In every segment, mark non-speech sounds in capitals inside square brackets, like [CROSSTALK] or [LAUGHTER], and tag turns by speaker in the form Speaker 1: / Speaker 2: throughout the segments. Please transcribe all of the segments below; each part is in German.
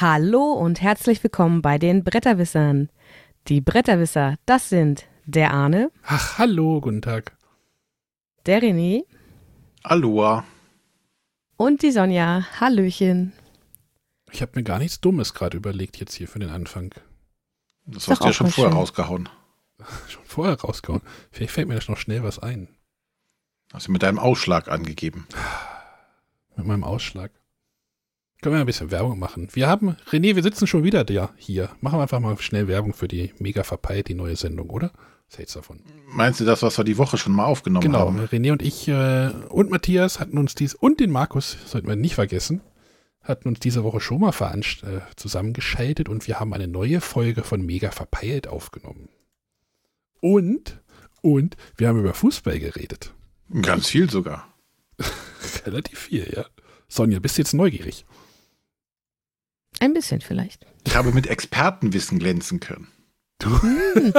Speaker 1: Hallo und herzlich willkommen bei den Bretterwissern. Die Bretterwisser, das sind der Arne,
Speaker 2: Ach, hallo, guten Tag.
Speaker 1: der René
Speaker 3: Aloha.
Speaker 1: und die Sonja. Hallöchen.
Speaker 2: Ich habe mir gar nichts Dummes gerade überlegt jetzt hier für den Anfang.
Speaker 3: Das hast du ja schon vorher
Speaker 1: schön.
Speaker 3: rausgehauen. [LAUGHS]
Speaker 2: Schon vorher rausgehauen. Vielleicht fällt mir das noch schnell was ein.
Speaker 3: Hast du mit deinem Ausschlag angegeben.
Speaker 2: Mit meinem Ausschlag. Können wir ein bisschen Werbung machen. Wir haben, René, wir sitzen schon wieder da hier. Machen wir einfach mal schnell Werbung für die mega verpeilt, die neue Sendung, oder? Was hältst du davon?
Speaker 3: Meinst du das, was wir die Woche schon mal aufgenommen
Speaker 2: Genau,
Speaker 3: haben?
Speaker 2: René und ich äh, und Matthias hatten uns dies und den Markus, sollten wir nicht vergessen, hatten uns diese Woche schon mal veranst äh, zusammengeschaltet und wir haben eine neue Folge von Mega Verpeilt aufgenommen. Und, und wir haben über Fußball geredet.
Speaker 3: Ganz viel sogar. [LAUGHS]
Speaker 2: Relativ viel, ja. Sonja, bist du jetzt neugierig?
Speaker 1: Ein bisschen vielleicht.
Speaker 3: Ich habe mit Expertenwissen glänzen können. [LAUGHS]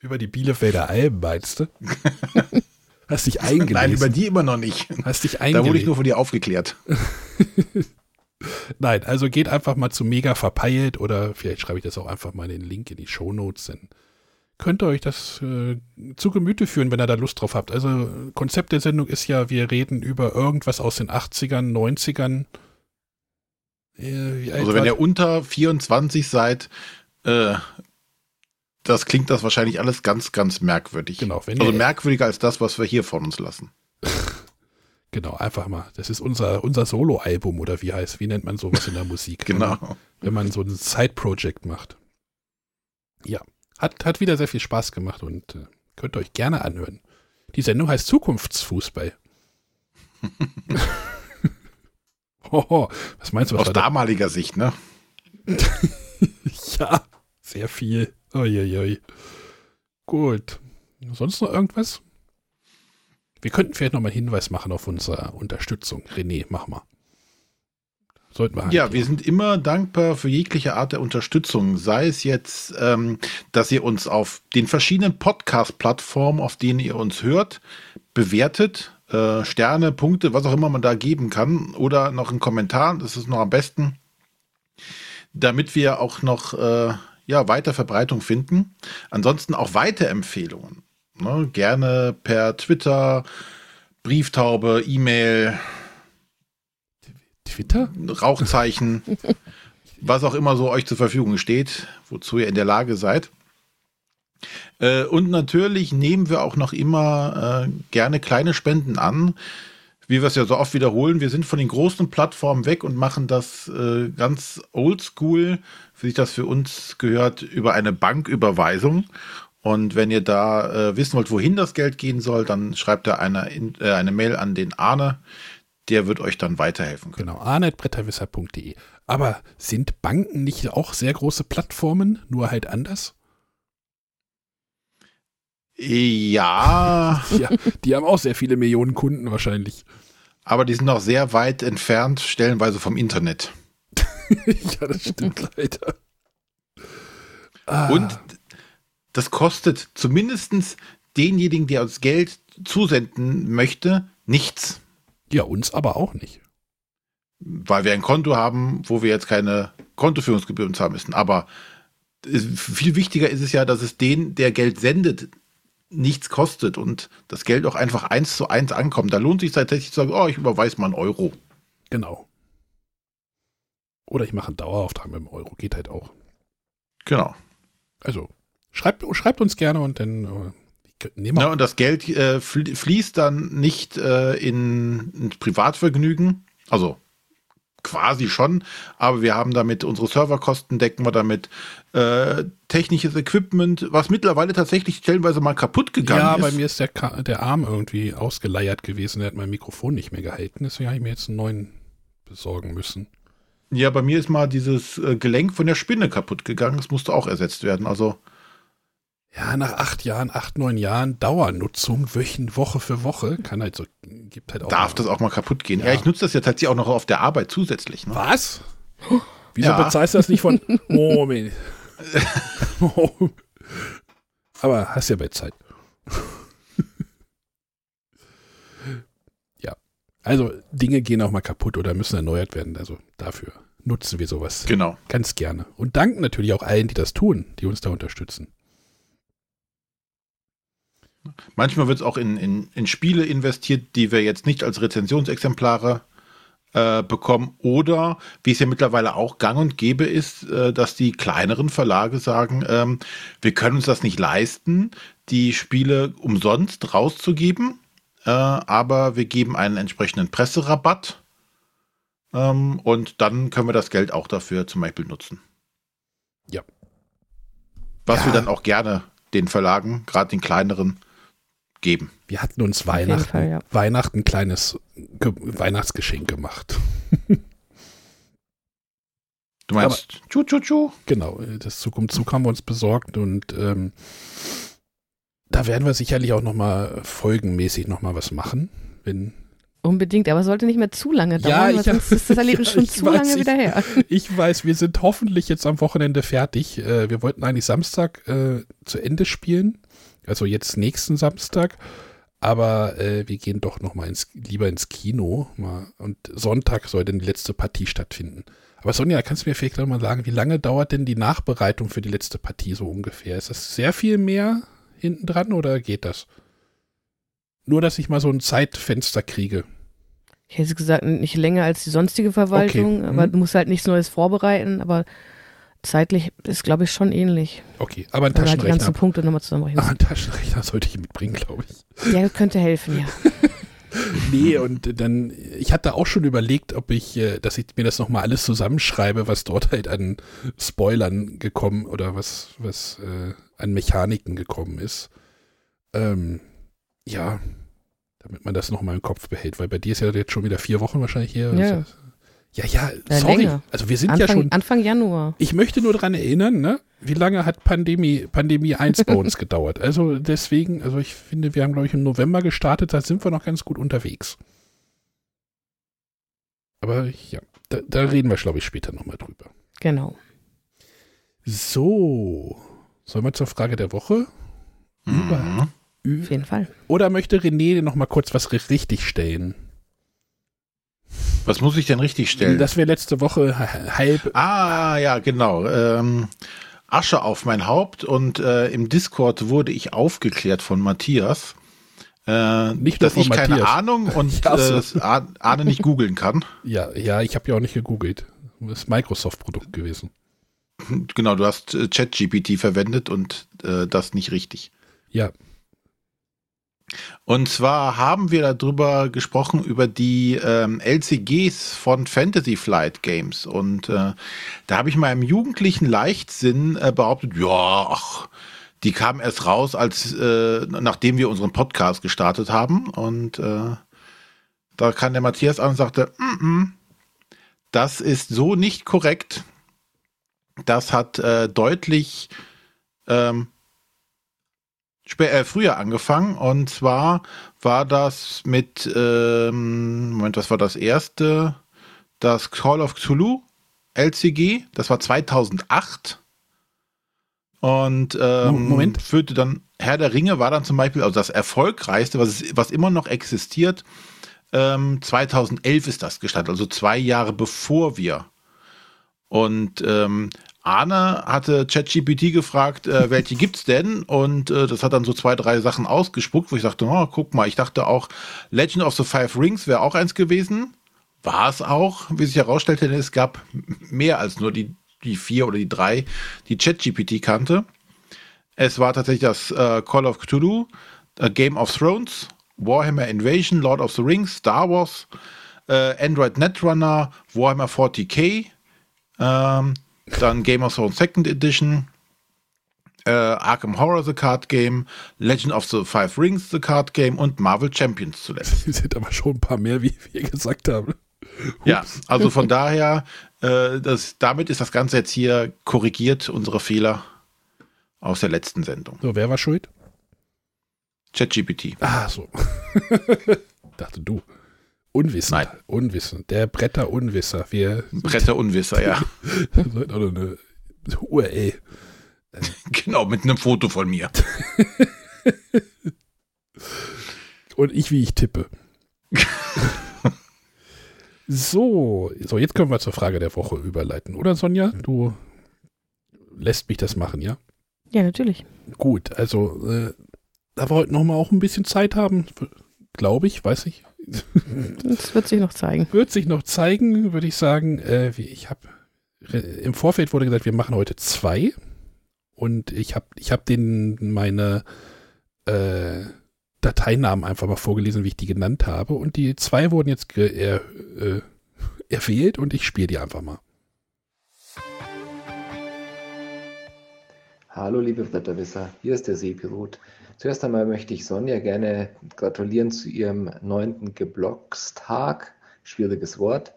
Speaker 2: Über die Bielefelder Alben, meinst du? [LAUGHS] Hast dich eingelesen?
Speaker 3: Nein, über die immer noch nicht.
Speaker 2: Hast dich
Speaker 3: Da wurde ich
Speaker 2: eingelesen?
Speaker 3: nur von dir aufgeklärt. [LAUGHS]
Speaker 2: Nein, also geht einfach mal zu Mega Verpeilt oder vielleicht schreibe ich das auch einfach mal in den Link in die Shownotes, dann könnt ihr euch das äh, zu Gemüte führen, wenn ihr da Lust drauf habt. Also Konzept der Sendung ist ja, wir reden über irgendwas aus den 80ern, 90ern. Äh,
Speaker 3: Also wenn ihr unter 24 seid, äh, das klingt das wahrscheinlich alles ganz, ganz merkwürdig.
Speaker 2: Genau, wenn
Speaker 3: Also merkwürdiger als das, was wir hier von uns lassen. [LAUGHS]
Speaker 2: Genau, einfach mal. Das ist unser, unser Solo-Album oder wie heißt, wie nennt man sowas in der Musik? [LAUGHS]
Speaker 3: Genau.
Speaker 2: wenn man so ein Side-Project macht. Ja, hat, hat wieder sehr viel Spaß gemacht und äh, könnt ihr euch gerne anhören. Die Sendung heißt Zukunftsfußball. [LAUGHS] Hoho, was meinst du, was
Speaker 3: Aus
Speaker 2: war da?
Speaker 3: damaliger Sicht, ne? [LAUGHS]
Speaker 2: Ja, sehr viel. Uiuiui. Gut. Sonst noch irgendwas? Wir könnten vielleicht noch mal einen Hinweis machen auf unsere Unterstützung. René, mach mal. Sollten wir
Speaker 3: Ja, wir sind immer dankbar für jegliche Art der Unterstützung. Sei es jetzt, ähm, dass ihr uns auf den verschiedenen Podcast-Plattformen, auf denen ihr uns hört, bewertet. Äh, Sterne, Punkte, was auch immer man da geben kann. Oder noch einen Kommentar, das ist noch am besten. Damit wir auch noch äh, ja, weiter Verbreitung finden. Ansonsten auch Weiterempfehlungen. Ne? Gerne per Twitter, Brieftaube, E-Mail,
Speaker 2: Twitter?
Speaker 3: Rauchzeichen, [LAUGHS] was auch immer so euch zur Verfügung steht, wozu ihr in der Lage seid. Äh, und natürlich nehmen wir auch noch immer äh, gerne kleine Spenden an. Wie wir es ja so oft wiederholen, wir sind von den großen Plattformen weg und machen das äh, ganz oldschool, wie sich das für uns gehört, über eine Banküberweisung. Und wenn ihr da wissen wollt, wohin das Geld gehen soll, dann schreibt da eine, in- eine Mail an den Arne. Der wird euch dann weiterhelfen können.
Speaker 2: Genau, arnetbretterwisser.de. Aber sind Banken nicht auch sehr große Plattformen, nur halt anders?
Speaker 3: Ja, [LAUGHS]
Speaker 2: Ja, die haben auch sehr viele Millionen Kunden wahrscheinlich.
Speaker 3: aber die sind noch sehr weit entfernt, stellenweise vom Internet. [LAUGHS]
Speaker 2: ja, das stimmt [LAUGHS] leider. Ah,
Speaker 3: Und das kostet zumindest denjenigen, der uns Geld zusenden möchte, nichts.
Speaker 2: ja, uns aber auch nicht.
Speaker 3: Weil wir ein Konto haben, wo wir jetzt keine Kontoführungsgebühren zahlen müssen. Aber viel wichtiger ist es ja, dass es den, der Geld sendet, nichts kostet und das Geld auch einfach eins zu eins ankommt. Da lohnt sich tatsächlich zu sagen, oh, ich überweise mal einen Euro.
Speaker 2: Genau. Oder ich mache einen Dauerauftrag mit dem Euro, geht halt auch.
Speaker 3: Genau.
Speaker 2: Also, schreibt, schreibt uns gerne und dann äh, nehmen wir.
Speaker 3: Ja, und das Geld äh, fl- fließt dann nicht äh, in, ins Privatvergnügen, also quasi schon, aber wir haben damit unsere Serverkosten, decken wir damit äh, technisches Equipment, was mittlerweile tatsächlich stellenweise mal kaputt gegangen
Speaker 2: ja,
Speaker 3: ist.
Speaker 2: bei mir ist der, Ka der Arm irgendwie ausgeleiert gewesen. Der hat mein Mikrofon nicht mehr gehalten. Deswegen habe ich mir jetzt einen neuen besorgen müssen.
Speaker 3: Ja, bei mir ist mal dieses äh, Gelenk von der Spinne kaputt gegangen. Das musste auch ersetzt werden. Also
Speaker 2: Ja, nach acht Jahren, acht, neun Jahren Dauernutzung, Wöchen, Woche für Woche, kann halt so, gibt halt auch.
Speaker 3: darf
Speaker 2: mal-
Speaker 3: das auch mal kaputt gehen. Ja,
Speaker 2: Ja.
Speaker 3: ich nutze das ja tatsächlich auch noch auf der Arbeit zusätzlich. Ne?
Speaker 2: Was? Wieso
Speaker 3: Ja.
Speaker 2: bezahlst du das nicht von. [LAUGHS] Moment. Aber hast ja bei Zeit. ja. Also Dinge gehen auch mal kaputt oder müssen erneuert werden. Also dafür nutzen wir sowas.
Speaker 3: Genau.
Speaker 2: Ganz gerne. Und danken natürlich auch allen, die das tun, die uns da unterstützen.
Speaker 3: Manchmal wird es auch in, in, in Spiele investiert, die wir jetzt nicht als Rezensionsexemplare äh, bekommen. Oder, wie es ja mittlerweile auch gang und gäbe ist, äh, dass die kleineren Verlage sagen, ähm, wir können uns das nicht leisten, die Spiele umsonst rauszugeben, äh, aber wir geben einen entsprechenden Presserabatt ähm, und dann können wir das Geld auch dafür zum Beispiel nutzen.
Speaker 2: Ja.
Speaker 3: Was
Speaker 2: Ja.
Speaker 3: wir dann auch gerne den Verlagen, gerade den kleineren, geben.
Speaker 2: Wir hatten uns Weihnachten,
Speaker 1: Fall, ja.
Speaker 2: Weihnachten ein kleines Ge Weihnachtsgeschenk gemacht. [LAUGHS]
Speaker 3: Du meinst, tschu, tschu, tschu.
Speaker 2: Genau, das Zug um Zug haben wir uns besorgt und ähm, da werden wir sicherlich auch nochmal folgenmäßig nochmal was machen. Wenn,
Speaker 1: Unbedingt, aber es sollte nicht mehr zu lange
Speaker 2: Ja,
Speaker 1: dauern, weil
Speaker 2: ich
Speaker 1: sonst ist das Erlebnis [LAUGHS]
Speaker 2: Ja,
Speaker 1: schon
Speaker 2: ich
Speaker 1: zu
Speaker 2: weiß,
Speaker 1: lange
Speaker 2: ich-
Speaker 1: wieder her. [LAUGHS]
Speaker 2: ich weiß, wir sind hoffentlich jetzt am Wochenende fertig. Äh, wir wollten eigentlich Samstag äh, zu Ende spielen, also jetzt nächsten Samstag. Aber äh, wir gehen doch noch mal ins, lieber ins Kino. Mal, und Sonntag soll dann die letzte Partie stattfinden. Aber Sonja, kannst du mir vielleicht noch mal sagen, wie lange dauert denn die Nachbereitung für die letzte Partie so ungefähr? Ist das sehr viel mehr hinten dran oder geht das? Nur, dass ich mal so ein Zeitfenster kriege.
Speaker 1: Ich hätte gesagt, nicht länger als die sonstige Verwaltung,
Speaker 2: Okay,
Speaker 1: aber
Speaker 2: mhm.
Speaker 1: du musst halt nichts Neues vorbereiten, aber zeitlich ist, glaube ich, schon ähnlich.
Speaker 2: Okay, aber ein
Speaker 1: du halt die ganzen
Speaker 2: Taschenrechner.
Speaker 1: Punkte nochmal zusammenrechnen
Speaker 2: Ah, ein Taschenrechner sollte ich mitbringen, glaube ich.
Speaker 1: Ja, könnte helfen, ja. [LAUGHS]
Speaker 2: Nee, und dann, ich hatte auch schon überlegt, ob ich, äh, dass ich mir das nochmal alles zusammenschreibe, was dort halt an Spoilern gekommen oder was, was äh, an Mechaniken gekommen ist. Ähm, ja, damit man das nochmal im Kopf behält, weil bei dir ist ja jetzt schon wieder vier Wochen wahrscheinlich her.
Speaker 1: Ja.
Speaker 2: Ja, ja,
Speaker 1: Ja,
Speaker 2: sorry.
Speaker 1: länger.
Speaker 2: Also wir sind
Speaker 1: Anfang,
Speaker 2: ja schon,
Speaker 1: Anfang Januar.
Speaker 2: ich möchte nur daran erinnern, ne? Wie lange hat Pandemie, Pandemie 1 bei [LAUGHS] uns gedauert? Also deswegen, also ich finde, wir haben, glaube ich, im November gestartet, da sind wir noch ganz gut unterwegs. Aber ja, da, da reden wir, glaube ich, später nochmal drüber.
Speaker 1: Genau.
Speaker 2: So, sollen wir zur Frage der Woche?
Speaker 3: Mhm.
Speaker 2: Ü-
Speaker 1: Auf jeden Fall.
Speaker 2: Oder möchte René noch mal kurz was ri- richtig stellen?
Speaker 3: Was muss ich denn richtig stellen?
Speaker 2: Das wäre letzte Woche ha- halb.
Speaker 3: Ah, ja, genau. Ähm, Asche auf mein Haupt und äh, im Discord wurde ich aufgeklärt von Matthias, äh,
Speaker 2: Nicht
Speaker 3: dass ich keine
Speaker 2: Matthias.
Speaker 3: Ahnung [LAUGHS] und äh, Ah- Ahne nicht googeln kann.
Speaker 2: Ja, ja, ich habe ja auch nicht gegoogelt. Das ist Microsoft-Produkt gewesen.
Speaker 3: Genau, du hast äh, ChatGPT verwendet und äh, das nicht richtig.
Speaker 2: Ja,
Speaker 3: Und zwar haben wir darüber gesprochen, über die ähm, LCGs von Fantasy Flight Games. Und äh, da habe ich mal im jugendlichen Leichtsinn äh, behauptet, ja, ach, die kamen erst raus, als äh, nachdem wir unseren Podcast gestartet haben. Und äh, da kam der Matthias an und sagte, mm -mm, das ist so nicht korrekt. Das hat äh, deutlich ähm, äh, früher angefangen und zwar war das mit, ähm, Moment, was war das erste? Das Call of Cthulhu LCG, das war 2008 und ähm,
Speaker 2: Moment.
Speaker 3: führte dann, Herr der Ringe war dann zum Beispiel, also das erfolgreichste, was, was immer noch existiert, ähm, 2011 ist das gestartet, also zwei Jahre bevor wir und ähm, Arne hatte ChatGPT gefragt, äh, welche [LAUGHS] gibt's denn? Und äh, das hat dann so zwei, drei Sachen ausgespuckt, wo ich sagte, oh, guck mal, ich dachte auch, Legend of the Five Rings wäre auch eins gewesen. War es auch, wie sich herausstellte, denn es gab mehr als nur die, die vier oder die drei, die ChatGPT kannte. Es war tatsächlich das äh, Call of Cthulhu, äh, Game of Thrones, Warhammer Invasion, Lord of the Rings, Star Wars, äh, Android Netrunner, Warhammer 40k, ähm, dann Game of Thrones Second Edition, äh, Arkham Horror The Card Game, Legend of the Five Rings The Card Game und Marvel Champions zuletzt. [LAUGHS]
Speaker 2: die sind aber schon ein paar mehr, wie wir gesagt haben.
Speaker 3: Ja, also von daher, äh, das, damit ist das Ganze jetzt hier korrigiert, unsere Fehler aus der letzten Sendung.
Speaker 2: So, wer war schuld?
Speaker 3: ChatGPT.
Speaker 2: Ah, so. [LAUGHS] Dachte du. Unwissend.
Speaker 3: Nein.
Speaker 2: Unwissend. Der Bretter Unwisser. Wir
Speaker 3: Bretter Unwisser, ja. [LAUGHS]
Speaker 2: noch eine URL. [LAUGHS]
Speaker 3: genau, mit einem Foto von mir. [LAUGHS]
Speaker 2: Und ich, wie ich tippe. So, so, jetzt können wir zur Frage der Woche überleiten, oder Sonja? Du lässt mich das machen, ja?
Speaker 1: Ja, natürlich.
Speaker 2: Gut, also äh, da wir heute nochmal auch ein bisschen Zeit haben, glaube ich, weiß ich.
Speaker 1: Das wird sich noch zeigen.
Speaker 2: Wird sich noch zeigen, würde ich sagen. Äh, ich habe im Vorfeld wurde gesagt, wir machen heute zwei. Und ich habe ich hab den meine äh, Dateinamen einfach mal vorgelesen, wie ich die genannt habe. Und die zwei wurden jetzt er, äh, [LAUGHS] erwählt und ich spiele die einfach mal.
Speaker 4: Hallo liebe Bretterwisser, hier ist der Seepilot. Zuerst einmal möchte ich Sonja gerne gratulieren zu ihrem neunten Geblockstag, schwieriges Wort,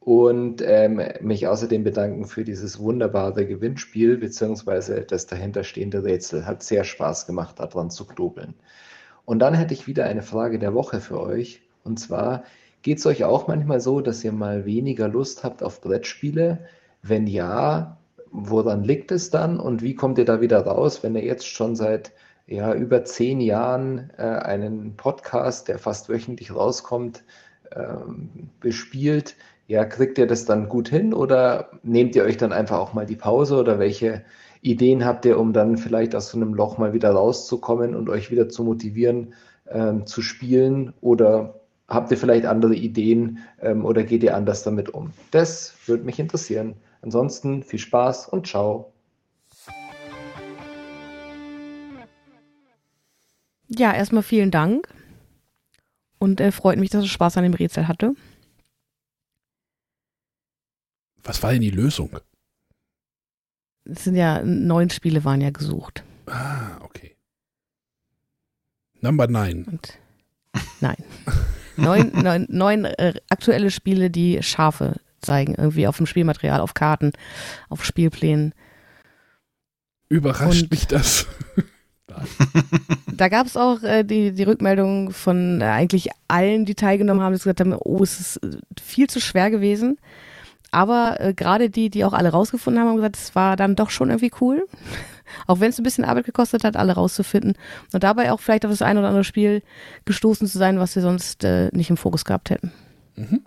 Speaker 4: und ähm, mich außerdem bedanken für dieses wunderbare Gewinnspiel beziehungsweise das dahinterstehende Rätsel. Hat sehr Spaß gemacht, daran zu knobeln. Und dann hätte ich wieder eine Frage der Woche für euch. Und zwar, geht es euch auch manchmal so, dass ihr mal weniger Lust habt auf Brettspiele? Wenn ja, woran liegt es dann und wie kommt ihr da wieder raus, wenn ihr jetzt schon seit ja, über zehn Jahren äh, einen Podcast, der fast wöchentlich rauskommt, ähm, bespielt? Ja, kriegt ihr das dann gut hin oder nehmt ihr euch dann einfach auch mal die Pause oder welche Ideen habt ihr, um dann vielleicht aus so einem Loch mal wieder rauszukommen und euch wieder zu motivieren, ähm, zu spielen? Oder habt ihr vielleicht andere Ideen ähm, oder geht ihr anders damit um? Das würde mich interessieren. Ansonsten viel Spaß und ciao.
Speaker 1: Ja, erstmal vielen Dank. Und äh, freut mich, dass du Spaß an dem Rätsel hatte.
Speaker 2: Was war denn die Lösung?
Speaker 1: Es sind ja neun Spiele waren ja gesucht.
Speaker 2: Ah, okay. Number nine.
Speaker 1: Und nein. [LAUGHS] neun, neun, neun äh, aktuelle Spiele, die Schafe zeigen. Irgendwie auf dem Spielmaterial, auf Karten, auf Spielplänen.
Speaker 2: Überrascht Und mich das. [LAUGHS] [LAUGHS]
Speaker 1: da gab es auch äh, die, die Rückmeldung von äh, eigentlich allen, die teilgenommen haben, die gesagt haben, oh, es ist äh, viel zu schwer gewesen. Aber äh, gerade die, die auch alle rausgefunden haben, haben gesagt, es war dann doch schon irgendwie cool. [LAUGHS] auch wenn es ein bisschen Arbeit gekostet hat, alle rauszufinden. Und dabei auch vielleicht auf das ein oder andere Spiel gestoßen zu sein, was wir sonst äh, nicht im Fokus gehabt hätten. Mhm.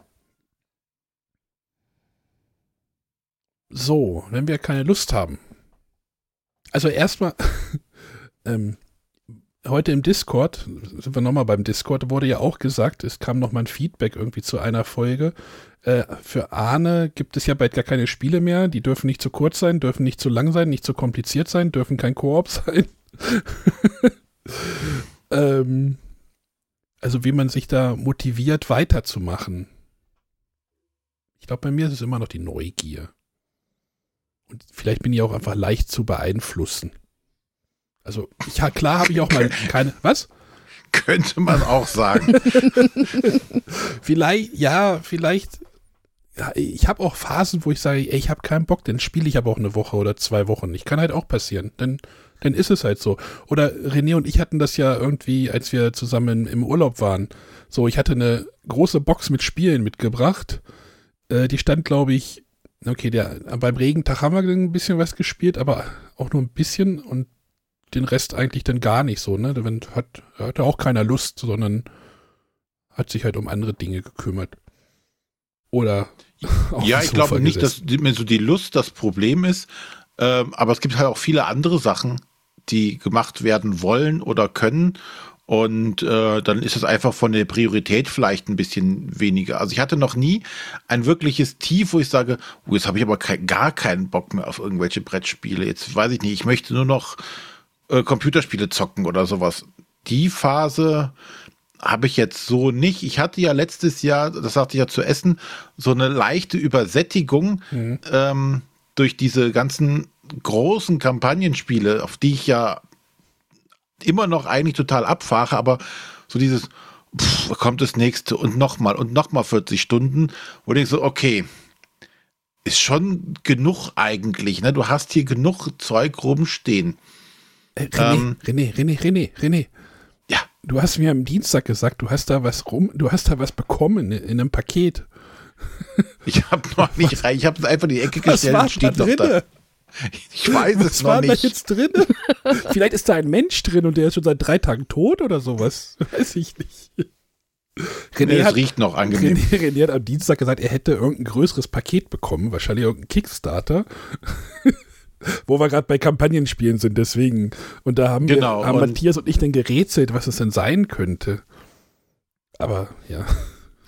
Speaker 2: So, wenn wir keine Lust haben. Also erstmal, [LAUGHS] ähm, heute im Discord, sind wir nochmal beim Discord, wurde ja auch gesagt, es kam nochmal ein Feedback irgendwie zu einer Folge. Äh, für Arne gibt es ja bald gar keine Spiele mehr. Die dürfen nicht zu kurz sein, dürfen nicht zu lang sein, nicht zu kompliziert sein, dürfen kein Koop [LAUGHS] sein. ähm, also wie man sich da motiviert weiterzumachen. Ich glaube, bei mir ist es immer noch die Neugier. Vielleicht bin ich auch einfach leicht zu beeinflussen. Also, ja, klar habe ich auch mal [LAUGHS] keine. Was?
Speaker 3: Könnte man auch sagen. [LAUGHS]
Speaker 2: vielleicht, ja, vielleicht. Ja, ich habe auch Phasen, wo ich sage, ey, ich habe keinen Bock, dann spiele ich aber auch eine Woche oder zwei Wochen. Ich kann halt auch passieren. Dann, dann ist es halt so. Oder René und ich hatten das ja irgendwie, als wir zusammen im Urlaub waren. So, ich hatte eine große Box mit Spielen mitgebracht. Äh, die stand, glaube ich, okay, der, beim Regentag haben wir ein bisschen was gespielt, aber auch nur ein bisschen und den Rest eigentlich dann gar nicht so, ne? Da hat, hatte auch keiner Lust, sondern hat sich halt um andere Dinge gekümmert. Oder [LAUGHS]
Speaker 3: Ja, ich glaube nicht, dass mir so die Lust das Problem ist, ähm, aber es gibt halt auch viele andere Sachen, die gemacht werden wollen oder können. Und äh, dann ist es einfach von der Priorität vielleicht ein bisschen weniger. Also ich hatte noch nie ein wirkliches Tief, wo ich sage, oh, jetzt habe ich aber kein, gar keinen Bock mehr auf irgendwelche Brettspiele. Jetzt weiß ich nicht, ich möchte nur noch äh, Computerspiele zocken oder sowas. Die Phase habe ich jetzt so nicht. Ich hatte ja letztes Jahr, das sagte ich ja zu essen, so eine leichte Übersättigung mhm. ähm, durch diese ganzen großen Kampagnenspiele, auf die ich ja immer noch eigentlich total abfahre, aber so dieses, pff, kommt das nächste und nochmal und nochmal 40 Stunden, wo ich so, okay, ist schon genug eigentlich, ne? Du hast hier genug Zeug rumstehen.
Speaker 2: Äh, René, ähm, René, René, René, René. Ja. Du hast mir am Dienstag gesagt, du hast da was rum, du hast da was bekommen in, in einem Paket.
Speaker 3: Ich habe noch nicht [LAUGHS] rein, ich habe es einfach in die Ecke gestellt und steht noch da. Ich weiß Was es noch nicht.
Speaker 2: Da jetzt drin? [LAUGHS] Vielleicht ist da ein Mensch drin und der ist schon seit drei Tagen tot oder sowas. Weiß ich nicht. René,
Speaker 3: es
Speaker 2: hat,
Speaker 3: riecht noch angenehm.
Speaker 2: René, René hat am Dienstag gesagt, er hätte irgendein größeres Paket bekommen, wahrscheinlich irgendein Kickstarter, [LAUGHS] wo wir gerade bei Kampagnenspielen sind, deswegen. Und da haben,
Speaker 3: Genau,
Speaker 2: wir, haben
Speaker 3: und-
Speaker 2: Matthias und ich dann gerätselt, was es denn sein könnte. Aber ja,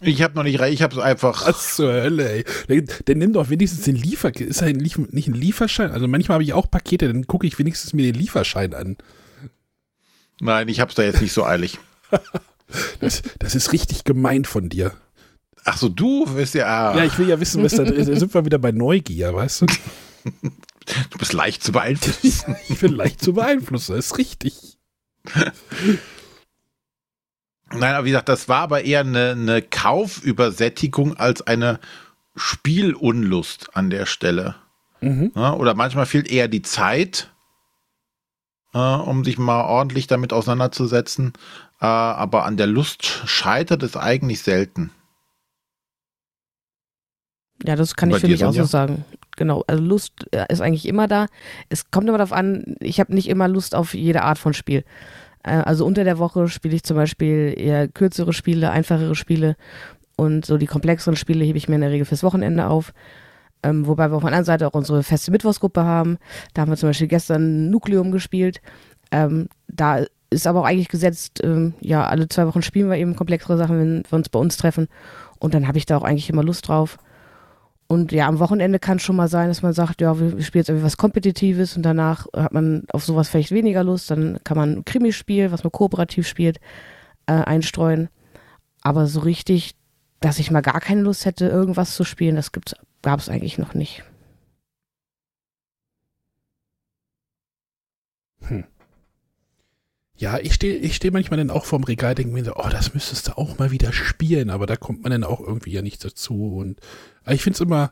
Speaker 3: Ich habe noch nicht rein, ich habe es einfach.
Speaker 2: was zur Hölle, ey. Dann, dann nimm doch wenigstens den Liefer... Ist er nicht ein Lieferschein? Also manchmal habe ich auch Pakete, dann gucke ich wenigstens mir den Lieferschein an.
Speaker 3: Nein, ich habe es da jetzt nicht so eilig. [LAUGHS]
Speaker 2: Das, das ist richtig gemein von dir.
Speaker 3: Ach so, du bist ja. ah,
Speaker 2: Ja, ich will ja wissen, was da ist. [LAUGHS] Da sind wir wieder bei Neugier, weißt du?
Speaker 3: du bist leicht zu beeinflussen. [LAUGHS]
Speaker 2: Ich bin leicht zu beeinflussen, das ist richtig.
Speaker 3: Nein, aber wie gesagt, das war aber eher eine, eine Kaufübersättigung als eine Spielunlust an der Stelle.
Speaker 2: Mhm.
Speaker 3: Ja, oder manchmal fehlt eher die Zeit, äh, um sich mal ordentlich damit auseinanderzusetzen. Äh, aber an der Lust scheitert es eigentlich selten.
Speaker 1: Ja, das kann ich für mich auch so sagen. Genau, also Lust äh, ist eigentlich immer da. Es kommt immer darauf an, ich habe nicht immer Lust auf jede Art von Spiel. Äh, Also unter der Woche spiele ich zum Beispiel eher kürzere Spiele, einfachere Spiele und so die komplexeren Spiele hebe ich mir in der Regel fürs Wochenende auf. Ähm, wobei wir auf der anderen Seite auch unsere feste Mittwochsgruppe haben. Da haben wir zum Beispiel gestern Nukleum gespielt. Ähm, da ist aber auch eigentlich gesetzt, ähm, ja, alle zwei Wochen spielen wir eben komplexere Sachen, wenn wir uns bei uns treffen. Und dann habe ich da auch eigentlich immer Lust drauf. Und ja, am Wochenende kann es schon mal sein, dass man sagt, ja, wir spielen jetzt irgendwie was Kompetitives und danach hat man auf sowas vielleicht weniger Lust. Dann kann man ein Krimispiel, was man kooperativ spielt, äh, einstreuen. Aber so richtig, dass ich mal gar keine Lust hätte, irgendwas zu spielen, das gab es eigentlich noch nicht.
Speaker 2: Ja, ich stehe ich steh manchmal dann auch vorm Regal, denke mir so, oh, das müsstest du auch mal wieder spielen, aber da kommt man dann auch irgendwie ja nicht dazu. Und ich finde es immer,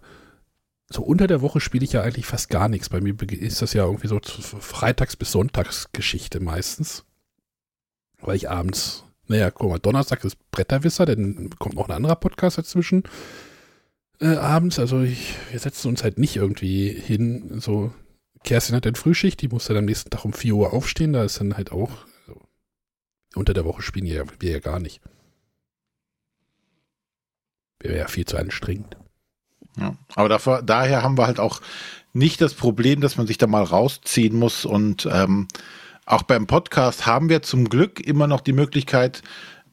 Speaker 2: so unter der Woche spiele ich ja eigentlich fast gar nichts. Bei mir ist das ja irgendwie so Freitags- bis Sonntagsgeschichte meistens. Weil ich abends, naja, guck mal, Donnerstag ist Bretterwisser, dann kommt noch ein anderer Podcast dazwischen. Äh, abends, also ich, wir setzen uns halt nicht irgendwie hin, so Kerstin hat dann Frühschicht, die muss dann am nächsten Tag um 4 Uhr aufstehen, da ist dann halt auch, unter der Woche spielen ja, wir ja gar nicht. Wäre ja viel zu anstrengend.
Speaker 3: Ja. Aber dafür, daher haben wir halt auch nicht das Problem, dass man sich da mal rausziehen muss. Und ähm, auch beim Podcast haben wir zum Glück immer noch die Möglichkeit,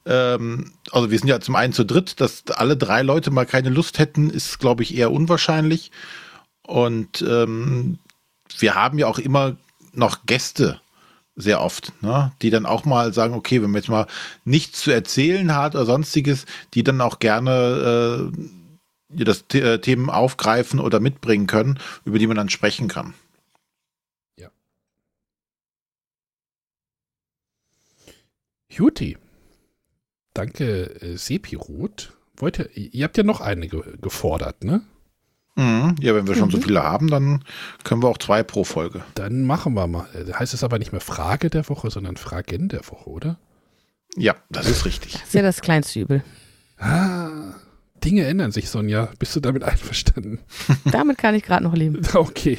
Speaker 3: ähm, also wir sind ja zum einen zu dritt, dass alle drei Leute mal keine Lust hätten, ist, glaube ich, eher unwahrscheinlich. Und ähm, wir haben ja auch immer noch Gäste sehr oft, ne? die dann auch mal sagen, okay, wenn man jetzt mal nichts zu erzählen hat oder sonstiges, die dann auch gerne äh, das äh, Themen aufgreifen oder mitbringen können, über die man dann sprechen kann.
Speaker 2: Juti. Danke, äh, Sepirot. Wollt ihr, ihr habt ja noch eine ge gefordert, ne?
Speaker 3: Mhm. Ja, wenn wir schon so viele haben, dann können wir auch zwei pro Folge.
Speaker 2: Dann machen wir mal. Äh, Heißt es aber nicht mehr Frage der Woche, sondern Fragen der Woche, oder?
Speaker 3: Ja, das ist richtig.
Speaker 1: Das ist ja das kleinste Übel.
Speaker 2: Ah, Dinge ändern sich, Sonja. Bist du damit [LAUGHS] einverstanden?
Speaker 1: Damit kann ich gerade noch leben. [LAUGHS]
Speaker 2: Okay.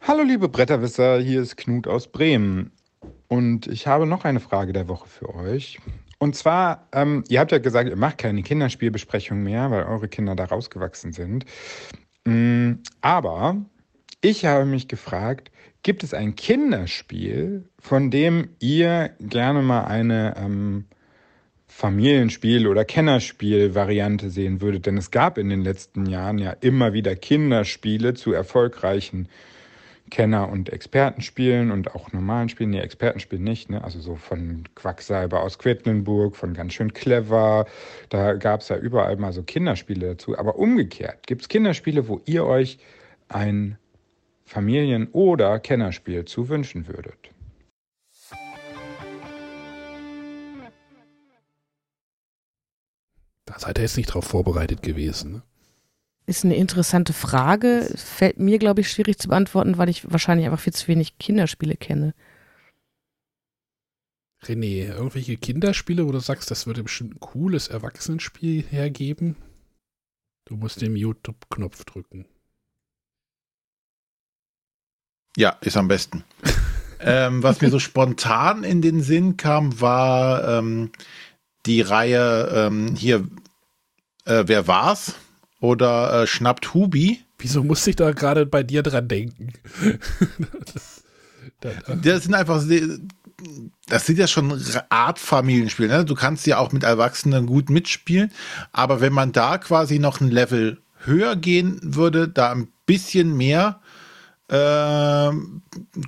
Speaker 5: Hallo liebe Bretterwisser, hier ist Knut aus Bremen. Und ich habe noch eine Frage der Woche für euch. Und zwar, ähm, ihr habt ja gesagt, ihr macht keine Kinderspielbesprechung mehr, weil eure Kinder da rausgewachsen sind. Mm, aber ich habe mich gefragt, gibt es ein Kinderspiel, von dem ihr gerne mal eine ähm, Familienspiel- oder Kennerspiel-Variante sehen würdet? Denn es gab in den letzten Jahren ja immer wieder Kinderspiele zu erfolgreichen Kenner- und Expertenspielen und auch normalen Spielen. Nee, Expertenspielen nicht, ne? Also so von Quacksalber aus Quedlinburg, von ganz schön clever. Da gab es ja überall mal so Kinderspiele dazu. Aber umgekehrt, gibt es Kinderspiele, wo ihr euch ein Familien- oder Kennerspiel zu wünschen würdet?
Speaker 2: Da seid ihr jetzt nicht drauf vorbereitet gewesen. Ne?
Speaker 1: Ist eine interessante Frage. Fällt mir, glaube ich, schwierig zu beantworten, weil ich wahrscheinlich einfach viel zu wenig Kinderspiele kenne.
Speaker 2: René, irgendwelche Kinderspiele, wo du sagst, das würde bestimmt ein cooles Erwachsenenspiel hergeben? Du musst den YouTube-Knopf drücken.
Speaker 3: Ja, ist am besten. [LAUGHS] ähm, was mir so spontan in den Sinn kam, war ähm, die Reihe ähm, hier, äh, wer war's? Oder äh, Schnappt Hubi.
Speaker 2: Wieso musste ich da gerade bei dir dran denken? [LAUGHS]
Speaker 3: das sind einfach, das sind ja schon Art Familienspiele. Ne? Du kannst ja auch mit Erwachsenen gut mitspielen, aber wenn man da quasi noch ein Level höher gehen würde, da ein bisschen mehr äh,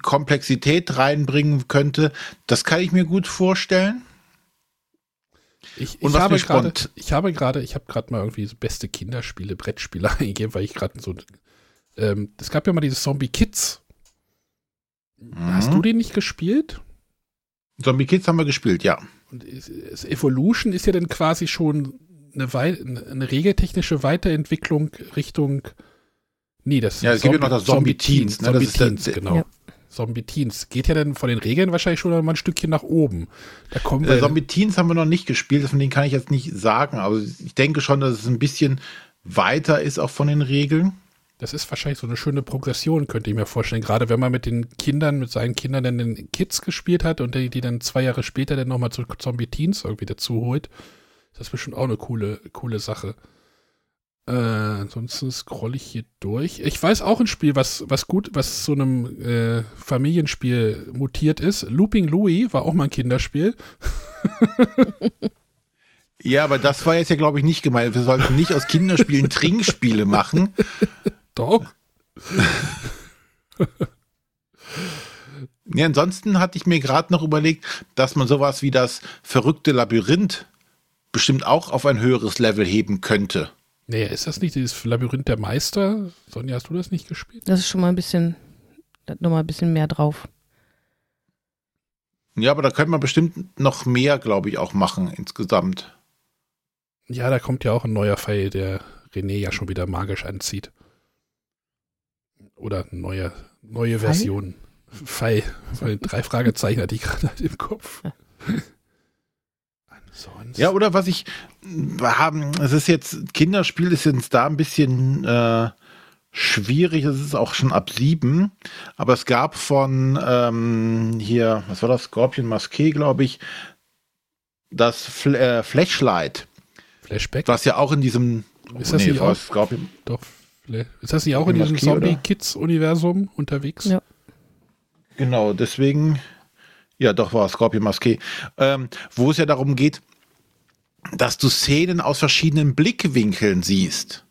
Speaker 3: Komplexität reinbringen könnte, das kann ich mir gut vorstellen.
Speaker 2: Ich, ich habe gerade, ich habe gerade, ich habe gerade mal irgendwie so beste Kinderspiele, Brettspiele [LAUGHS] eingegeben, weil ich gerade so, ähm, es gab ja mal diese Zombie Kids. Mhm. Hast du den nicht gespielt?
Speaker 3: Zombie Kids haben wir gespielt, ja.
Speaker 2: Und Evolution ist ja dann quasi schon eine, Wei eine regeltechnische Weiterentwicklung Richtung. Nee, das
Speaker 3: Ja, es gibt ja noch das Zombie, Teens.
Speaker 2: Ne? Zombie Teens, genau. Ja. Zombie Teens. Geht ja dann von den Regeln wahrscheinlich schon mal ein Stückchen nach oben. Da kommen
Speaker 3: wir. Äh, Zombie Teens haben wir noch nicht gespielt, von denen kann ich jetzt nicht sagen, aber ich denke schon, dass es ein bisschen weiter ist auch von den Regeln.
Speaker 2: Das ist wahrscheinlich so eine schöne Progression, könnte ich mir vorstellen. Gerade wenn man mit den Kindern, mit seinen Kindern dann den Kids gespielt hat und die, die dann zwei Jahre später dann nochmal zu Zombie Teens irgendwie dazu holt. Das ist bestimmt auch eine coole, coole Sache. Äh, ansonsten scroll ich hier durch. Ich weiß auch ein Spiel, was, was gut, was zu einem äh, Familienspiel mutiert ist. Looping Louis war auch mal ein Kinderspiel. [LAUGHS]
Speaker 3: ja, aber das war jetzt ja, glaube ich, nicht gemeint. Wir sollten nicht aus Kinderspielen [LAUGHS] Trinkspiele machen.
Speaker 2: Doch.
Speaker 3: ja, ansonsten hatte ich mir gerade noch überlegt, dass man sowas wie das verrückte Labyrinth bestimmt auch auf ein höheres Level heben könnte.
Speaker 2: Nee, ist das nicht dieses Labyrinth der Meister? Sonja, hast du das nicht gespielt?
Speaker 1: Das ist schon mal ein bisschen, noch mal ein bisschen mehr drauf.
Speaker 3: Ja, aber da könnte man bestimmt noch mehr, glaube ich, auch machen insgesamt.
Speaker 2: Ja, da kommt ja auch ein neuer Pfeil, der René ja schon wieder magisch anzieht. Oder neue, neue Version. Fall. Drei Fragezeichen hatte ich gerade im Kopf.
Speaker 3: Ansonsten. Ja, oder was ich wir haben, es ist jetzt, Kinderspiel ist jetzt da ein bisschen äh, schwierig, es ist auch schon ab sieben, aber es gab von ähm, hier, was war das, Scorpion Masqué, glaube ich, das Fl äh, Flashlight.
Speaker 2: Flashback?
Speaker 3: Was ja auch in diesem
Speaker 2: ist das nee, nicht auch, Scorpion. Doch, ist das nicht auch in diesem Zombie-Kids-Universum unterwegs?
Speaker 1: Ja.
Speaker 3: Genau, deswegen, ja, doch war Scorpion Masqué, ähm, wo es ja darum geht, dass du Szenen aus verschiedenen Blickwinkeln siehst.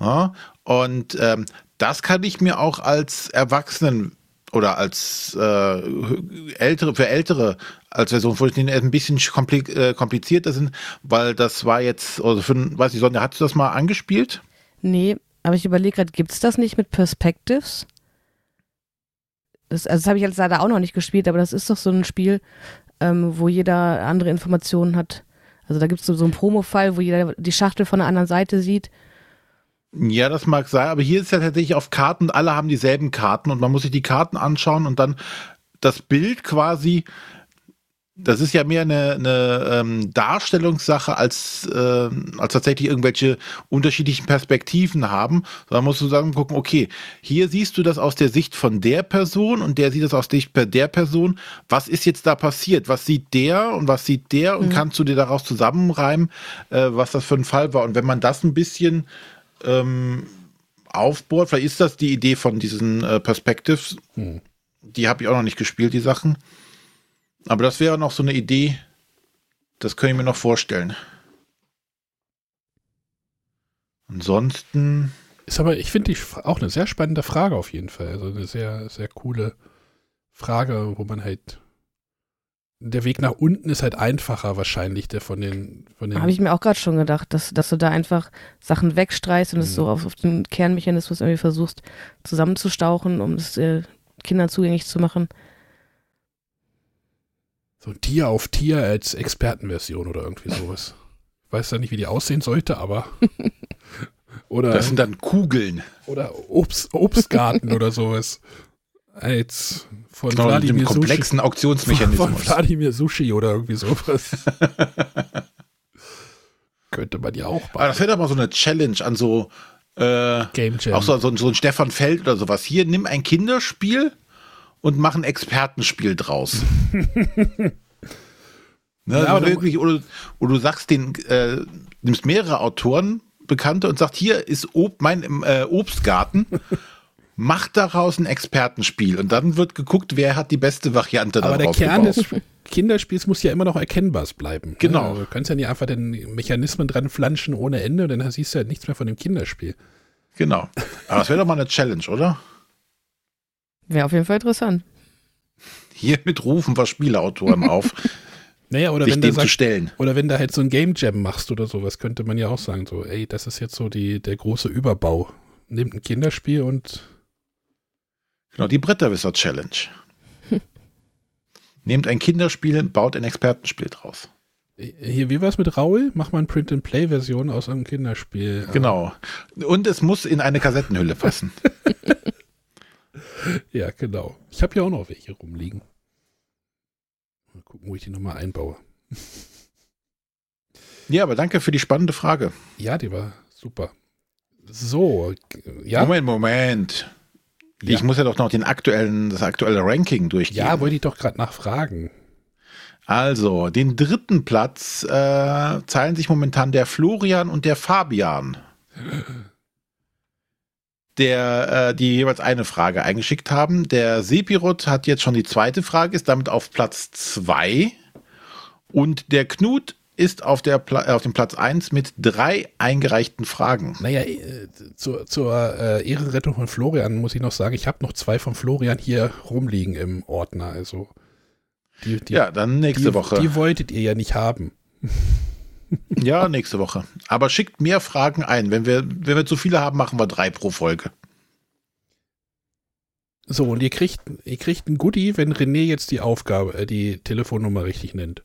Speaker 3: Ja, und ähm, das kann ich mir auch als Erwachsenen oder als äh, ältere für ältere als Version vorstellen, die ein bisschen äh, komplizierter sind, weil das war jetzt, also für, weiß ich, Sonja, hast du das mal angespielt?
Speaker 1: Nee, aber ich überlege gerade, gibt es das nicht mit Perspectives? Das, also das habe ich jetzt leider auch noch nicht gespielt, aber das ist doch so ein Spiel, ähm, wo jeder andere Informationen hat. Also da gibt es so, so einen Promo-Fall, wo jeder die Schachtel von der anderen Seite sieht.
Speaker 3: Ja, das mag sein, aber hier ist ja tatsächlich auf Karten, alle haben dieselben Karten und man muss sich die Karten anschauen und dann das Bild quasi das ist ja mehr eine, eine ähm, Darstellungssache als, äh, als tatsächlich irgendwelche unterschiedlichen Perspektiven haben. Da musst du sagen, gucken, okay, hier siehst du das aus der Sicht von der Person und der sieht das aus Sicht der Person. Was ist jetzt da passiert? Was sieht der und was sieht der? Und mhm. kannst du dir daraus zusammenreimen, äh, was das für ein Fall war? Und wenn man das ein bisschen ähm, aufbohrt, vielleicht ist das die Idee von diesen äh, Perspectives. Mhm. Die habe ich auch noch nicht gespielt, die Sachen. Aber das wäre noch so eine Idee, das könnte ich mir noch vorstellen. Ansonsten.
Speaker 2: Ist aber, ich finde die auch eine sehr spannende Frage auf jeden Fall. Also eine sehr, sehr coole Frage, wo man halt. Der Weg nach unten ist halt einfacher wahrscheinlich, der von den. Von den
Speaker 1: Habe ich mir auch gerade schon gedacht, dass, dass du da einfach Sachen wegstreichst und es mhm. so auf, auf, den Kernmechanismus irgendwie versuchst zusammenzustauchen, um es äh, Kindern zugänglich zu machen.
Speaker 2: So Tier auf Tier als Expertenversion oder irgendwie sowas. Ich weiß ja nicht, wie die aussehen sollte, aber. [LAUGHS]
Speaker 3: oder, das sind dann Kugeln.
Speaker 2: Oder Obst, Obstgarten oder sowas. Als von genau,
Speaker 3: Wladimir komplexen Sushi, Auktionsmechanismus.
Speaker 2: Von Vladimir Sushi oder irgendwie sowas. [LAUGHS] Könnte man ja auch
Speaker 3: machen. Aber das wäre doch mal so eine Challenge an so äh,
Speaker 2: Game Jam.
Speaker 3: Auch so, so, so ein Stefan Feld oder sowas. Hier, nimm ein Kinderspiel und machen Expertenspiel draus. [LAUGHS] ne,
Speaker 2: Ja, aber
Speaker 3: wirklich, oder, oder du sagst den, äh, nimmst mehrere Autoren, Bekannte und sagst, hier ist Ob mein äh, Obstgarten. [LAUGHS] Macht daraus ein Expertenspiel und dann wird geguckt, wer hat die beste Variante
Speaker 2: Aber der
Speaker 3: daraus
Speaker 2: Kern
Speaker 3: gebaut.
Speaker 2: des Kinderspiels muss ja immer noch erkennbar bleiben.
Speaker 3: Genau.
Speaker 2: Also du kannst ja nicht einfach den Mechanismen dran flanschen ohne Ende, dann siehst du ja nichts mehr von dem Kinderspiel.
Speaker 3: Genau. Aber das wäre doch mal eine Challenge, oder?
Speaker 1: Wäre auf jeden Fall interessant.
Speaker 3: Hiermit rufen wir Spieleautoren auf, [LAUGHS]
Speaker 2: Naja, oder wenn, sagt,
Speaker 3: stellen.
Speaker 2: oder wenn du halt so ein Game Jam machst oder sowas, könnte man ja auch sagen, so, ey, das ist jetzt so die, der große Überbau. Nehmt ein Kinderspiel und
Speaker 3: Genau, die Bretterwisser-Challenge. Nehmt ein Kinderspiel, baut ein Expertenspiel draus.
Speaker 2: hier, wie war's mit Raul? Mach mal eine Print-and-Play-Version aus einem Kinderspiel.
Speaker 3: Genau. Und es muss in eine Kassettenhülle passen. [LAUGHS]
Speaker 2: Ja, genau. Ich habe hier auch noch welche rumliegen. Mal gucken, wo ich die nochmal einbaue. [LAUGHS]
Speaker 3: ja, aber danke für die spannende Frage.
Speaker 2: Ja, die war super. So, ja.
Speaker 3: Moment, Moment.
Speaker 2: Ja.
Speaker 3: Ich muss ja doch noch den aktuellen, das aktuelle Ranking durchgehen.
Speaker 2: Ja, wollte ich doch gerade nachfragen.
Speaker 3: Also, den dritten Platz äh, teilen sich momentan der Florian und der Fabian. [LAUGHS] Der, äh, die jeweils eine Frage eingeschickt haben. Der Sepirot hat jetzt schon die zweite Frage, ist damit auf Platz zwei. Und der Knut ist auf, der Pla äh, auf dem Platz eins mit drei eingereichten Fragen.
Speaker 2: Naja, äh, zur, zur äh, Ehrenrettung von Florian muss ich noch sagen, ich habe noch zwei von Florian hier rumliegen im Ordner. Also die, die,
Speaker 3: ja, dann nächste
Speaker 2: die,
Speaker 3: Woche.
Speaker 2: Die wolltet ihr ja nicht haben.
Speaker 3: Ja, nächste Woche. Aber schickt mehr Fragen ein. Wenn wir, wenn wir zu viele haben, machen wir drei pro Folge.
Speaker 2: So, und ihr kriegt, ihr kriegt ein Goodie, wenn René jetzt die Aufgabe, äh, die Telefonnummer richtig nennt.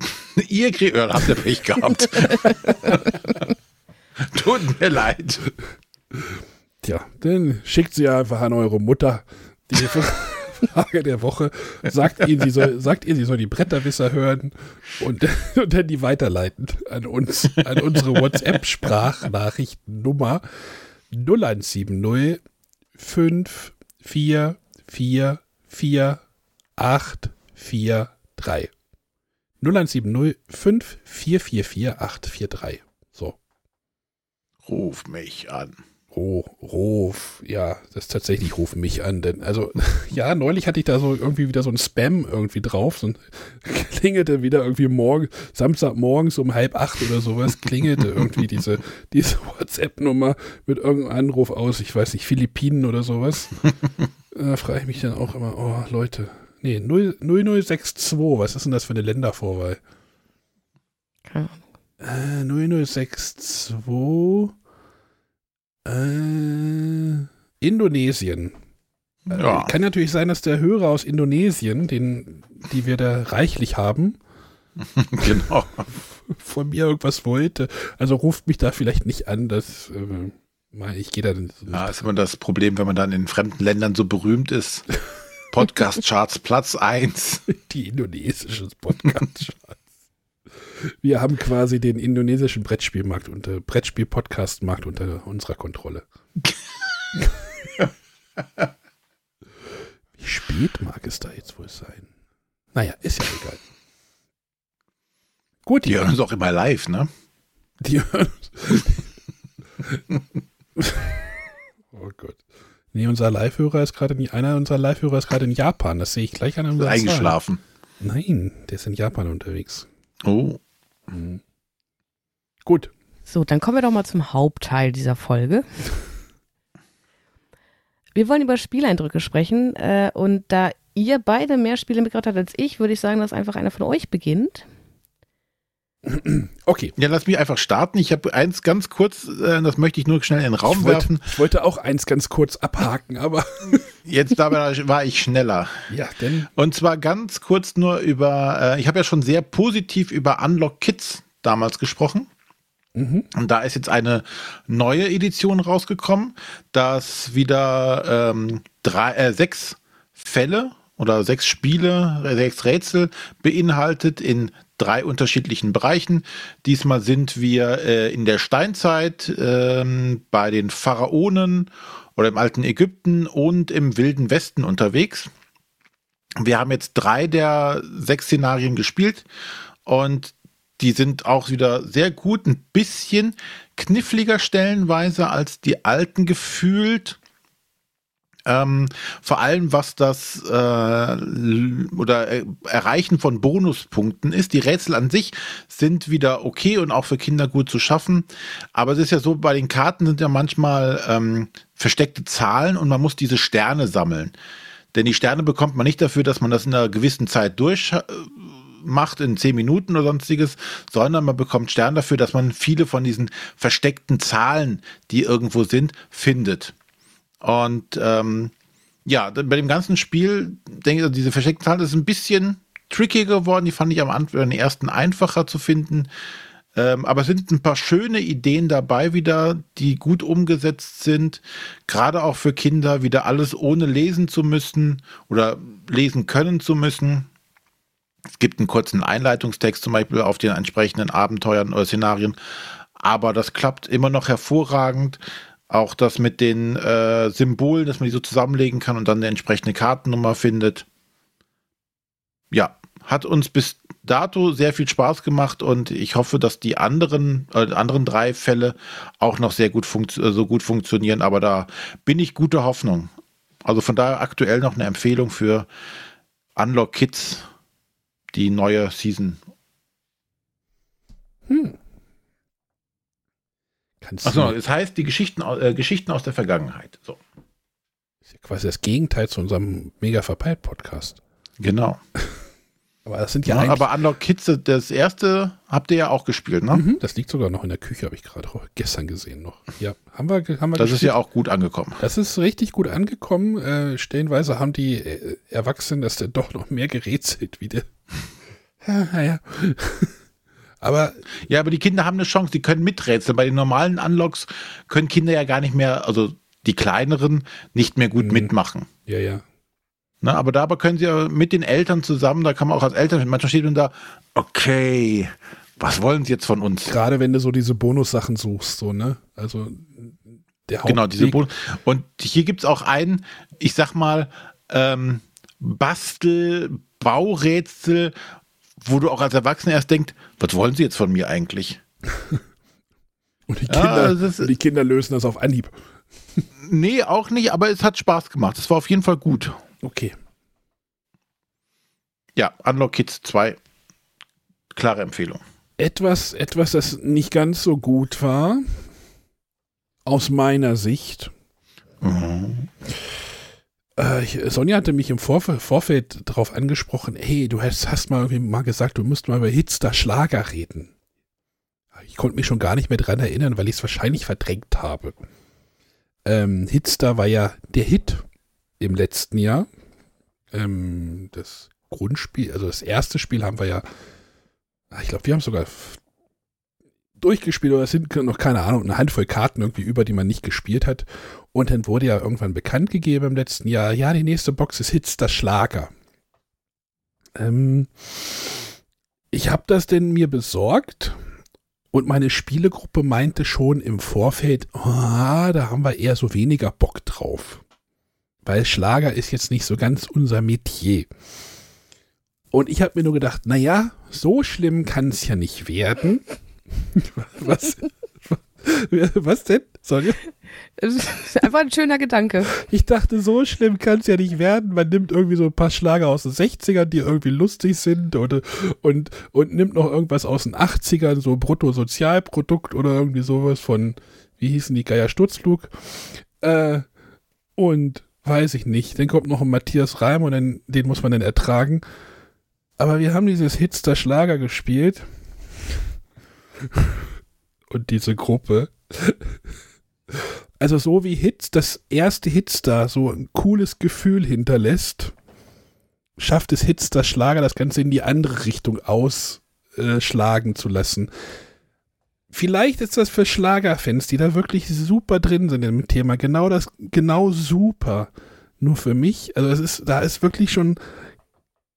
Speaker 2: [LAUGHS]
Speaker 3: Ihr kriegt, ja, habt ihr Pech gehabt. [LAUGHS] Tut mir leid.
Speaker 2: Tja, dann schickt sie einfach an eure Mutter die [LAUGHS] Frage der Woche. Sagt ihr, sie soll, sagt ihr, sie soll die Bretterwisser hören und, [LAUGHS] und dann die weiterleiten an uns, an unsere WhatsApp-Sprachnachrichtennummer 0170 5 4 4 4 8 4 3. 0170 5 4 4 4 8 4 3. So.
Speaker 3: Ruf mich an.
Speaker 2: Ruf, ruf, ja, das ist tatsächlich ruf mich an, denn, also, [LAUGHS] ja, neulich hatte ich da so irgendwie wieder so ein Spam irgendwie drauf, so ein, [LAUGHS] klingelte wieder irgendwie morgen, Samstagmorgens um halb acht oder sowas, klingelte irgendwie diese, [LAUGHS] diese WhatsApp-Nummer mit irgendeinem Anruf aus, ich weiß nicht, Philippinen oder sowas. da frage ich mich dann auch immer, oh, Leute, nee, 0, 0062, was ist denn das für eine Ländervorwahl?
Speaker 1: Keine Ahnung.
Speaker 2: Äh, 0062. Äh, Indonesien. Äh,
Speaker 3: Ja.
Speaker 2: Kann natürlich sein, dass der Hörer aus Indonesien, den, die wir da reichlich haben, [LAUGHS]
Speaker 3: Genau. [LAUGHS]
Speaker 2: von mir irgendwas wollte. Also ruft mich da vielleicht nicht an, dass äh, ich gehe da nicht.
Speaker 3: Ja, ist immer das Problem, wenn man dann in fremden Ländern so berühmt ist. [LAUGHS] Podcast-Charts Platz 1.
Speaker 2: die indonesische Podcast. Wir haben quasi den indonesischen Brettspielmarkt unter Brettspiel-Podcast-Markt unter unserer Kontrolle. [LAUGHS] Wie spät mag es da jetzt wohl sein? Naja, ist ja egal. Gut,
Speaker 3: Die hören uns auch immer live, ne?
Speaker 2: die hören. [LAUGHS] oh Gott. Nee, unser Live-Hörer ist gerade einer unserer Live-Hörer ist gerade in Japan. Das sehe ich gleich an unserer Zahl.
Speaker 3: Eingeschlafen.
Speaker 2: Nein, der ist in Japan unterwegs.
Speaker 3: Oh.
Speaker 2: Mhm. Gut.
Speaker 1: So, dann kommen wir doch mal zum Hauptteil dieser Folge. Wir wollen über Spieleindrücke sprechen äh, und da ihr beide mehr Spiele mitgebracht habt als ich, würde ich sagen, dass einfach einer von euch beginnt. [CLEARS THROAT]
Speaker 2: Okay.
Speaker 3: Ja, lass mich einfach starten. Ich habe eins ganz kurz, äh, das möchte ich nur schnell in den Raum
Speaker 2: ich, wollte,
Speaker 3: werfen.
Speaker 2: ich wollte auch eins ganz kurz abhaken, aber [LAUGHS]
Speaker 3: Jetzt dabei war ich schneller.
Speaker 2: ja, denn
Speaker 3: Und zwar ganz kurz nur über, äh, ich habe ja schon sehr positiv über Unlock Kids damals gesprochen.
Speaker 2: mhm.
Speaker 3: Und da ist jetzt eine neue Edition rausgekommen, das wieder ähm, drei, äh, sechs Fälle oder sechs Spiele, sechs Rätsel beinhaltet in drei unterschiedlichen Bereichen. Diesmal sind wir äh, in der Steinzeit, ähm, bei den Pharaonen oder im alten Ägypten und im wilden Westen unterwegs. Wir haben jetzt drei der sechs Szenarien gespielt und die sind auch wieder sehr gut, ein bisschen kniffliger stellenweise als die alten gefühlt. Ähm, vor allem was das äh, oder äh, Erreichen von Bonuspunkten ist. Die Rätsel an sich sind wieder okay und auch für Kinder gut zu schaffen. Aber es ist ja so, bei den Karten sind ja manchmal ähm, versteckte Zahlen und man muss diese Sterne sammeln. Denn die Sterne bekommt man nicht dafür, dass man das in einer gewissen Zeit durchmacht, in zehn Minuten oder sonstiges, sondern man bekommt Sterne dafür, dass man viele von diesen versteckten Zahlen, die irgendwo sind, findet. Und ähm, ja, bei dem ganzen Spiel, denke ich, also diese versteckten Zahlen ist ein bisschen trickier geworden. Die fand ich am Anfang den ersten einfacher zu finden. Ähm, aber es sind ein paar schöne Ideen dabei wieder, die gut umgesetzt sind. Gerade auch für Kinder, wieder alles ohne lesen zu müssen oder lesen können zu müssen. Es gibt einen kurzen Einleitungstext zum Beispiel auf den entsprechenden Abenteuern oder Szenarien. Aber das klappt immer noch hervorragend. Auch das mit den äh, Symbolen, dass man die so zusammenlegen kann und dann eine entsprechende Kartennummer findet. Ja, hat uns bis dato sehr viel Spaß gemacht und ich hoffe, dass die anderen, äh, anderen drei Fälle auch noch sehr gut äh, so gut funktionieren. Aber da bin ich guter Hoffnung. Also von daher aktuell noch eine Empfehlung für Unlock Kids, die neue Season. Hm. Achso, es heißt die Geschichten, äh, Geschichten aus der Vergangenheit. So.
Speaker 2: Das ist ja quasi das Gegenteil zu unserem Mega Verpeilt Podcast.
Speaker 3: Genau. [LAUGHS]
Speaker 2: Aber das sind ja, ja
Speaker 3: Aber Unlock Kids, das erste habt ihr ja auch gespielt, ne? Mhm,
Speaker 2: das liegt sogar noch in der Küche, habe ich gerade gestern gesehen noch. Ja, haben wir, haben wir
Speaker 3: Das gespielt. ist ja auch gut angekommen.
Speaker 2: Das ist richtig gut angekommen. Äh, stellenweise haben die äh, Erwachsenen das dann doch noch mehr gerätselt wie der. [LAUGHS] ja, naja. Aber.
Speaker 3: Ja, aber die Kinder haben eine Chance, die können miträtseln. Bei den normalen Unlocks können Kinder ja gar nicht mehr, also die kleineren, nicht mehr gut mhm. mitmachen.
Speaker 2: Ja, ja.
Speaker 3: Na, aber dabei können sie ja mit den Eltern zusammen, da kann man auch als Eltern, manchmal steht man da, okay, was wollen sie jetzt von uns?
Speaker 2: Gerade wenn du so diese Bonussachen suchst, so, ne? Also
Speaker 3: der Hauptweg. Genau, diese Bonus. Und hier gibt es auch einen, ich sag mal, ähm, Bastel, Baurätsel, wo du auch als Erwachsener erst denkst, was wollen sie jetzt von mir eigentlich? [LAUGHS]
Speaker 2: und, die Kinder, ja, ist, die Kinder lösen das auf Anhieb. [LAUGHS]
Speaker 3: nee, auch nicht, aber es hat Spaß gemacht. Es war auf jeden Fall gut.
Speaker 2: Okay.
Speaker 3: Ja, Unlock Kids 2. Klare Empfehlung.
Speaker 2: Etwas, etwas, das nicht ganz so gut war, aus meiner Sicht. Mhm. Äh, Sonja hatte mich im Vorf Vorfeld darauf angesprochen, hey, du hast, hast mal, mal gesagt, du musst mal über Hitster Schlager reden. Ich konnte mich schon gar nicht mehr dran erinnern, weil ich es wahrscheinlich verdrängt habe. Ähm, Hitster war ja der Hit im letzten Jahr. Ähm, das Grundspiel, also das erste Spiel haben wir ja, ah, ich glaube, wir haben sogar durchgespielt oder es sind noch keine Ahnung, eine Handvoll Karten irgendwie über, die man nicht gespielt hat. Und dann wurde ja irgendwann bekannt gegeben im letzten Jahr, ja, die nächste Box ist Hits der Schlager. Ähm, ich habe das denn mir besorgt und meine Spielegruppe meinte schon im Vorfeld, oh, da haben wir eher so weniger Bock drauf weil Schlager ist jetzt nicht so ganz unser Metier. Und ich habe mir nur gedacht, naja, so schlimm kann es ja nicht werden. [LAUGHS] Was? Was denn? Sonja?
Speaker 1: Das ist einfach ein schöner Gedanke.
Speaker 2: Ich dachte, so schlimm kann es ja nicht werden. Man nimmt irgendwie so ein paar Schlager aus den 60ern, die irgendwie lustig sind und, und, und nimmt noch irgendwas aus den 80ern, so Bruttosozialprodukt oder irgendwie sowas von, wie hießen die Geier Sturzflug. Äh, und Weiß ich nicht. Dann kommt noch ein Matthias Reim und dann, den muss man dann ertragen. Aber wir haben dieses Hitster Schlager gespielt. [LAUGHS] und diese Gruppe. Also so wie Hits, das erste Hitstar so ein cooles Gefühl hinterlässt, schafft es Hitster Schlager das Ganze in die andere Richtung ausschlagen zu lassen. Vielleicht ist das für Schlagerfans, die da wirklich super drin sind im Thema, genau das, genau super. Nur für mich, also es ist, da ist wirklich schon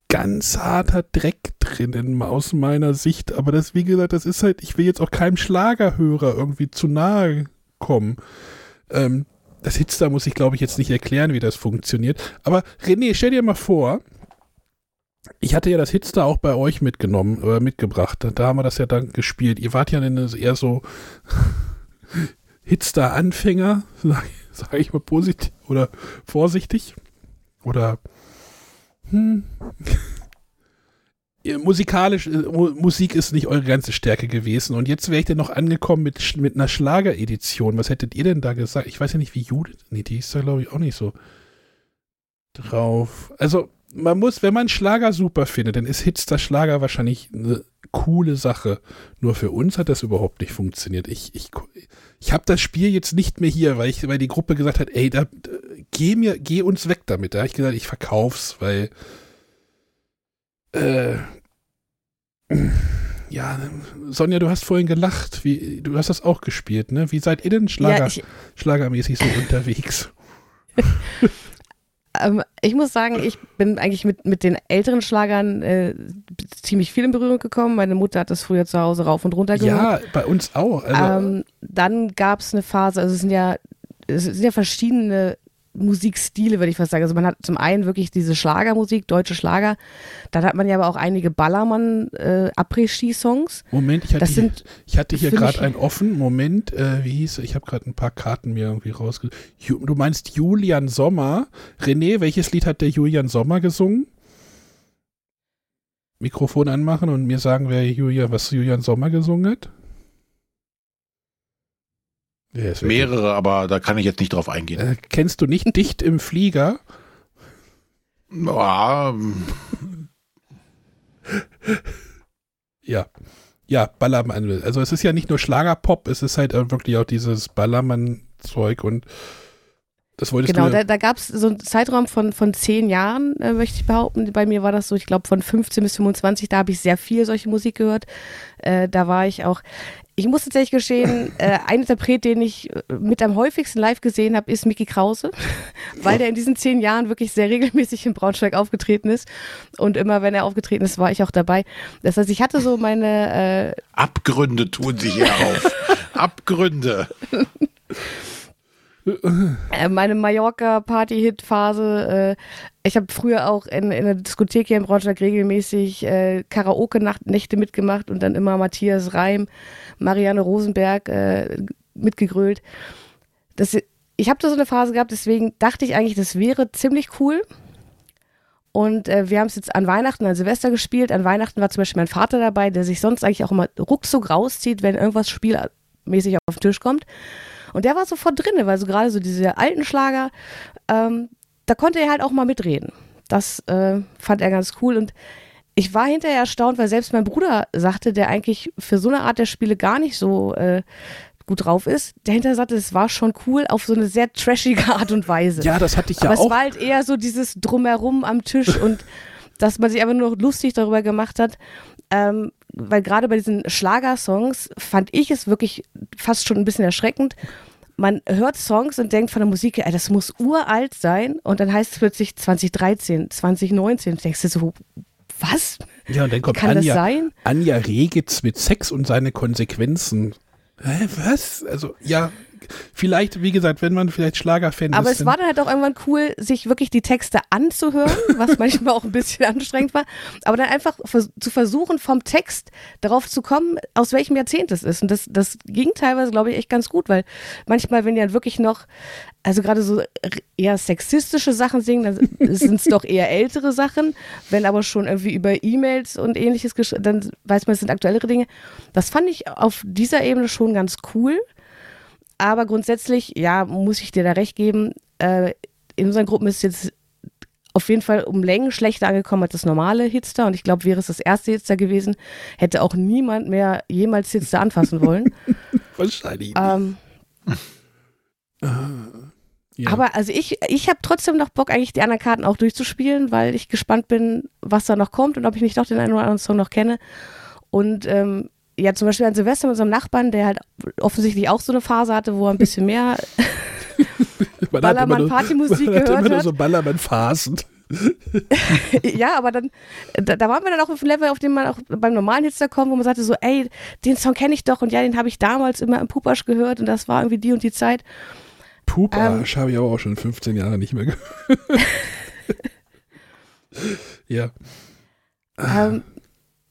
Speaker 2: ganz harter Dreck drinnen aus meiner Sicht. Aber das, wie gesagt, das ist halt, ich will jetzt auch keinem Schlagerhörer irgendwie zu nahe kommen. Ähm, das Hitster muss ich, glaube ich, jetzt nicht erklären, wie das funktioniert. Aber René, stell dir mal vor, ich hatte ja das Hitster auch bei euch mitgenommen oder mitgebracht. Da haben wir das ja dann gespielt. Ihr wart ja eher so [LAUGHS] Hitster-Anfänger, sage [LAUGHS] sag ich mal positiv oder vorsichtig. Oder hm, [LAUGHS] musikalisch, äh, Musik ist nicht eure ganze Stärke gewesen. Und jetzt wäre ich dann noch angekommen mit, mit einer Schlageredition. Was hättet ihr denn da gesagt? Ich weiß ja nicht, wie Judith. Nee, die ist da, glaube ich, auch nicht so drauf. Also, man muss, wenn man Schlager super findet, dann ist Hitster Schlager wahrscheinlich eine coole Sache. Nur für uns hat das überhaupt nicht funktioniert. Ich, ich, ich habe das Spiel jetzt nicht mehr hier, weil, ich, weil die Gruppe gesagt hat, ey, da, geh mir, geh uns weg damit. Da habe ich gesagt, ich verkauf's, weil äh, ja, Sonja, du hast vorhin gelacht. Wie, du hast das auch gespielt, ne? Wie seid ihr denn Schlager, ja, ich, schlagermäßig so unterwegs? [LAUGHS]
Speaker 1: ähm, ich muss sagen, ich bin eigentlich mit, mit den älteren Schlagern äh, ziemlich viel in Berührung gekommen. Meine Mutter hat das früher zu Hause rauf und runter
Speaker 2: gehört. Ja, bei uns auch.
Speaker 1: Also, ähm, dann gab es eine Phase, also es sind ja, es sind ja verschiedene Musikstile, würde ich fast sagen. Also man hat zum einen wirklich diese Schlagermusik, deutsche Schlager. Dann hat man ja aber auch einige Ballermann äh, Après-Ski-Songs.
Speaker 2: Moment, ich hatte das hier, sind, ich hatte hier gerade einen offen. Moment, äh, wie hieß Ich habe gerade ein paar Karten mir irgendwie rausge... Du meinst Julian Sommer. René, welches Lied hat der Julian Sommer gesungen? Mikrofon anmachen und mir sagen, wer Julian, was Julian Sommer gesungen hat?
Speaker 3: Ja, Mehrere, aber da kann ich jetzt nicht drauf eingehen. Äh,
Speaker 2: kennst du nicht Dicht im Flieger?
Speaker 3: Ja.
Speaker 2: ja. Ja, Ballermann. Also es ist ja nicht nur Schlagerpop, es ist halt wirklich auch dieses Ballermann-Zeug und das wolltest
Speaker 1: genau,
Speaker 2: du.
Speaker 1: Genau, da, da gab es so einen Zeitraum von, von zehn Jahren, äh, möchte ich behaupten. Bei mir war das so, ich glaube, von 15 bis 25, da habe ich sehr viel solche Musik gehört. Äh, da war ich auch ich muss tatsächlich gestehen, [LAUGHS] äh, ein Interpret, den ich äh, mit am häufigsten live gesehen habe, ist Mickey Krause, [LAUGHS] weil der in diesen zehn Jahren wirklich sehr regelmäßig in Braunschweig aufgetreten ist. Und immer, wenn er aufgetreten ist, war ich auch dabei. Das heißt, ich hatte so meine...
Speaker 3: Äh Abgründe tun sich hier auf. [LAUGHS] Abgründe.
Speaker 1: Äh, meine Mallorca-Party-Hit-Phase. Äh, ich habe früher auch in, in der Diskothek hier in Braunschweig regelmäßig äh, Karaoke-Nächte mitgemacht und dann immer Matthias Reim, Marianne Rosenberg äh, mitgegrölt. Das, ich habe da so eine Phase gehabt, deswegen dachte ich eigentlich, das wäre ziemlich cool. Und äh, wir haben es jetzt an Weihnachten, an Silvester gespielt. An Weihnachten war zum Beispiel mein Vater dabei, der sich sonst eigentlich auch immer ruckzuck rauszieht, wenn irgendwas spielmäßig auf den Tisch kommt. Und der war sofort drin, weil so gerade so diese alten Schlager, ähm, da konnte er halt auch mal mitreden. Das äh, fand er ganz cool und ich war hinterher erstaunt, weil selbst mein Bruder sagte, der eigentlich für so eine Art der Spiele gar nicht so äh, gut drauf ist, der hinterher sagte, es war schon cool auf so eine sehr trashige Art und Weise.
Speaker 2: Ja, das hatte ich ja
Speaker 1: Aber
Speaker 2: auch.
Speaker 1: es war halt eher so dieses Drumherum am Tisch und [LAUGHS] dass man sich einfach nur lustig darüber gemacht hat. Ähm, weil gerade bei diesen Schlagersongs fand ich es wirklich fast schon ein bisschen erschreckend. Man hört Songs und denkt von der Musik, ey, das muss uralt sein und dann heißt es plötzlich 2013, 2019. Du denkst du so, was?
Speaker 2: Ja, und dann kommt
Speaker 1: kann
Speaker 2: Anja,
Speaker 1: das sein?
Speaker 2: Anja Regitz mit Sex und seine Konsequenzen. Hä, was? Also, ja, vielleicht, wie gesagt, wenn man vielleicht Schlagerfan
Speaker 1: ist. Aber
Speaker 2: es
Speaker 1: war dann halt auch irgendwann cool, sich wirklich die Texte anzuhören, was [LAUGHS] manchmal auch ein bisschen anstrengend war. Aber dann einfach zu versuchen, vom Text darauf zu kommen, aus welchem Jahrzehnt es ist. Und das, das ging teilweise, glaube ich, echt ganz gut, weil manchmal, wenn die dann wirklich noch, also gerade so eher sexistische Sachen singen, dann sind es doch eher ältere Sachen. Wenn aber schon irgendwie über E-Mails und ähnliches, dann weiß man, es sind aktuellere Dinge. Das fand ich auf dieser Ebene schon ganz cool. Aber grundsätzlich, ja, muss ich dir da recht geben, äh, in unseren Gruppen ist jetzt auf jeden Fall um Längen schlechter angekommen als das normale Hitster. Und ich glaube, wäre es das erste Hitster gewesen, hätte auch niemand mehr jemals Hitster anfassen wollen. [LAUGHS]
Speaker 2: Wahrscheinlich.
Speaker 1: Ähm, ja. Aber also ich, ich habe trotzdem noch Bock, eigentlich die anderen Karten auch durchzuspielen, weil ich gespannt bin, was da noch kommt und ob ich nicht doch den einen oder anderen Song noch kenne. Und ähm, ja, zum Beispiel an Silvester mit unserem Nachbarn, der halt offensichtlich auch so eine Phase hatte, wo er ein bisschen mehr [LAUGHS] Ballermann-Partymusik [LAUGHS] gehört hat. Immer nur
Speaker 2: so Ballermann-Phasen. [LAUGHS]
Speaker 1: ja, aber dann, da, da, waren wir dann auch auf dem Level, auf dem man auch beim normalen Hitster kommt, wo man sagte so, ey, den Song kenne ich doch und ja, den habe ich damals immer im Pupasch gehört und das war irgendwie die und die Zeit.
Speaker 2: Puparsch ähm, habe ich aber auch schon 15 Jahre nicht mehr gehört. ja.
Speaker 1: Ähm,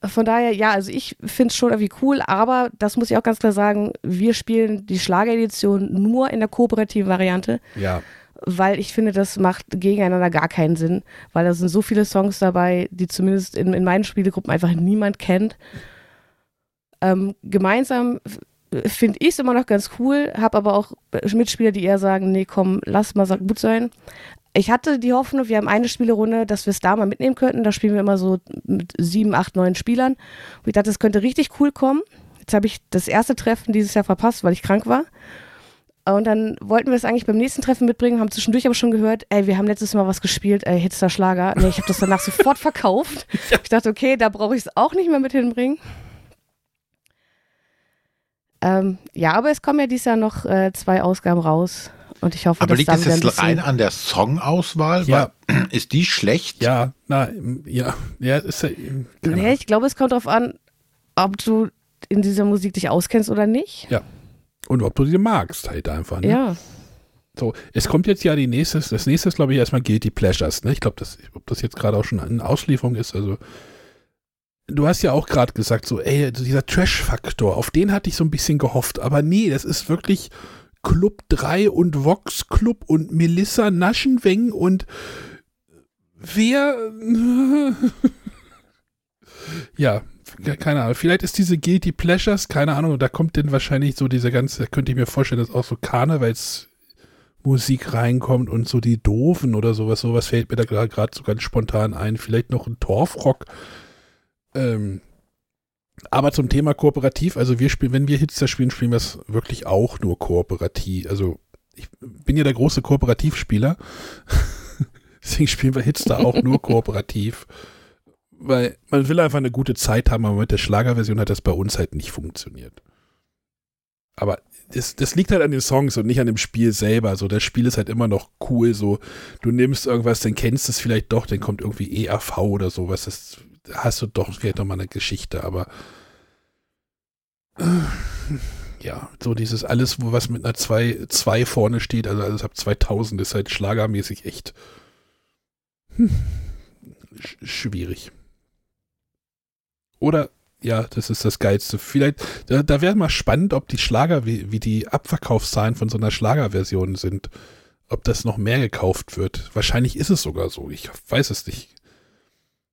Speaker 1: von daher, ja, also ich finde es schon irgendwie cool, aber das muss ich auch ganz klar sagen, wir spielen die Schlageredition nur in der kooperativen Variante.
Speaker 2: Ja.
Speaker 1: Weil ich finde, das macht gegeneinander gar keinen Sinn, weil da sind so viele Songs dabei, die zumindest in, in meinen Spielegruppen einfach niemand kennt. Ähm, gemeinsam finde ich es immer noch ganz cool, habe aber auch Mitspieler, die eher sagen, nee, komm, lass mal gut sein. Ich hatte die Hoffnung, wir haben eine Spielerunde, dass wir es da mal mitnehmen könnten. Da spielen wir immer so mit sieben, acht, neun Spielern. Und ich dachte, das könnte richtig cool kommen. Jetzt habe ich das erste Treffen dieses Jahr verpasst, weil ich krank war. Und dann wollten wir es eigentlich beim nächsten Treffen mitbringen, haben zwischendurch aber schon gehört, ey, wir haben letztes Mal was gespielt, ey, Hitster Schlager. Nee, ich habe das danach [LAUGHS] sofort verkauft. Ich dachte, okay, da brauche ich es auch nicht mehr mit hinbringen. Ähm, ja, aber es kommen ja dieses Jahr noch äh, zwei Ausgaben raus. Und ich hoffe,
Speaker 3: aber liegt das jetzt rein an der Songauswahl? Ja. ist die schlecht?
Speaker 2: Ja, na, ja, ja, ist ja.
Speaker 1: Nee, ich glaube, es kommt darauf an, ob du in dieser Musik dich auskennst oder nicht.
Speaker 2: Ja. Und ob du sie magst, halt einfach. Ne?
Speaker 1: Ja.
Speaker 2: So, es kommt jetzt ja die nächste, das nächste ist, glaube ich, erstmal Guilty Pleasures, ne? Ich glaube, das, ob das jetzt gerade auch schon eine Auslieferung ist, also du hast ja auch gerade gesagt, so, ey, dieser Trash-Faktor, auf den hatte ich so ein bisschen gehofft. Aber nee, das ist wirklich Club 3 und Vox Club und Melissa Naschenweng und wer. [LAUGHS] ja, keine Ahnung. Vielleicht ist diese Guilty Pleasures, keine Ahnung, da kommt denn wahrscheinlich so diese ganze, da könnte ich mir vorstellen, dass auch so Karnevals. Musik reinkommt und so die Doofen oder sowas, sowas fällt mir da gerade so ganz spontan ein. Vielleicht noch ein Torfrock ähm, aber zum Thema kooperativ, also wir spielen, wenn wir Hitster spielen, spielen wir es wirklich auch nur kooperativ. Also ich bin ja der große Kooperativspieler. [LAUGHS] Deswegen spielen wir Hitster auch nur kooperativ. Weil man will einfach eine gute Zeit haben, aber mit der Schlagerversion hat das bei uns halt nicht funktioniert. Aber das, das liegt halt an den Songs und nicht an dem Spiel selber. So, das Spiel ist halt immer noch cool. So, du nimmst irgendwas, dann kennst du es vielleicht doch, dann kommt irgendwie EAV oder sowas. Das hast du doch vielleicht nochmal eine Geschichte, aber äh, ja, so dieses alles, wo was mit einer 2 zwei, vorne steht, also alles ab 2000 ist halt schlagermäßig echt hm, sch schwierig. Oder ja, das ist das Geilste. Vielleicht, da, da wäre mal spannend, ob die Schlager, wie, wie die Abverkaufszahlen von so einer Schlagerversion sind. Ob das noch mehr gekauft wird. Wahrscheinlich ist es sogar so. Ich weiß es nicht.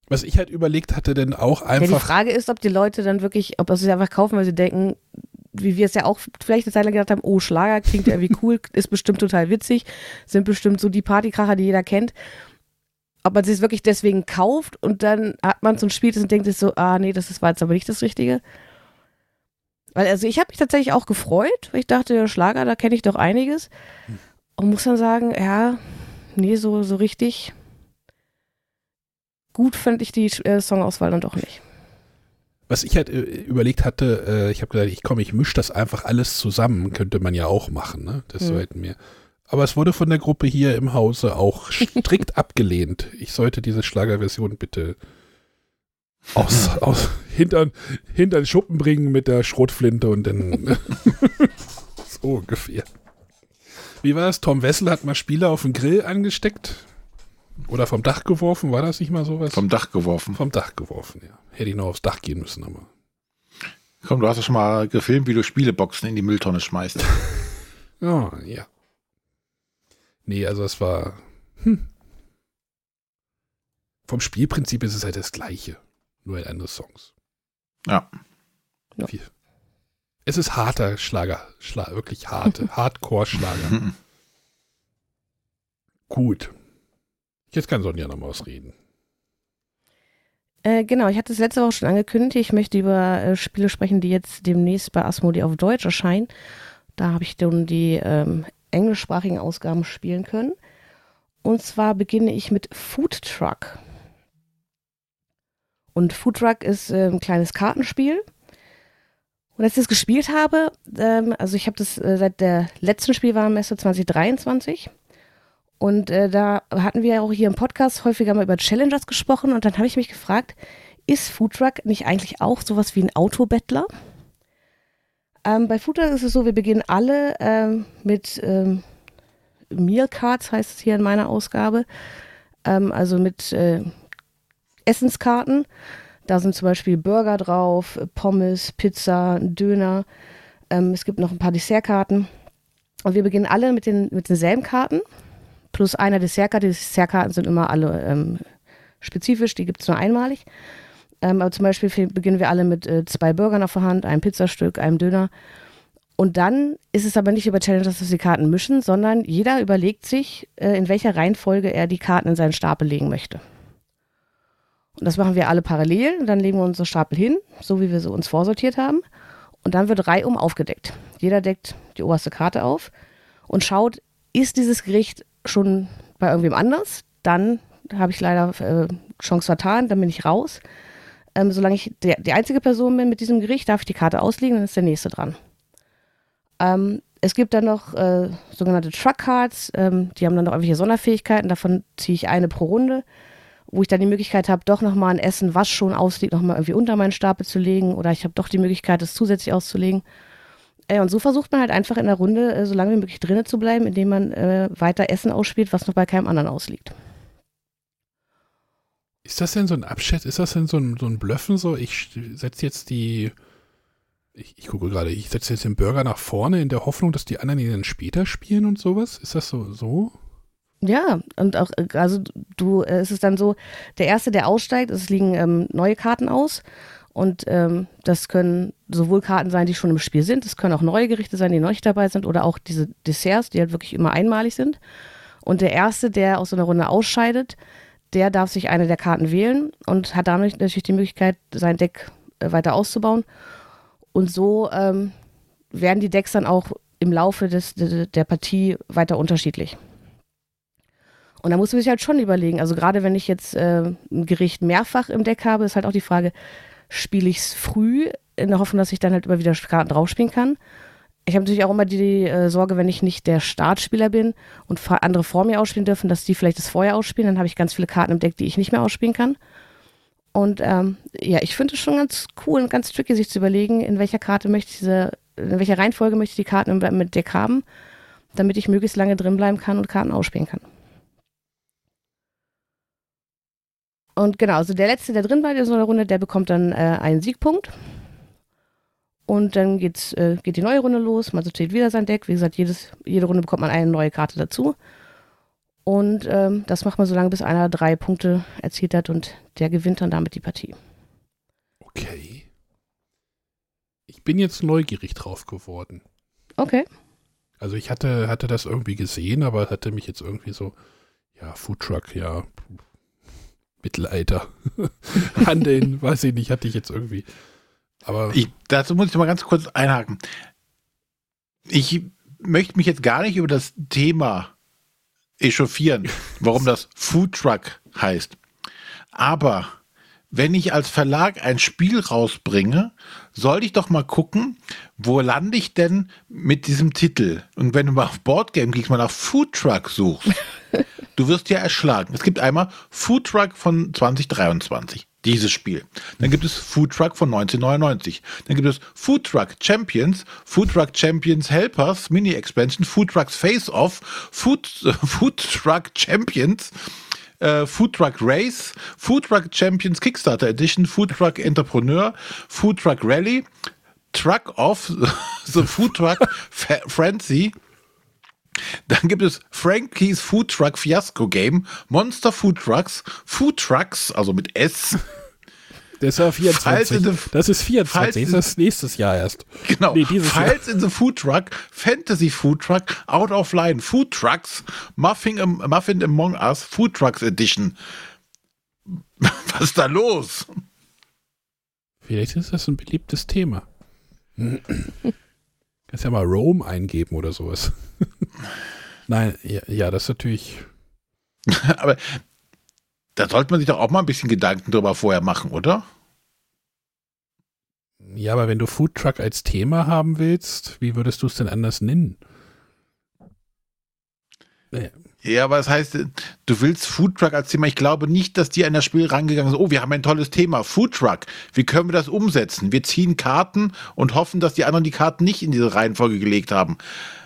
Speaker 2: Was ich halt überlegt hatte, denn auch einfach. Ja,
Speaker 1: die Frage ist, ob die Leute dann wirklich, ob sie es einfach kaufen, weil sie denken, wie wir es ja auch vielleicht eine Zeit lang gedacht haben, oh, Schlager klingt ja irgendwie [LAUGHS] cool, ist bestimmt total witzig, sind bestimmt so die Partykracher, die jeder kennt. Ob man es wirklich deswegen kauft und dann hat man so ein Spiel und denkt sich so, ah nee, das war jetzt aber nicht das Richtige. Weil, also ich habe mich tatsächlich auch gefreut, weil ich dachte, Schlager, da kenne ich doch einiges. Und muss dann sagen, ja, nee, so, so richtig gut fand ich die äh, Songauswahl dann doch nicht.
Speaker 2: Was ich halt äh, überlegt hatte, äh, ich habe gesagt, ich komme, ich mische das einfach alles zusammen, könnte man ja auch machen, ne? Das hm. sollten mir. Aber es wurde von der Gruppe hier im Hause auch [LAUGHS] strikt abgelehnt. Ich sollte diese Schlagerversion bitte aus, aus hintern, hintern Schuppen bringen mit der Schrotflinte und dann [LAUGHS] [LAUGHS] so ungefähr. Wie war das? Tom Wessel hat mal Spieler auf den Grill angesteckt. Oder vom Dach geworfen, war das nicht mal sowas?
Speaker 3: Vom Dach geworfen.
Speaker 2: Vom Dach geworfen, ja. Hätte ich noch aufs Dach gehen müssen, aber.
Speaker 3: Komm, du hast doch schon mal gefilmt, wie du Spieleboxen in die Mülltonne schmeißt.
Speaker 2: oh, [LAUGHS] ja. Nee, also es war. Hm. Vom Spielprinzip ist es halt das gleiche. Nur in andere Songs.
Speaker 3: Ja.
Speaker 2: ja. Es ist harter Schlager. Schla wirklich harte. [LAUGHS] Hardcore-Schlager. [LAUGHS] Gut. Jetzt kann Sonja noch mal was reden.
Speaker 1: Äh, genau, ich hatte es letzte Woche schon angekündigt. Ich möchte über äh, Spiele sprechen, die jetzt demnächst bei Asmodi auf Deutsch erscheinen. Da habe ich dann die ähm, englischsprachigen Ausgaben spielen können. Und zwar beginne ich mit Food Truck. Und Food Truck ist äh, ein kleines Kartenspiel. Und als ich das gespielt habe, ähm, also ich habe das äh, seit der letzten Spielwarenmesse 2023 und äh, da hatten wir ja auch hier im Podcast häufiger mal über Challengers gesprochen und dann habe ich mich gefragt, ist Foodtruck nicht eigentlich auch sowas wie ein Autobettler? Ähm, bei Foodtruck ist es so, wir beginnen alle ähm, mit ähm, Meal heißt es hier in meiner Ausgabe. Ähm, also mit äh, Essenskarten. Da sind zum Beispiel Burger drauf, Pommes, Pizza, Döner. Ähm, es gibt noch ein paar Dessertkarten. Und wir beginnen alle mit, den, mit denselben Karten. Plus einer Dessertkarte. Die Dessertkarten sind immer alle ähm, spezifisch, die gibt es nur einmalig. Ähm, aber zum Beispiel beginnen wir alle mit äh, zwei Burgern auf der Hand, einem Pizzastück, einem Döner. Und dann ist es aber nicht über Challenge, dass wir die Karten mischen, sondern jeder überlegt sich, äh, in welcher Reihenfolge er die Karten in seinen Stapel legen möchte. Und das machen wir alle parallel. Und dann legen wir unsere Stapel hin, so wie wir sie uns vorsortiert haben. Und dann wird reihum aufgedeckt. Jeder deckt die oberste Karte auf und schaut, ist dieses Gericht schon bei irgendwem anders? Dann habe ich leider äh, Chance vertan, dann bin ich raus. Ähm, solange ich der, die einzige Person bin mit diesem Gericht, darf ich die Karte auslegen, dann ist der nächste dran. Ähm, es gibt dann noch äh, sogenannte Truck Cards, ähm, die haben dann noch irgendwelche Sonderfähigkeiten, davon ziehe ich eine pro Runde wo ich dann die Möglichkeit habe, doch nochmal ein Essen, was schon ausliegt, nochmal irgendwie unter meinen Stapel zu legen oder ich habe doch die Möglichkeit, es zusätzlich auszulegen. Äh, und so versucht man halt einfach in der Runde äh, so lange wie möglich drinnen zu bleiben, indem man äh, weiter Essen ausspielt, was noch bei keinem anderen ausliegt.
Speaker 2: Ist das denn so ein Abschätz? Ist das denn so ein, so ein Blöffen so? Ich setze jetzt die, ich, ich gucke gerade, ich setze jetzt den Burger nach vorne in der Hoffnung, dass die anderen ihn dann später spielen und sowas? Ist das so? so?
Speaker 1: Ja, und auch, äh, also du, äh, es ist dann so, der Erste, der aussteigt, es liegen ähm, neue Karten aus. Und ähm, das können sowohl Karten sein, die schon im Spiel sind, es können auch neue Gerichte sein, die neu dabei sind, oder auch diese Desserts, die halt wirklich immer einmalig sind. Und der Erste, der aus so einer Runde ausscheidet, der darf sich eine der Karten wählen und hat damit natürlich die Möglichkeit, sein Deck äh, weiter auszubauen. Und so ähm, werden die Decks dann auch im Laufe des, der Partie weiter unterschiedlich. Und da muss man sich halt schon überlegen, also gerade wenn ich jetzt äh, ein Gericht mehrfach im Deck habe, ist halt auch die Frage, spiele ich es früh in der Hoffnung, dass ich dann halt immer wieder Karten draufspielen kann. Ich habe natürlich auch immer die äh, Sorge, wenn ich nicht der Startspieler bin und andere vor mir ausspielen dürfen, dass die vielleicht das vorher ausspielen, dann habe ich ganz viele Karten im Deck, die ich nicht mehr ausspielen kann. Und ähm, ja, ich finde es schon ganz cool und ganz tricky, sich zu überlegen, in welcher Karte möchte ich diese, in welcher Reihenfolge möchte ich die Karten im, im Deck haben, damit ich möglichst lange drin bleiben kann und Karten ausspielen kann. Und genau, also der Letzte, der drin bleibt in so einer Runde, der bekommt dann äh, einen Siegpunkt. Und dann geht's, äh, geht die neue Runde los. Man sortiert wieder sein Deck. Wie gesagt, jedes, jede Runde bekommt man eine neue Karte dazu. Und ähm, das macht man so lange, bis einer drei Punkte erzielt hat und der gewinnt dann damit die Partie.
Speaker 2: Okay. Ich bin jetzt neugierig drauf geworden.
Speaker 1: Okay.
Speaker 2: Also ich hatte, hatte das irgendwie gesehen, aber hatte mich jetzt irgendwie so, ja, Foodtruck, ja, Mittelalter [LAUGHS] handeln, weiß ich nicht, hatte ich jetzt irgendwie. Aber
Speaker 3: ich, dazu muss ich mal ganz kurz einhaken. Ich möchte mich jetzt gar nicht über das Thema echauffieren, warum [LAUGHS] das Food Truck heißt. Aber wenn ich als Verlag ein Spiel rausbringe, sollte ich doch mal gucken, wo lande ich denn mit diesem Titel? Und wenn du mal auf Boardgame gehst, mal nach Food Truck suchst, [LAUGHS] du wirst ja erschlagen. Es gibt einmal Food Truck von 2023, dieses Spiel. Dann gibt es Food Truck von 1999. Dann gibt es Food Truck Champions, Food Truck Champions Helpers, Mini-Expansion, Food [LAUGHS] Trucks Face Off, Food, Food Truck Champions, äh, Food Truck Race, Food Truck Champions Kickstarter Edition, Food Truck Entrepreneur, Food Truck Rally, Truck Off, [LAUGHS] The Food Truck Frenzy, dann gibt es Frankie's Food Truck Fiasco Game, Monster Food Trucks, Food Trucks, also mit S.
Speaker 2: Das ist ja 24. The, das ist 24. Das ist nächstes Jahr erst.
Speaker 3: Genau. Nee, Files Jahr. in the Food Truck, Fantasy Food Truck, Out of Line Food Trucks, Muffin, Muffin Among Us Food Trucks Edition. [LAUGHS] Was ist da los?
Speaker 2: Vielleicht ist das ein beliebtes Thema. Kannst ja mal Rome eingeben oder sowas. [LAUGHS] Nein, ja, ja, das ist natürlich. [LAUGHS]
Speaker 3: Aber da sollte man sich doch auch mal ein bisschen Gedanken drüber vorher machen, oder?
Speaker 2: Ja, aber wenn du Foodtruck als Thema haben willst, wie würdest du es denn anders nennen?
Speaker 3: Naja. Ja, aber das heißt, du willst Foodtruck als Thema. Ich glaube nicht, dass die an das Spiel rangegangen sind. Oh, wir haben ein tolles Thema. Foodtruck. Wie können wir das umsetzen? Wir ziehen Karten und hoffen, dass die anderen die Karten nicht in diese Reihenfolge gelegt haben.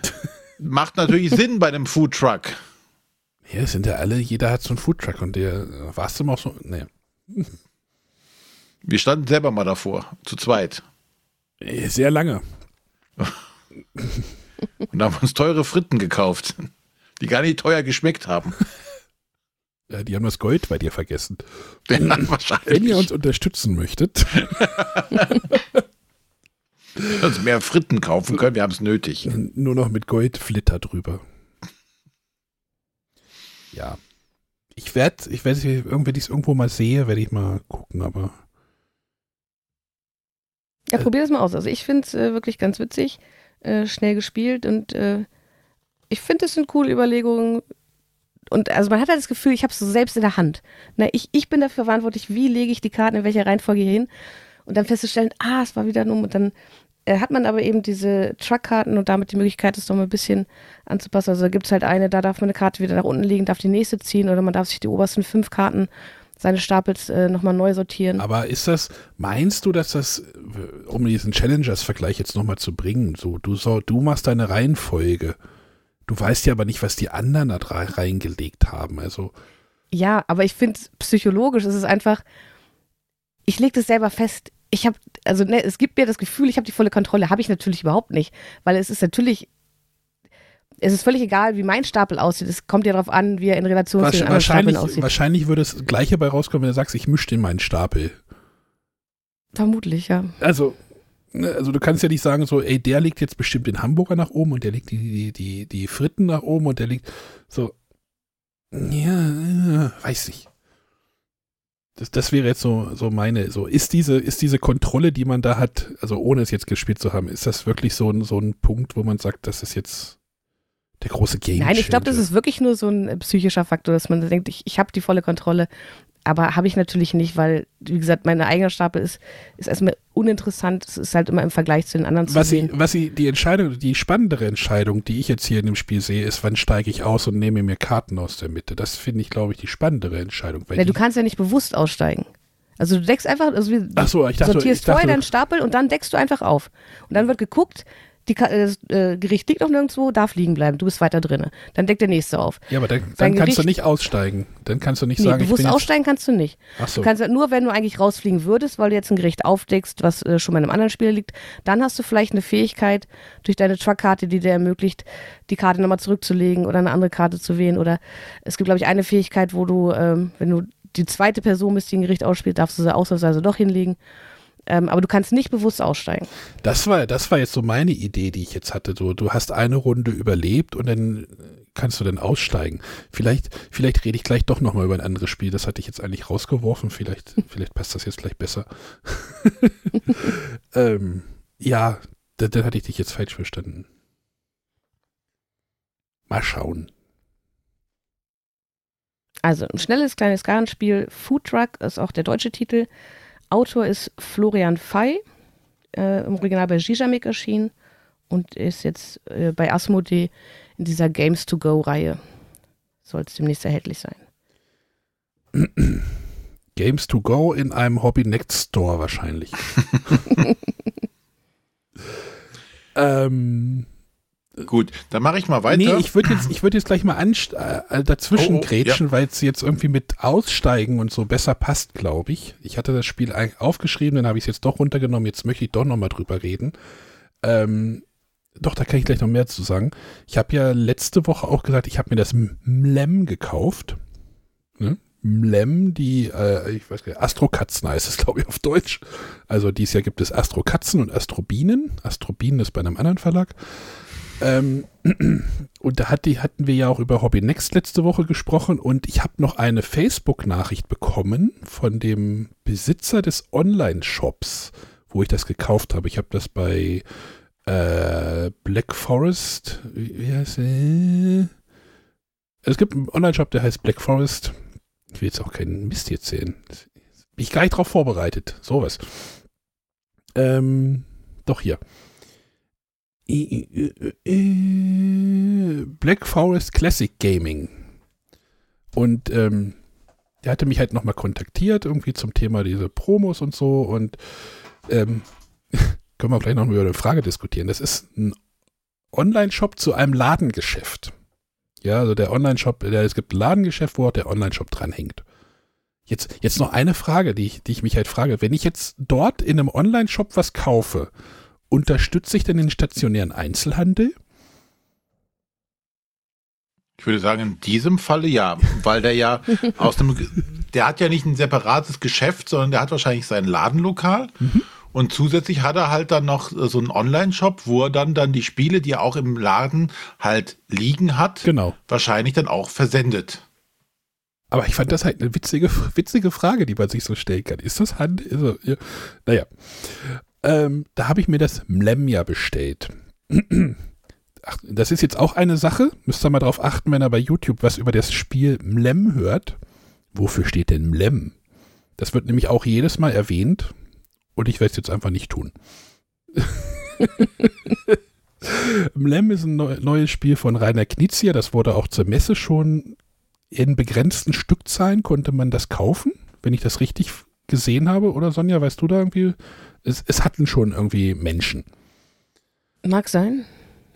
Speaker 3: [LAUGHS] Macht natürlich Sinn bei einem Foodtruck.
Speaker 2: Ja, es sind ja alle, jeder hat so einen Foodtruck und der, warst du mal so, nee.
Speaker 3: Wir standen selber mal davor, zu zweit.
Speaker 2: Sehr lange. [LAUGHS]
Speaker 3: Und haben uns teure Fritten gekauft, die gar nicht teuer geschmeckt haben. [LAUGHS]
Speaker 2: Ja, die haben das Gold bei dir vergessen. [LAUGHS]
Speaker 3: Ja,
Speaker 2: Wenn
Speaker 3: wahrscheinlich.
Speaker 2: ihr uns unterstützen möchtet,
Speaker 3: uns mehr Fritten kaufen können, wir haben es nötig.
Speaker 2: nur noch mit Goldflitter drüber. Ja. Ich werde, ich werde, wenn ich es irgendwo mal sehe, werde ich mal gucken, aber
Speaker 1: Ja, probier das mal aus. Also ich finde es äh, wirklich ganz witzig, äh, schnell gespielt und äh, ich finde, es sind coole Überlegungen. Und also man hat halt das Gefühl, ich habe es so selbst in der Hand. Na, ich, ich bin dafür verantwortlich, wie lege ich die Karten in welcher Reihenfolge hier hin. Und dann festzustellen, ah, es war wieder ein Um. Und dann äh, hat man aber eben diese Truck-Karten und damit die Möglichkeit, es nochmal ein bisschen anzupassen. Also da gibt es halt eine, da darf man eine Karte wieder nach unten legen, darf die nächste ziehen oder man darf sich die obersten fünf Karten seine Stapels äh, nochmal neu sortieren.
Speaker 2: Aber ist das, meinst du, dass das, äh, um diesen Challengers-Vergleich jetzt nochmal zu bringen, so, du, so, du machst deine Reihenfolge. Du weißt ja aber nicht, was die anderen da reingelegt haben. Also,
Speaker 1: Ja, aber ich finde, psychologisch ist es einfach, ich lege das selber fest. Ich habe, also ne, es gibt mir das Gefühl, ich habe die volle Kontrolle. Habe ich natürlich überhaupt nicht, weil es ist natürlich, es ist völlig egal, wie mein Stapel aussieht. Es kommt ja darauf an, wie er in Relation zu den anderen Stapeln
Speaker 2: wahrscheinlich,
Speaker 1: aussieht.
Speaker 2: wahrscheinlich würde das Gleiche bei rauskommen, wenn du sagst, ich mische den meinen Stapel.
Speaker 1: Vermutlich, ja.
Speaker 2: Also, ne, also du kannst ja nicht sagen, so, ey, der legt jetzt bestimmt den Hamburger nach oben und der legt die, die, die, die Fritten nach oben und der legt so, ja, weiß ich. Das, das wäre jetzt so, so meine, so, ist diese, ist diese Kontrolle, die man da hat, also ohne es jetzt gespielt zu haben, ist das wirklich so ein, so ein Punkt, wo man sagt, das ist jetzt der große Game
Speaker 1: Nein, ich glaube, das ist wirklich nur so ein psychischer Faktor, dass man denkt, ich, ich habe die volle Kontrolle. Aber habe ich natürlich nicht, weil, wie gesagt, mein eigener Stapel ist, ist erstmal uninteressant. Es ist halt immer im Vergleich zu den anderen zu
Speaker 2: Was
Speaker 1: sehen.
Speaker 2: ich, was ich, die Entscheidung, die spannendere Entscheidung, die ich jetzt hier in dem Spiel sehe, ist, wann steige ich aus und nehme mir Karten aus der Mitte. Das finde ich, glaube ich, die spannendere Entscheidung. Weil
Speaker 1: Ja, du kannst ja nicht bewusst aussteigen. Also du deckst einfach, also
Speaker 2: ach so, ich dachte,
Speaker 1: sortierst vorher deinen Stapel und dann deckst du einfach auf. Und dann wird geguckt, die, äh, das äh, Gericht liegt noch nirgendwo, darf liegen bleiben, du bist weiter drinne. Dann deckt der nächste auf.
Speaker 2: ja, aber dann, dann kannst du nicht aussteigen. Dann kannst du nicht
Speaker 1: Nee,
Speaker 2: sagen, ich
Speaker 1: bewusst
Speaker 2: bin jetzt,
Speaker 1: aussteigen kannst du nicht.
Speaker 2: ach so.
Speaker 1: Du kannst nur, wenn du eigentlich rausfliegen würdest, weil du jetzt ein Gericht aufdeckst, was äh, schon bei einem anderen Spieler liegt, dann hast du vielleicht eine Fähigkeit durch deine Truckkarte, die dir ermöglicht, die Karte nochmal zurückzulegen oder eine andere Karte zu wählen. Oder es gibt, glaube ich, eine Fähigkeit, wo du, ähm, wenn du die zweite Person bist, die ein Gericht ausspielt, darfst du sie ausnahmsweise doch hinlegen. Ähm, aber du kannst nicht bewusst aussteigen.
Speaker 2: Das war, das war jetzt so meine Idee, die ich jetzt hatte. So, du hast eine Runde überlebt und dann kannst du dann aussteigen. Vielleicht, vielleicht rede ich gleich doch nochmal über ein anderes Spiel. Das hatte ich jetzt eigentlich rausgeworfen. Vielleicht, [LAUGHS] vielleicht passt das jetzt gleich besser. [LAUGHS] ähm, ja, dann, dann hatte ich dich jetzt falsch verstanden. Mal schauen.
Speaker 1: Also ein schnelles kleines Kartenspiel. Food Truck ist auch der deutsche Titel. Autor ist Florian Fey, äh, im Original bei Zizamik erschienen und ist jetzt äh, bei Asmodee in dieser Games to Go Reihe. Soll es demnächst erhältlich sein. [CLEARS THROAT]
Speaker 2: Games to go in einem Hobby Next Store wahrscheinlich. [LAUGHS] [LAUGHS] ähm,
Speaker 3: Gut, dann mache ich mal weiter.
Speaker 2: Nee, ich würde jetzt, ich würd jetzt gleich mal anst äh, dazwischen
Speaker 3: Oh, oh,
Speaker 2: grätschen, weil es jetzt irgendwie mit Aussteigen und so besser passt, glaube ich. Ich hatte das Spiel aufgeschrieben, dann habe ich es jetzt doch runtergenommen. Jetzt möchte ich doch nochmal drüber reden. Ähm, doch, da kann ich gleich noch mehr zu sagen. Ich habe ja letzte Woche auch gesagt, ich habe mir das Mlem gekauft. Ne? Mlem, die, äh, ich weiß gar nicht, Astrokatzen heißt es, glaube ich, auf Deutsch. Also dieses Jahr gibt es Astrokatzen und Astrobienen. Astrobienen ist bei einem anderen Verlag. Ähm, [CLEARS THROAT] und da hat die, hatten wir ja auch über Hobby Next letzte Woche gesprochen und ich habe noch eine Facebook-Nachricht bekommen von dem Besitzer des Online-Shops, wo ich das gekauft habe. Ich habe das bei äh, Black Forest. Wie heißt der? Es gibt einen Online-Shop, der heißt Black Forest. Ich will jetzt auch keinen Mist erzählen. Bin ich gar nicht drauf vorbereitet. Sowas. Ähm, doch hier. Black Forest Classic Gaming. Und ähm, der hatte mich halt nochmal kontaktiert, irgendwie zum Thema diese Promos und so. Und ähm, [LAUGHS] können wir gleich noch über eine Frage diskutieren. Das ist ein Online-Shop zu einem Ladengeschäft. Ja, also der Online-Shop, es gibt ein Ladengeschäft, wo auch der Online-Shop dranhängt. Jetzt, jetzt noch eine Frage, die ich, die ich mich halt frage. Wenn ich jetzt dort in einem Online-Shop was kaufe, unterstütze ich denn den stationären Einzelhandel?
Speaker 3: Ich würde sagen, in diesem Falle ja, weil der ja [LAUGHS] aus dem, der hat ja nicht ein separates Geschäft, sondern der hat wahrscheinlich sein Ladenlokal. Mhm. Und zusätzlich hat er halt dann noch so einen Online-Shop, wo er dann, dann die Spiele, die er auch im Laden halt liegen hat,
Speaker 2: genau.
Speaker 3: wahrscheinlich dann auch versendet.
Speaker 2: Aber ich fand das halt eine witzige, witzige Frage, die man sich so stellen kann. Ist das Hand? Also, ja. Naja. Ähm, da habe ich mir das Mlem ja bestellt. [CLEARS THROAT] Ach, das ist jetzt auch eine Sache. Müsst ihr mal drauf achten, wenn ihr bei YouTube was über das Spiel Mlem hört. Wofür steht denn Mlem? Das wird nämlich auch jedes Mal erwähnt. Und ich werde es jetzt einfach nicht tun. [LAUGHS] Mlem ist ein neues Spiel von Rainer Knizia. Das wurde auch zur Messe schon in begrenzten Stückzahlen konnte man das kaufen, wenn ich das richtig gesehen habe. Oder Sonja, weißt du da irgendwie? Es, es hatten schon irgendwie Menschen.
Speaker 1: Mag sein.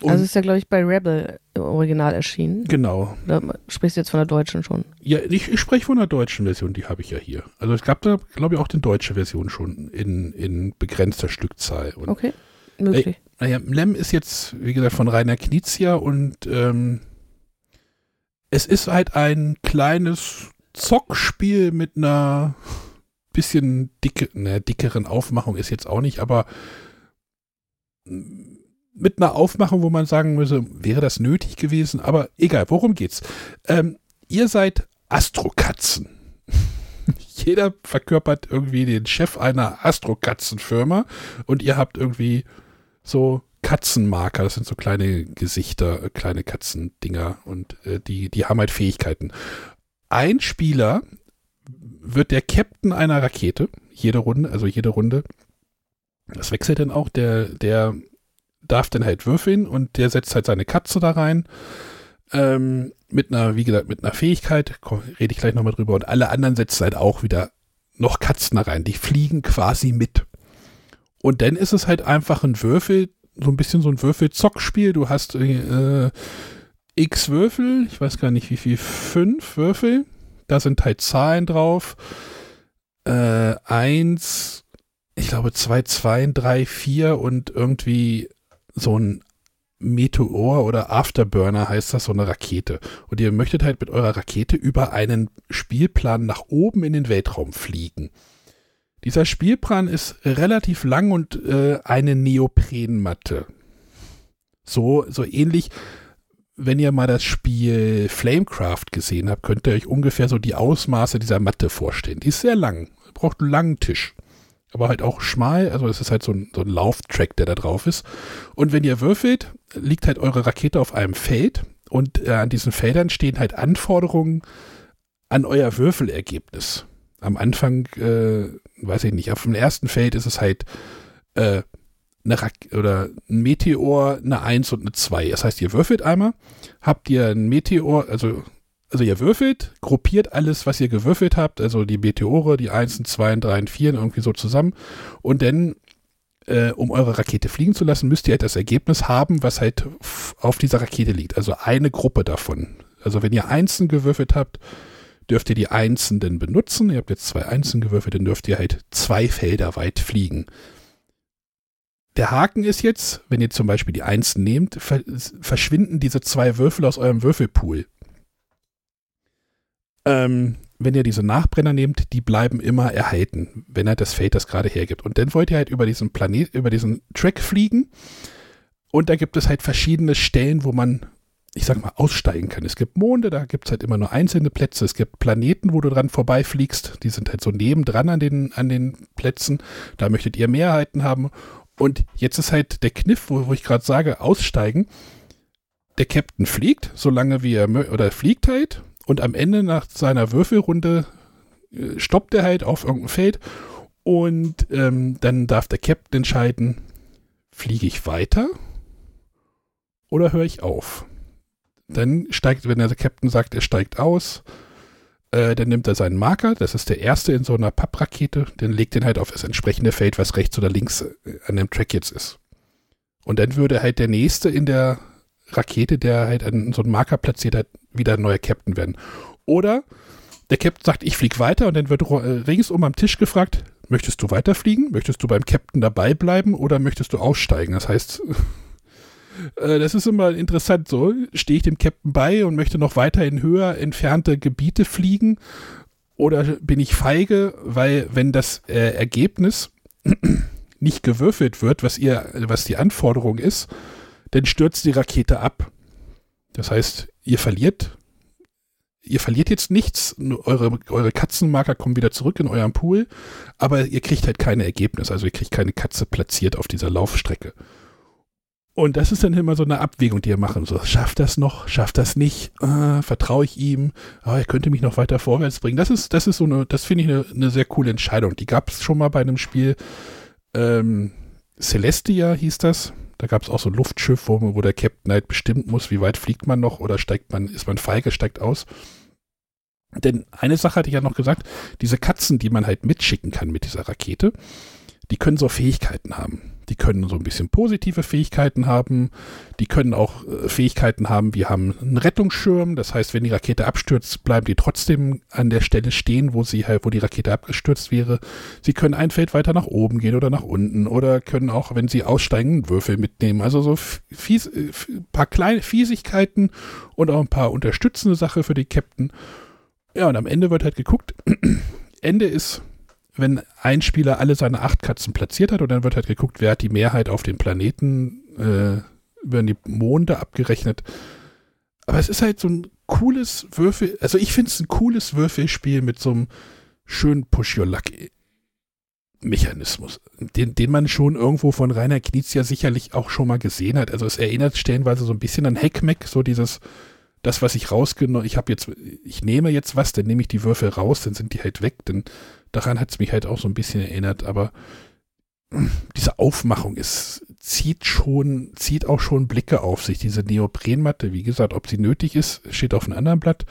Speaker 1: Und also ist ja, glaube ich, bei Rebel original erschienen.
Speaker 2: Genau.
Speaker 1: Da sprichst du jetzt von der deutschen schon.
Speaker 2: Ja, ich, ich spreche von der deutschen Version, die habe ich ja hier. Also es gab da, glaube ich, auch die deutsche Version schon in, in begrenzter Stückzahl. Und,
Speaker 1: okay, möglich. Äh,
Speaker 2: naja, Lem ist jetzt, wie gesagt, von Rainer Knizia und ähm, es ist halt ein kleines Zockspiel mit einer bisschen dicke, ne, dickeren Aufmachung ist jetzt auch nicht, aber mit einer Aufmachung, wo man sagen müsse, wäre das nötig gewesen, aber egal, worum geht's? Ähm, ihr seid Astrokatzen. [LAUGHS] Jeder verkörpert irgendwie den Chef einer Astrokatzenfirma und ihr habt irgendwie so Katzenmarker, das sind so kleine Gesichter, äh, kleine Katzendinger und äh, die, die haben halt Fähigkeiten. Ein Spieler wird der Captain einer Rakete, jede Runde, also jede Runde. Das wechselt dann auch, der, der darf dann halt würfeln und der setzt halt seine Katze da rein. Ähm, mit einer, wie gesagt, mit einer Fähigkeit, rede ich gleich nochmal drüber, und alle anderen setzen halt auch wieder noch Katzen da rein. Die fliegen quasi mit. Und dann ist es halt einfach ein Würfel, so ein bisschen so ein Würfel-Zockspiel. Du hast äh, x Würfel, ich weiß gar nicht wie viel, fünf Würfel. Da sind halt Zahlen drauf. Äh, eins, ich glaube zwei, zwei, drei, vier und irgendwie so ein Meteor oder Afterburner heißt das, so eine Rakete. Und ihr möchtet halt mit eurer Rakete über einen Spielplan nach oben in den Weltraum fliegen. Dieser Spielplan ist relativ lang und äh, eine Neoprenmatte. So, so ähnlich, wenn ihr mal das Spiel Flamecraft gesehen habt, könnt ihr euch ungefähr so die Ausmaße dieser Matte vorstellen. Die ist sehr lang, braucht einen langen Tisch. Aber halt auch schmal, also es ist halt so ein, so ein Lauftrack, der da drauf ist. Und wenn ihr würfelt, liegt halt eure Rakete auf einem Feld und äh, an diesen Feldern stehen halt Anforderungen an euer Würfelergebnis am Anfang, äh, weiß ich nicht, auf dem ersten Feld ist es halt äh, eine Rak oder ein Meteor, eine 1 und eine 2. Das heißt, ihr würfelt einmal, habt ihr ein Meteor, also, also ihr würfelt, gruppiert alles, was ihr gewürfelt habt, also die Meteore, die 1, 2, 3, 4 irgendwie so zusammen und dann äh, um eure Rakete fliegen zu lassen, müsst ihr halt das Ergebnis haben, was halt auf dieser Rakete liegt. Also eine Gruppe davon. Also wenn ihr Einsen gewürfelt habt, dürft ihr die Einsen denn benutzen. Ihr habt jetzt zwei Einsen gewürfelt, dann dürft ihr halt zwei Felder weit fliegen. Der Haken ist jetzt, wenn ihr zum Beispiel die Einsen nehmt, verschwinden diese zwei Würfel aus eurem Würfelpool. Ähm, wenn ihr diese Nachbrenner nehmt, die bleiben immer erhalten, wenn er das Feld das gerade hergibt. Und dann wollt ihr halt über diesen Planet, über diesen Track fliegen. Und da gibt es halt verschiedene Stellen, wo man ich sag mal, aussteigen kann. Es gibt Monde, da gibt es halt immer nur einzelne Plätze. Es gibt Planeten, wo du dran vorbeifliegst. Die sind halt so nebendran an den, an den Plätzen. Da möchtet ihr Mehrheiten haben. Und jetzt ist halt der Kniff, wo, wo ich gerade sage, aussteigen. Der Captain fliegt, solange wie er, oder fliegt halt. Und am Ende nach seiner Würfelrunde äh, stoppt er halt auf irgendein Feld. Und ähm, dann darf der Captain entscheiden, fliege ich weiter oder höre ich auf? Dann steigt, wenn der Captain sagt, er steigt aus, äh, dann nimmt er seinen Marker, das ist der erste in so einer Papprakete, dann legt den halt auf das entsprechende Feld, was rechts oder links äh, an dem Track jetzt ist. Und dann würde halt der nächste in der Rakete, der halt einen, so einen Marker platziert hat, wieder ein neuer Captain werden. Oder der Captain sagt, ich fliege weiter und dann wird äh, ringsum am Tisch gefragt, möchtest du weiterfliegen? Möchtest du beim Captain dabei bleiben oder möchtest du aussteigen? Das heißt, äh, das ist immer interessant so. Stehe ich dem Captain bei und möchte noch weiter in höher entfernte Gebiete fliegen oder bin ich feige, weil wenn das äh, Ergebnis [CLEARS THROAT] nicht gewürfelt wird, was ihr, was die Anforderung ist, dann stürzt die Rakete ab. Das heißt, ihr verliert, ihr verliert jetzt nichts, eure, eure Katzenmarker kommen wieder zurück in euren Pool, aber ihr kriegt halt keine Ergebnisse, also ihr kriegt keine Katze platziert auf dieser Laufstrecke. Und das ist dann immer so eine Abwägung, die ihr machen. So, schafft das noch? Schafft das nicht? Äh, Vertraue ich ihm? Oh, er könnte mich noch weiter vorwärts bringen. Das ist, das ist so eine, das finde ich eine, eine, sehr coole Entscheidung. Die gab es schon mal bei einem Spiel. Ähm, Celestia hieß das. Da gab es auch so ein Luftschiff, wo, wo der Captain halt bestimmen muss, wie weit fliegt man noch oder steigt man, ist man feige, steigt aus. Denn eine Sache hatte ich ja noch gesagt, diese Katzen, die man halt mitschicken kann mit dieser Rakete, die können so Fähigkeiten haben. Die können so ein bisschen positive Fähigkeiten haben. Die können auch äh, Fähigkeiten haben, wir haben einen Rettungsschirm. Das heißt, wenn die Rakete abstürzt, bleiben die trotzdem an der Stelle stehen, wo sie halt, wo die Rakete abgestürzt wäre. Sie können ein Feld weiter nach oben gehen oder nach unten oder können auch, wenn sie aussteigen, Würfel mitnehmen. Also so fies, äh, paar kleine Fiesigkeiten und auch ein paar unterstützende Sachen für die Captain. Ja, und am Ende wird halt geguckt. [CLEARS THROAT] Ende ist wenn ein Spieler alle seine acht Katzen platziert hat und dann wird halt geguckt, wer hat die Mehrheit auf den Planeten, äh, werden die Monde abgerechnet. Aber es ist halt so ein cooles Würfel, also ich finde es ein cooles Würfelspiel mit so einem schönen Push-Your-Luck-Mechanismus, den, den man schon irgendwo von Rainer Knizia sicherlich auch schon mal gesehen hat. Also es erinnert stellenweise so ein bisschen an Hackmeck, so dieses, das, was ich rausgenommen, ich habe jetzt, ich nehme jetzt was, dann nehme ich die Würfel raus, dann sind die halt weg, dann daran hat es mich halt auch so ein bisschen erinnert, aber diese Aufmachung ist, zieht schon, zieht auch schon Blicke auf sich. Diese Neoprenmatte, wie gesagt, ob sie nötig ist, steht auf einem anderen Blatt,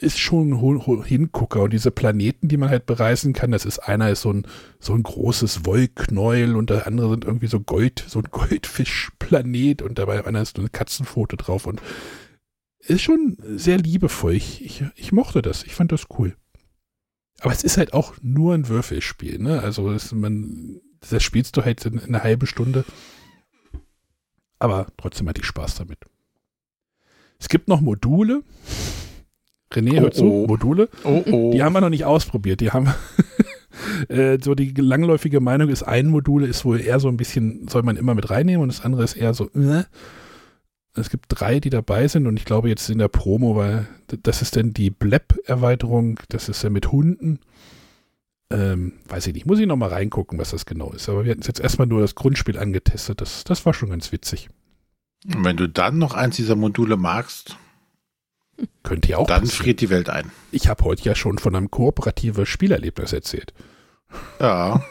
Speaker 2: ist schon ein Hingucker. Und diese Planeten, die man halt bereisen kann, das ist einer ist so ein, so ein großes Wollknäuel und der andere sind irgendwie so Gold, so ein Goldfischplanet und dabei einer ist eine Katzenfoto drauf und ist schon sehr liebevoll. Ich, ich, ich mochte das. Ich fand das cool. Aber es ist halt auch nur ein Würfelspiel, ne? Also das, man, das spielst du halt in, in eine halbe Stunde. Aber trotzdem hatte ich Spaß damit. Es gibt noch Module. René, oh, hört zu, oh. Module. Oh, oh. Die haben wir noch nicht ausprobiert. Die haben [LAUGHS] äh, so die langläufige Meinung ist, ein Modul ist wohl eher so ein bisschen, soll man immer mit reinnehmen und das andere ist eher so, äh, es gibt drei, die dabei sind und ich glaube jetzt in der Promo, weil das ist dann die Bleb-Erweiterung, das ist ja mit Hunden. Ähm, weiß ich nicht, muss ich nochmal reingucken, was das genau ist. Aber wir hatten jetzt erstmal nur das Grundspiel angetestet. Das, das war schon ganz witzig.
Speaker 3: Und wenn du dann noch eins dieser Module magst,
Speaker 2: könnte ja auch.
Speaker 3: Dann passieren. friert die Welt ein.
Speaker 2: Ich habe heute ja schon von einem kooperativen Spielerlebnis erzählt.
Speaker 3: Ja.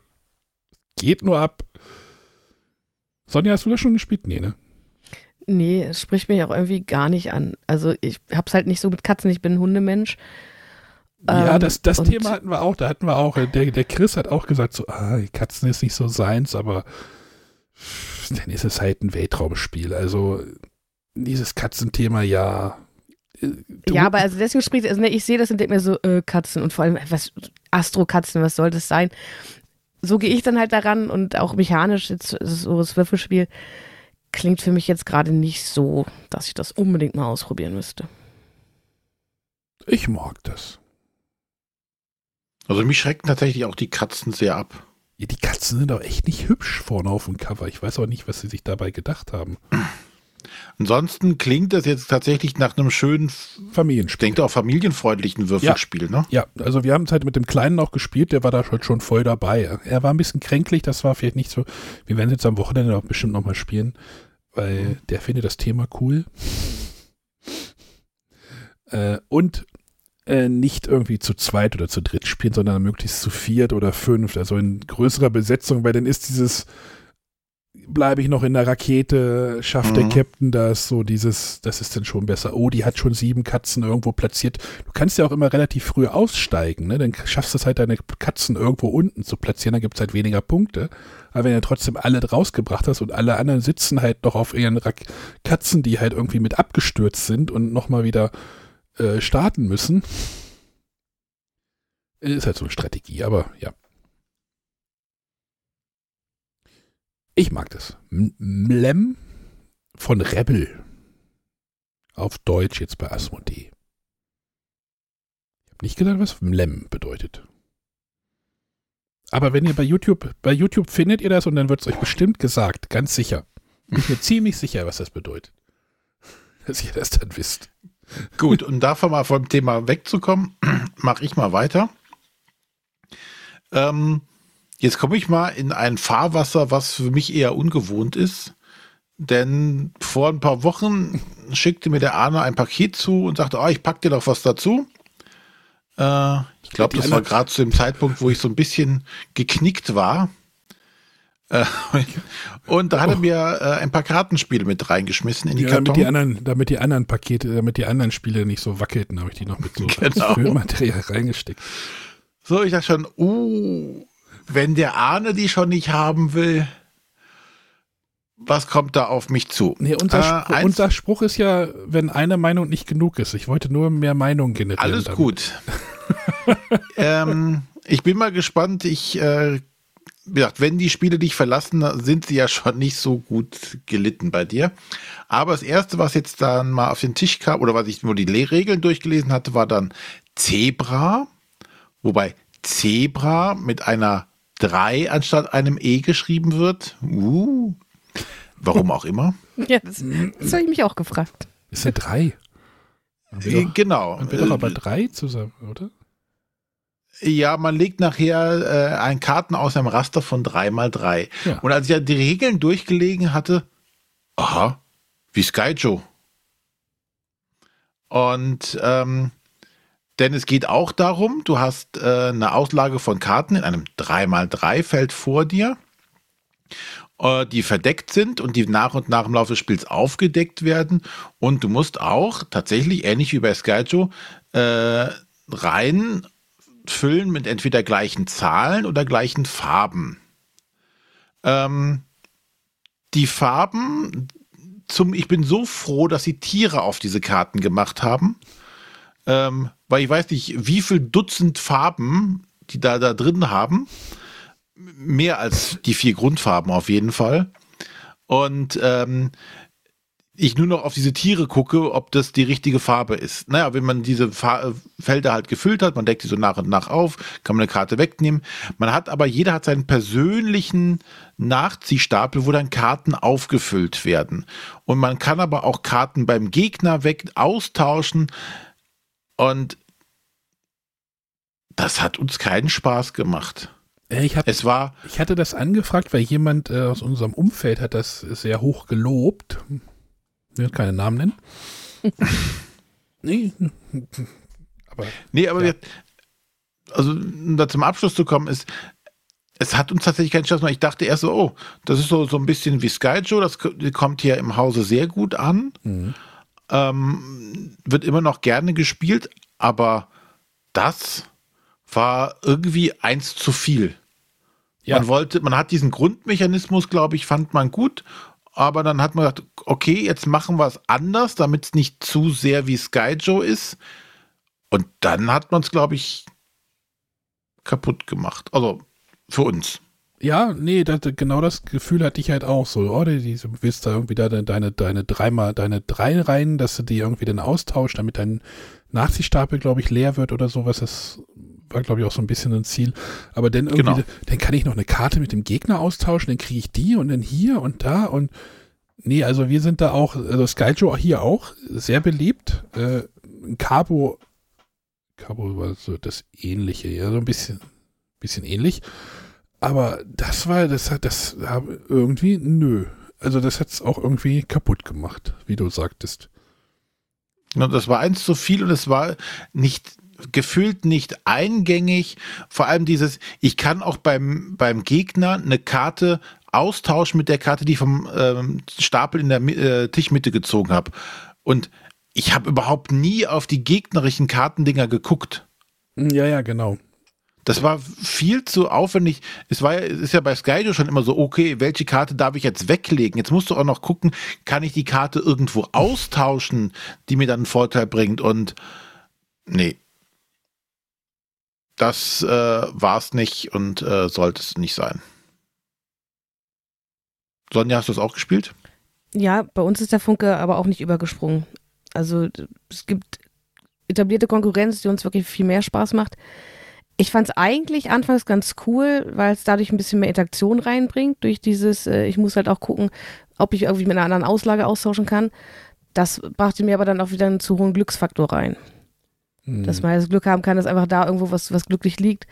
Speaker 3: [LAUGHS]
Speaker 2: Geht nur ab. Sonja, hast du das schon gespielt? Nee, ne?
Speaker 1: Nee, es spricht mich auch irgendwie gar nicht an. Also ich hab's halt nicht so mit Katzen, ich bin ein Hundemensch.
Speaker 2: Ja, ähm, das, das Thema hatten wir auch, da hatten wir auch, der, der Chris hat auch gesagt, so, ah, Katzen ist nicht so seins, aber dann ist es halt ein Weltraumspiel. Also dieses Katzenthema, ja.
Speaker 1: Äh, du, ja, aber also deswegen spricht, also ne, ich sehe das und denke mir so, äh, Katzen und vor allem, was, Astro-Katzen, was soll das sein? So gehe ich dann halt daran und auch mechanisch, jetzt so das Würfelspiel klingt für mich jetzt gerade nicht so, dass ich das unbedingt mal ausprobieren müsste.
Speaker 2: Ich mag das.
Speaker 3: Also mich schrecken tatsächlich auch die Katzen sehr ab.
Speaker 2: Ja, die Katzen sind auch echt nicht hübsch vorne auf dem Cover. Ich weiß auch nicht, was sie sich dabei gedacht haben.
Speaker 3: Ansonsten klingt das jetzt tatsächlich nach einem schönen
Speaker 2: Familienspiel. Ich
Speaker 3: denke auch familienfreundlichen Würfelspiel,
Speaker 2: ja.
Speaker 3: ne?
Speaker 2: Ja, also wir haben es halt mit dem Kleinen auch gespielt, der war da schon, schon voll dabei. Er war ein bisschen kränklich, das war vielleicht nicht so. Wir werden jetzt am Wochenende auch bestimmt nochmal spielen, weil mhm. der findet das Thema cool. Äh, und äh, nicht irgendwie zu zweit oder zu dritt spielen, sondern möglichst zu viert oder fünf, also in größerer Besetzung, weil dann ist dieses bleibe ich noch in der Rakete, schafft der
Speaker 3: Mhm.
Speaker 2: Captain das, so dieses, das ist dann schon besser. Oh, die hat schon sieben Katzen irgendwo platziert. Du kannst ja auch immer relativ früh aussteigen, ne? Dann schaffst du es halt, deine Katzen irgendwo unten zu platzieren, dann gibt es halt weniger Punkte. Aber wenn du trotzdem alle rausgebracht hast und alle anderen sitzen halt noch auf ihren Rak Katzen, die halt irgendwie mit abgestürzt sind und nochmal wieder äh, starten müssen, ist halt so eine Strategie, aber ja. Ich mag das. Mlem von Rebel. Auf Deutsch jetzt bei Asmodee. Ich habe nicht gesagt, was Mlem bedeutet. Aber wenn ihr bei YouTube, bei YouTube findet ihr das und dann wird es euch bestimmt gesagt, ganz sicher. Bin ich mir ziemlich sicher, was das bedeutet. [LAUGHS] Dass ihr das dann wisst.
Speaker 3: Gut, und davon mal vom Thema wegzukommen, [CLEARS THROAT] mache ich mal weiter. Ähm, jetzt komme ich mal in ein Fahrwasser, was für mich eher ungewohnt ist. Denn vor ein paar Wochen schickte mir der Arne ein Paket zu und sagte, oh, ich pack dir doch was dazu. Äh, ich glaube, das war gerade zu dem Zeitpunkt, wo ich so ein bisschen geknickt war. Äh, [LAUGHS] und da hat er mir äh, ein paar Kartenspiele mit reingeschmissen in die
Speaker 2: Ja, damit
Speaker 3: Karton.
Speaker 2: die anderen, damit die anderen Pakete, damit die anderen Spiele nicht so wackelten, habe ich die noch mit so [LAUGHS]
Speaker 3: Genau.
Speaker 2: Füllmaterial reingesteckt.
Speaker 3: So, ich dachte schon, uh, wenn der Arne die schon nicht haben will, was kommt da auf mich zu?
Speaker 2: Nee, unser,
Speaker 3: Äh,
Speaker 2: Spruch,
Speaker 3: eins-
Speaker 2: unser Spruch ist ja, wenn eine Meinung nicht genug ist. Ich wollte nur mehr Meinung generieren.
Speaker 3: Alles
Speaker 2: damit.
Speaker 3: gut. [LAUGHS] ähm, ich bin mal gespannt. Ich, äh, wie gesagt, wenn die Spiele dich verlassen, sind sie ja schon nicht so gut gelitten bei dir. Aber das erste, was jetzt dann mal auf den Tisch kam, oder was ich nur die Regeln durchgelesen hatte, war dann Zebra. Wobei Zebra mit einer 3 anstatt einem E geschrieben wird. Uh, warum auch immer. [LAUGHS]
Speaker 1: Ja, das, das habe ich mich auch gefragt.
Speaker 2: Es sind drei. Haben wir
Speaker 3: Äh,
Speaker 2: doch,
Speaker 3: genau.
Speaker 2: haben wir doch
Speaker 3: Äh,
Speaker 2: aber drei zusammen, oder?
Speaker 3: Ja, man legt nachher äh, ein Karten aus einem Raster von 3x3.
Speaker 2: Ja.
Speaker 3: Und als ich ja die Regeln durchgelegen hatte, aha, wie Skyjo. Und ähm, denn es geht auch darum, du hast äh, eine Auslage von Karten in einem 3x3-Feld vor dir, äh, die verdeckt sind und die nach und nach im Laufe des Spiels aufgedeckt werden. Und du musst auch tatsächlich, ähnlich wie bei Skyjo, äh, rein mit entweder gleichen Zahlen oder gleichen Farben. Ähm, die Farben zum, ich bin so froh, dass sie Tiere auf diese Karten gemacht haben, ähm, weil ich weiß nicht, wie viel Dutzend Farben die da, da drin haben. Mehr als die vier Grundfarben auf jeden Fall. Und ähm, ich nur noch auf diese Tiere gucke, ob das die richtige Farbe ist. Naja, wenn man diese Fa Felder halt gefüllt hat, man deckt die so nach und nach auf, kann man eine Karte wegnehmen. Man hat aber, jeder hat seinen persönlichen Nachziehstapel, wo dann Karten aufgefüllt werden. Und man kann aber auch Karten beim Gegner weg austauschen. Und das hat uns keinen Spaß gemacht.
Speaker 2: Äh, Ich, hab,
Speaker 3: Es war,
Speaker 2: ich hatte das angefragt, weil jemand äh, aus unserem Umfeld hat das sehr hoch gelobt. Ich will keine Namen nennen. [LAUGHS] nee. Aber
Speaker 3: Nee, aber
Speaker 2: Ja.
Speaker 3: wir, also um da zum Abschluss zu kommen, ist, es hat uns tatsächlich keinen Spaß gemacht. Ich dachte erst so, oh, das ist so, so ein bisschen wie Skyjo, das k- kommt hier im Hause sehr gut an.
Speaker 2: Mhm.
Speaker 3: Ähm, wird immer noch gerne gespielt, aber das war irgendwie eins zu viel.
Speaker 2: Ja.
Speaker 3: Man wollte, man hat diesen Grundmechanismus, glaube ich, fand man gut, aber dann hat man gedacht, okay, jetzt machen wir es anders, damit es nicht zu sehr wie Skyjo ist. Und dann hat man es, glaube ich, kaputt gemacht. Also für uns.
Speaker 2: Ja, nee, das, genau das Gefühl hatte ich halt auch so. Oh, du willst da irgendwie da deine, deine, dreimal, deine drei Reihen, dass du die irgendwie dann austauscht, damit dein Nachziehstapel, glaube ich, leer wird oder sowas. Das war, glaube ich, auch so ein bisschen ein Ziel. Aber dann irgendwie,
Speaker 3: Genau.
Speaker 2: dann kann ich noch eine Karte mit dem Gegner austauschen, dann kriege ich die und dann hier und da und nee, also wir sind da auch, also Skyjo hier auch sehr beliebt. Äh, Cabo, Cabo war so das ähnliche, ja, so ein bisschen, bisschen ähnlich. Aber das war, das hat, das habe irgendwie, nö. Also das hat es auch irgendwie kaputt gemacht, wie du sagtest.
Speaker 3: Ja, Das war eins zu viel und es war nicht gefühlt nicht eingängig. Vor allem dieses, ich kann auch beim, beim Gegner eine Karte austauschen mit der Karte, die ich vom ähm, Stapel in der äh, Tischmitte gezogen habe. Und ich habe überhaupt nie auf die gegnerischen Kartendinger geguckt.
Speaker 2: Ja, ja, genau.
Speaker 3: Das war viel zu aufwendig. Es war ist ja bei Skyjo schon immer so, okay, welche Karte darf ich jetzt weglegen? Jetzt musst du auch noch gucken, kann ich die Karte irgendwo austauschen, die mir dann einen Vorteil bringt? Und nee. Das äh, war es nicht und äh, sollte es nicht sein. Sonja, hast du es auch gespielt?
Speaker 1: Ja, bei uns ist der Funke aber auch nicht übergesprungen. Also es gibt etablierte Konkurrenz, die uns wirklich viel mehr Spaß macht. Ich fand es eigentlich anfangs ganz cool, weil es dadurch ein bisschen mehr Interaktion reinbringt, durch dieses, äh, ich muss halt auch gucken, ob ich irgendwie mit einer anderen Auslage austauschen kann. Das brachte mir aber dann auch wieder einen zu hohen Glücksfaktor rein. Mhm. Dass man das Glück haben kann, dass einfach da irgendwo was, was glücklich liegt.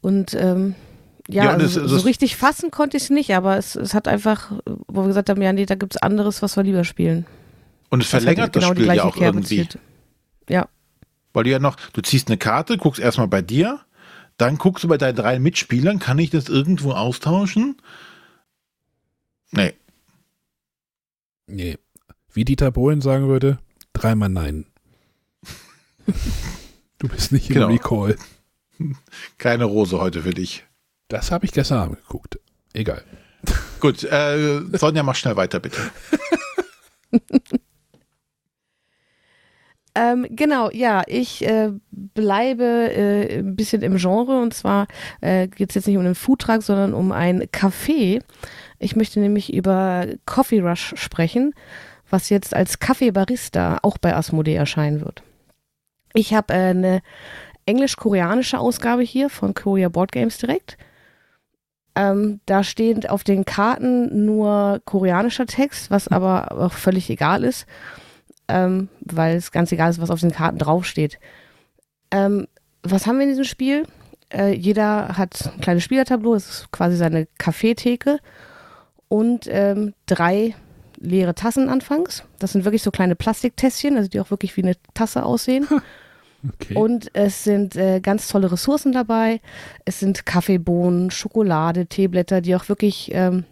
Speaker 1: Und ähm, ja, ja also das, so, richtig fassen konnte ich es nicht, aber es, es hat einfach, wo wir gesagt haben, ja, nee, da gibt es anderes, was wir lieber spielen.
Speaker 3: Und es verlängert das, genau das Spiel ja auch Kerbe irgendwie. Zieht.
Speaker 1: Ja.
Speaker 3: Weil du ja noch, du ziehst eine Karte, guckst erstmal bei dir, dann guckst du bei deinen drei Mitspielern, kann ich das irgendwo austauschen? Nee.
Speaker 2: Nee. Wie Dieter Bohlen sagen würde, dreimal nein. [LAUGHS] du bist nicht genau. im Recall. [LAUGHS]
Speaker 3: Keine Rose heute für dich.
Speaker 2: Das habe ich gestern Abend geguckt. Egal.
Speaker 3: Gut, äh, Sonja, mach schnell weiter, bitte. [LAUGHS]
Speaker 1: Ähm, genau, ja, ich äh, bleibe äh, ein bisschen im Genre und zwar äh, geht es jetzt nicht um einen Foodtruck, sondern um ein Café. Ich möchte nämlich über Coffee Rush sprechen, was jetzt als Kaffeebarista auch bei Asmodee erscheinen wird. Ich habe äh, eine englisch-koreanische Ausgabe hier von Korea Board Games direkt. Ähm, da steht auf den Karten nur koreanischer Text, was aber auch völlig egal ist ähm, weil es ganz egal ist, was auf den Karten draufsteht. Ähm, was haben wir in diesem Spiel? Äh, jeder hat ein kleines Spielertableau, das ist quasi seine Kaffeetheke und ähm, drei leere Tassen anfangs. Das sind wirklich so kleine Plastiktässchen, also die auch wirklich wie eine Tasse aussehen. [LAUGHS] Okay. Und es sind äh, ganz tolle Ressourcen dabei. Es sind Kaffeebohnen, Schokolade, Teeblätter, die auch wirklich ähm,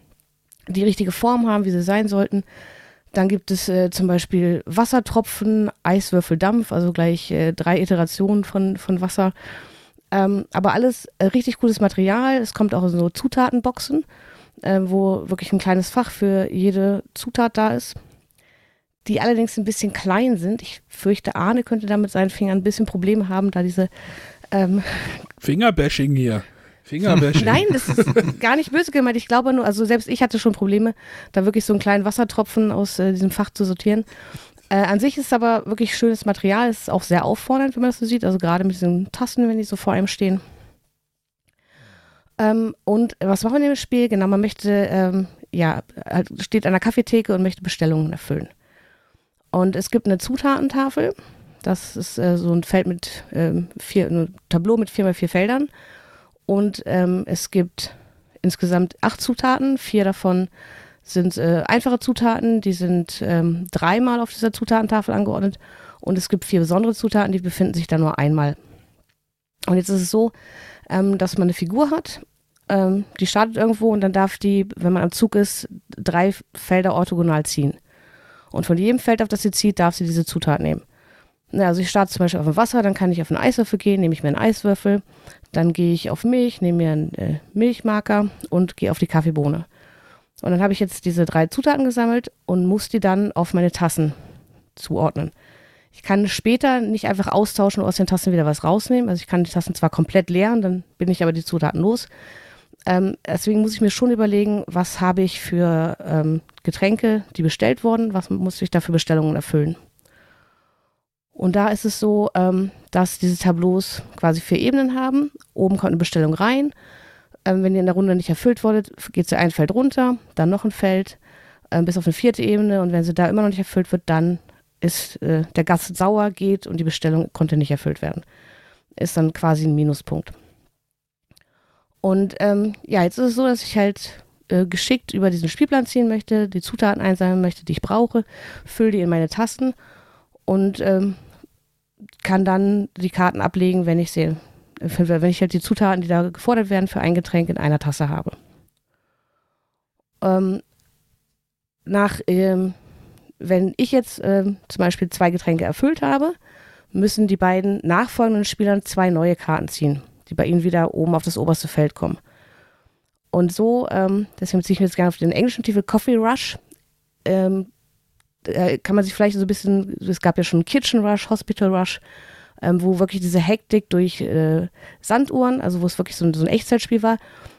Speaker 1: die richtige Form haben, wie sie sein sollten. Dann gibt es äh, zum Beispiel Wassertropfen, Eiswürfeldampf, also gleich äh, drei Iterationen von, von Wasser. Ähm, aber alles äh, richtig cooles Material. Es kommt auch in so Zutatenboxen, äh, wo wirklich ein kleines Fach für jede Zutat da ist. Die allerdings ein bisschen klein sind. Ich fürchte, Arne könnte da mit seinen Fingern ein bisschen Probleme haben, da diese ähm,
Speaker 2: Fingerbashing hier. Fingerbashing.
Speaker 1: Nein, das ist gar nicht böse gemeint. Ich glaube nur, also selbst ich hatte schon Probleme, da wirklich so einen kleinen Wassertropfen aus äh, diesem Fach zu sortieren. Äh, an sich ist es aber wirklich schönes Material. Es ist auch sehr auffordernd, wenn man das so sieht. Also gerade mit diesen Tassen, wenn die so vor einem stehen. Ähm, und was wir in dem Spiel? Genau, man möchte, ähm, ja, halt steht an der Kaffeetheke und möchte Bestellungen erfüllen. Und es gibt eine Zutatentafel. Das ist äh, so ein Feld mit ähm, vier, ein Tableau mit vier mal vier Feldern. Und ähm, es gibt insgesamt acht Zutaten. Vier davon sind äh, einfache Zutaten, die sind ähm, dreimal auf dieser Zutatentafel angeordnet. Und es gibt vier besondere Zutaten, die befinden sich da nur einmal. Und jetzt ist es so, ähm, dass man eine Figur hat, ähm, die startet irgendwo und dann darf die, wenn man am Zug ist, drei Felder orthogonal ziehen. Und von jedem Feld, auf das sie zieht, darf sie diese Zutat nehmen. Also ich starte zum Beispiel auf dem Wasser, dann kann ich auf einen Eiswürfel gehen, nehme ich mir einen Eiswürfel, dann gehe ich auf Milch, nehme mir einen äh, Milchmarker und gehe auf die Kaffeebohne. Und dann habe ich jetzt diese drei Zutaten gesammelt und muss die dann auf meine Tassen zuordnen. Ich kann später nicht einfach austauschen und aus den Tassen wieder was rausnehmen. Also ich kann die Tassen zwar komplett leeren, dann bin ich aber die Zutaten los. Ähm, deswegen muss ich mir schon überlegen, was habe ich für ähm, Getränke, die bestellt wurden, was muss ich da für Bestellungen erfüllen. Und da ist es so, ähm, dass diese Tableaus quasi vier Ebenen haben. Oben kommt eine Bestellung rein. Ähm, wenn die in der Runde nicht erfüllt wurde, geht sie ein Feld runter, dann noch ein Feld, äh, bis auf eine vierte Ebene. Und wenn sie da immer noch nicht erfüllt wird, dann ist äh, der Gast sauer, geht und die Bestellung konnte nicht erfüllt werden. Ist dann quasi ein Minuspunkt. Und ähm, ja, jetzt ist es so, dass ich halt äh, geschickt über diesen Spielplan ziehen möchte, die Zutaten einsammeln möchte, die ich brauche, fülle die in meine Tasten und ähm, kann dann die Karten ablegen, wenn ich sie, wenn ich halt die Zutaten, die da gefordert werden für ein Getränk in einer Tasse habe. ähm, nach, ähm, wenn ich jetzt ähm, zum Beispiel zwei Getränke erfüllt habe, müssen die beiden nachfolgenden Spielern zwei neue Karten ziehen, die bei ihnen wieder oben auf das oberste Feld kommen. Und so, ähm, deswegen ziehe ich mir jetzt gerne auf den englischen Titel Coffee Rush. Ähm, kann man sich vielleicht so ein bisschen, es gab ja schon Kitchen Rush, Hospital Rush, ähm, wo wirklich diese Hektik durch äh, Sanduhren, also wo es wirklich so ein, so ein Echtzeitspiel war.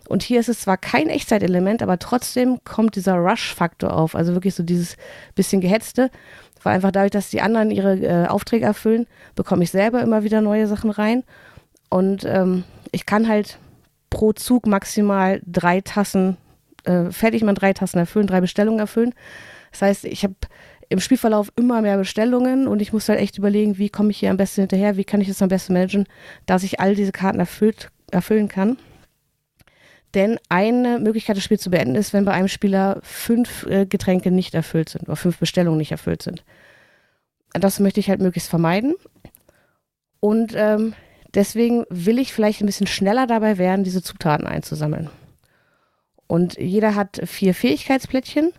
Speaker 1: Und hier ist es zwar kein Echtzeitelement, aber trotzdem kommt dieser Rush-Faktor auf, also wirklich so dieses bisschen gehetzte, weil einfach dadurch, dass die anderen ihre äh, Aufträge erfüllen, bekomme ich selber immer wieder neue Sachen rein. Und ähm, ich kann halt pro Zug maximal drei Tassen äh, fertig machen, drei Tassen erfüllen, drei Bestellungen erfüllen. Das heißt, ich habe im Spielverlauf immer mehr Bestellungen und ich muss halt echt überlegen, wie komme ich hier am besten hinterher, wie kann ich das am besten managen, dass ich all diese Karten erfüllt, erfüllen kann. Denn eine Möglichkeit, das Spiel zu beenden, ist, wenn bei einem Spieler fünf äh, Getränke nicht erfüllt sind oder fünf Bestellungen nicht erfüllt sind. Das möchte ich halt möglichst vermeiden. Und ähm, deswegen will ich vielleicht ein bisschen schneller dabei werden, diese Zutaten einzusammeln. Und jeder hat vier Fähigkeitsplättchen.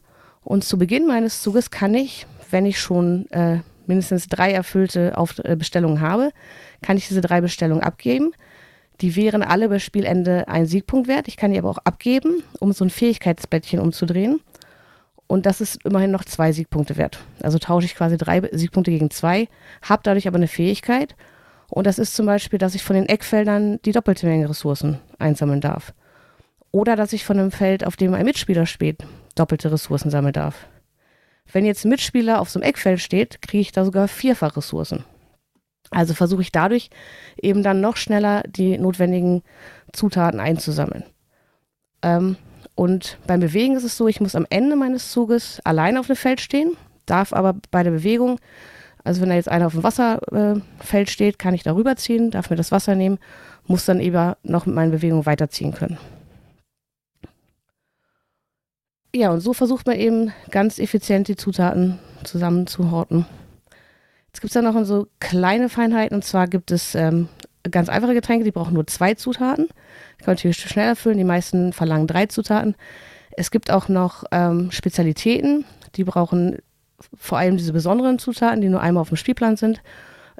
Speaker 1: Und zu Beginn meines Zuges kann ich, wenn ich schon äh, mindestens drei erfüllte Auf äh, Bestellungen habe, kann ich diese drei Bestellungen abgeben. Die wären alle bei Spielende ein Siegpunkt wert. Ich kann die aber auch abgeben, um so ein Fähigkeitsblättchen umzudrehen. Und das ist immerhin noch zwei Siegpunkte wert. Also tausche ich quasi drei Siegpunkte gegen zwei, habe dadurch aber eine Fähigkeit. Und das ist zum Beispiel, dass ich von den Eckfeldern die doppelte Menge Ressourcen einsammeln darf. Oder dass ich von einem Feld, auf dem ein Mitspieler steht, doppelte Ressourcen sammeln darf. Wenn jetzt ein Mitspieler auf so einem Eckfeld steht, kriege ich da sogar vierfach Ressourcen. Also versuche ich dadurch eben dann noch schneller die notwendigen Zutaten einzusammeln. Ähm, und beim Bewegen ist es so, ich muss am Ende meines Zuges allein auf einem Feld stehen, darf aber bei der Bewegung, also wenn da jetzt einer auf dem Wasserfeld äh, steht, kann ich da rüberziehen, darf mir das Wasser nehmen, muss dann eben noch mit meinen Bewegungen weiterziehen können. Ja, und so versucht man eben ganz effizient die Zutaten zusammenzuhorten. Jetzt gibt es da noch so kleine Feinheiten und zwar gibt es ähm, ganz einfache Getränke, die brauchen nur zwei Zutaten. Die kann man natürlich schnell erfüllen, die meisten verlangen drei Zutaten. Es gibt auch noch ähm, Spezialitäten, die brauchen vor allem diese besonderen Zutaten, die nur einmal auf dem Spielplan sind.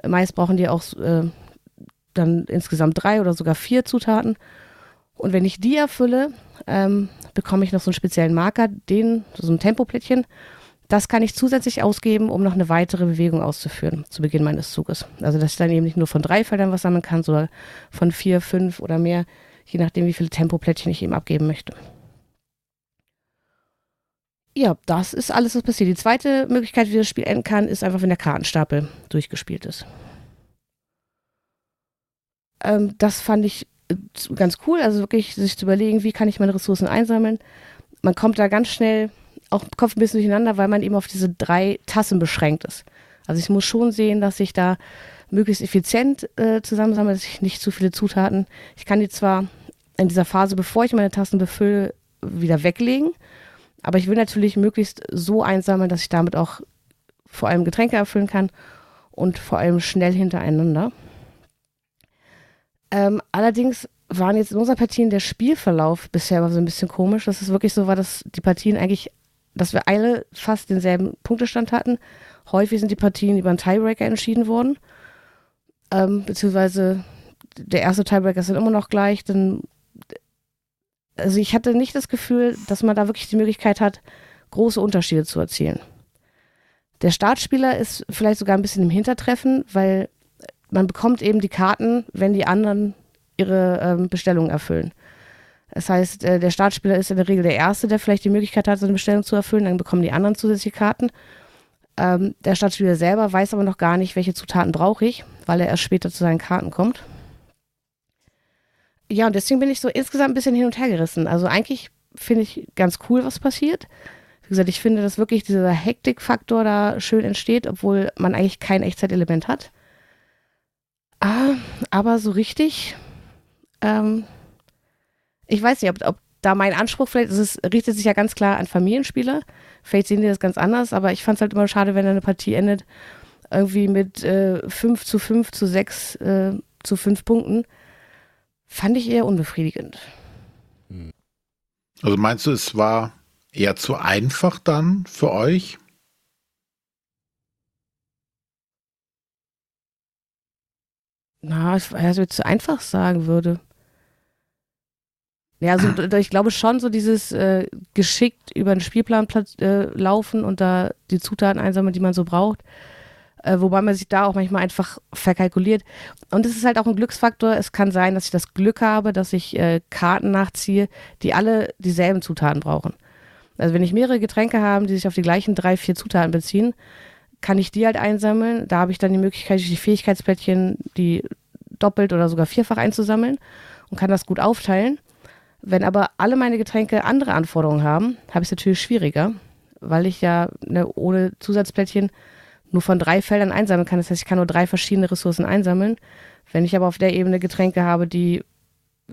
Speaker 1: Meist brauchen die auch äh, dann insgesamt drei oder sogar vier Zutaten. Und wenn ich die erfülle, ähm, bekomme ich noch so einen speziellen Marker, den, so ein Tempoplättchen. Das kann ich zusätzlich ausgeben, um noch eine weitere Bewegung auszuführen zu Beginn meines Zuges. Also dass ich dann eben nicht nur von drei Feldern was sammeln kann, sondern von vier, fünf oder mehr, je nachdem, wie viele Tempoplättchen ich eben abgeben möchte. Ja, das ist alles, was passiert. Die zweite Möglichkeit, wie das Spiel enden kann, ist einfach, wenn der Kartenstapel durchgespielt ist. Ähm, das fand ich ganz cool, also wirklich sich zu überlegen, wie kann ich meine Ressourcen einsammeln. Man kommt da ganz schnell auch Kopf ein bisschen durcheinander, weil man eben auf diese drei Tassen beschränkt ist. Also ich muss schon sehen, dass ich da möglichst effizient äh, zusammensammle, dass ich nicht zu viele Zutaten. Ich kann die zwar in dieser Phase, bevor ich meine Tassen befülle, wieder weglegen, aber ich will natürlich möglichst so einsammeln, dass ich damit auch vor allem Getränke erfüllen kann und vor allem schnell hintereinander. Ähm, allerdings waren jetzt in unseren Partien der Spielverlauf bisher so ein bisschen komisch, dass es wirklich so war, dass die Partien eigentlich, dass wir alle fast denselben Punktestand hatten. Häufig sind die Partien über einen Tiebreaker entschieden worden. Ähm, beziehungsweise der erste Tiebreaker ist dann immer noch gleich. Dann, also ich hatte nicht das Gefühl, dass man da wirklich die Möglichkeit hat, große Unterschiede zu erzielen. Der Startspieler ist vielleicht sogar ein bisschen im Hintertreffen, weil man bekommt eben die Karten, wenn die anderen ihre ähm, Bestellungen erfüllen. Das heißt, äh, der Startspieler ist in der Regel der Erste, der vielleicht die Möglichkeit hat, seine Bestellung zu erfüllen. Dann bekommen die anderen zusätzliche Karten. Ähm, der Startspieler selber weiß aber noch gar nicht, welche Zutaten brauche ich, weil er erst später zu seinen Karten kommt. Ja, und deswegen bin ich so insgesamt ein bisschen hin und her gerissen. Also eigentlich finde ich ganz cool, was passiert. Wie gesagt, ich finde, dass wirklich dieser Hektikfaktor da schön entsteht, obwohl man eigentlich kein Echtzeitelement hat. Ah, aber so richtig, ähm, ich weiß nicht, ob, ob da mein Anspruch vielleicht, es richtet sich ja ganz klar an Familienspieler. Vielleicht sehen die das ganz anders, aber ich fand es halt immer schade, wenn eine Partie endet, irgendwie mit äh, 5 zu 5 zu 6 äh, zu 5 Punkten. Fand ich eher unbefriedigend.
Speaker 3: Also meinst du, es war eher zu einfach dann für euch?
Speaker 1: Na, ich weiß, ich zu einfach sagen würde. Ja, also ich glaube schon, so dieses äh, geschickt über den Spielplan äh, laufen und da die Zutaten einsammeln, die man so braucht. Äh, wobei man sich da auch manchmal einfach verkalkuliert. Und es ist halt auch ein Glücksfaktor. Es kann sein, dass ich das Glück habe, dass ich äh, Karten nachziehe, die alle dieselben Zutaten brauchen. Also wenn ich mehrere Getränke habe, die sich auf die gleichen drei, vier Zutaten beziehen, kann ich die halt einsammeln. Da habe ich dann die Möglichkeit, die Fähigkeitsplättchen, die doppelt oder sogar vierfach einzusammeln und kann das gut aufteilen. Wenn aber alle meine Getränke andere Anforderungen haben, habe ich es natürlich schwieriger, weil ich ja ne, ohne Zusatzplättchen nur von drei Feldern einsammeln kann. Das heißt, ich kann nur drei verschiedene Ressourcen einsammeln. Wenn ich aber auf der Ebene Getränke habe, die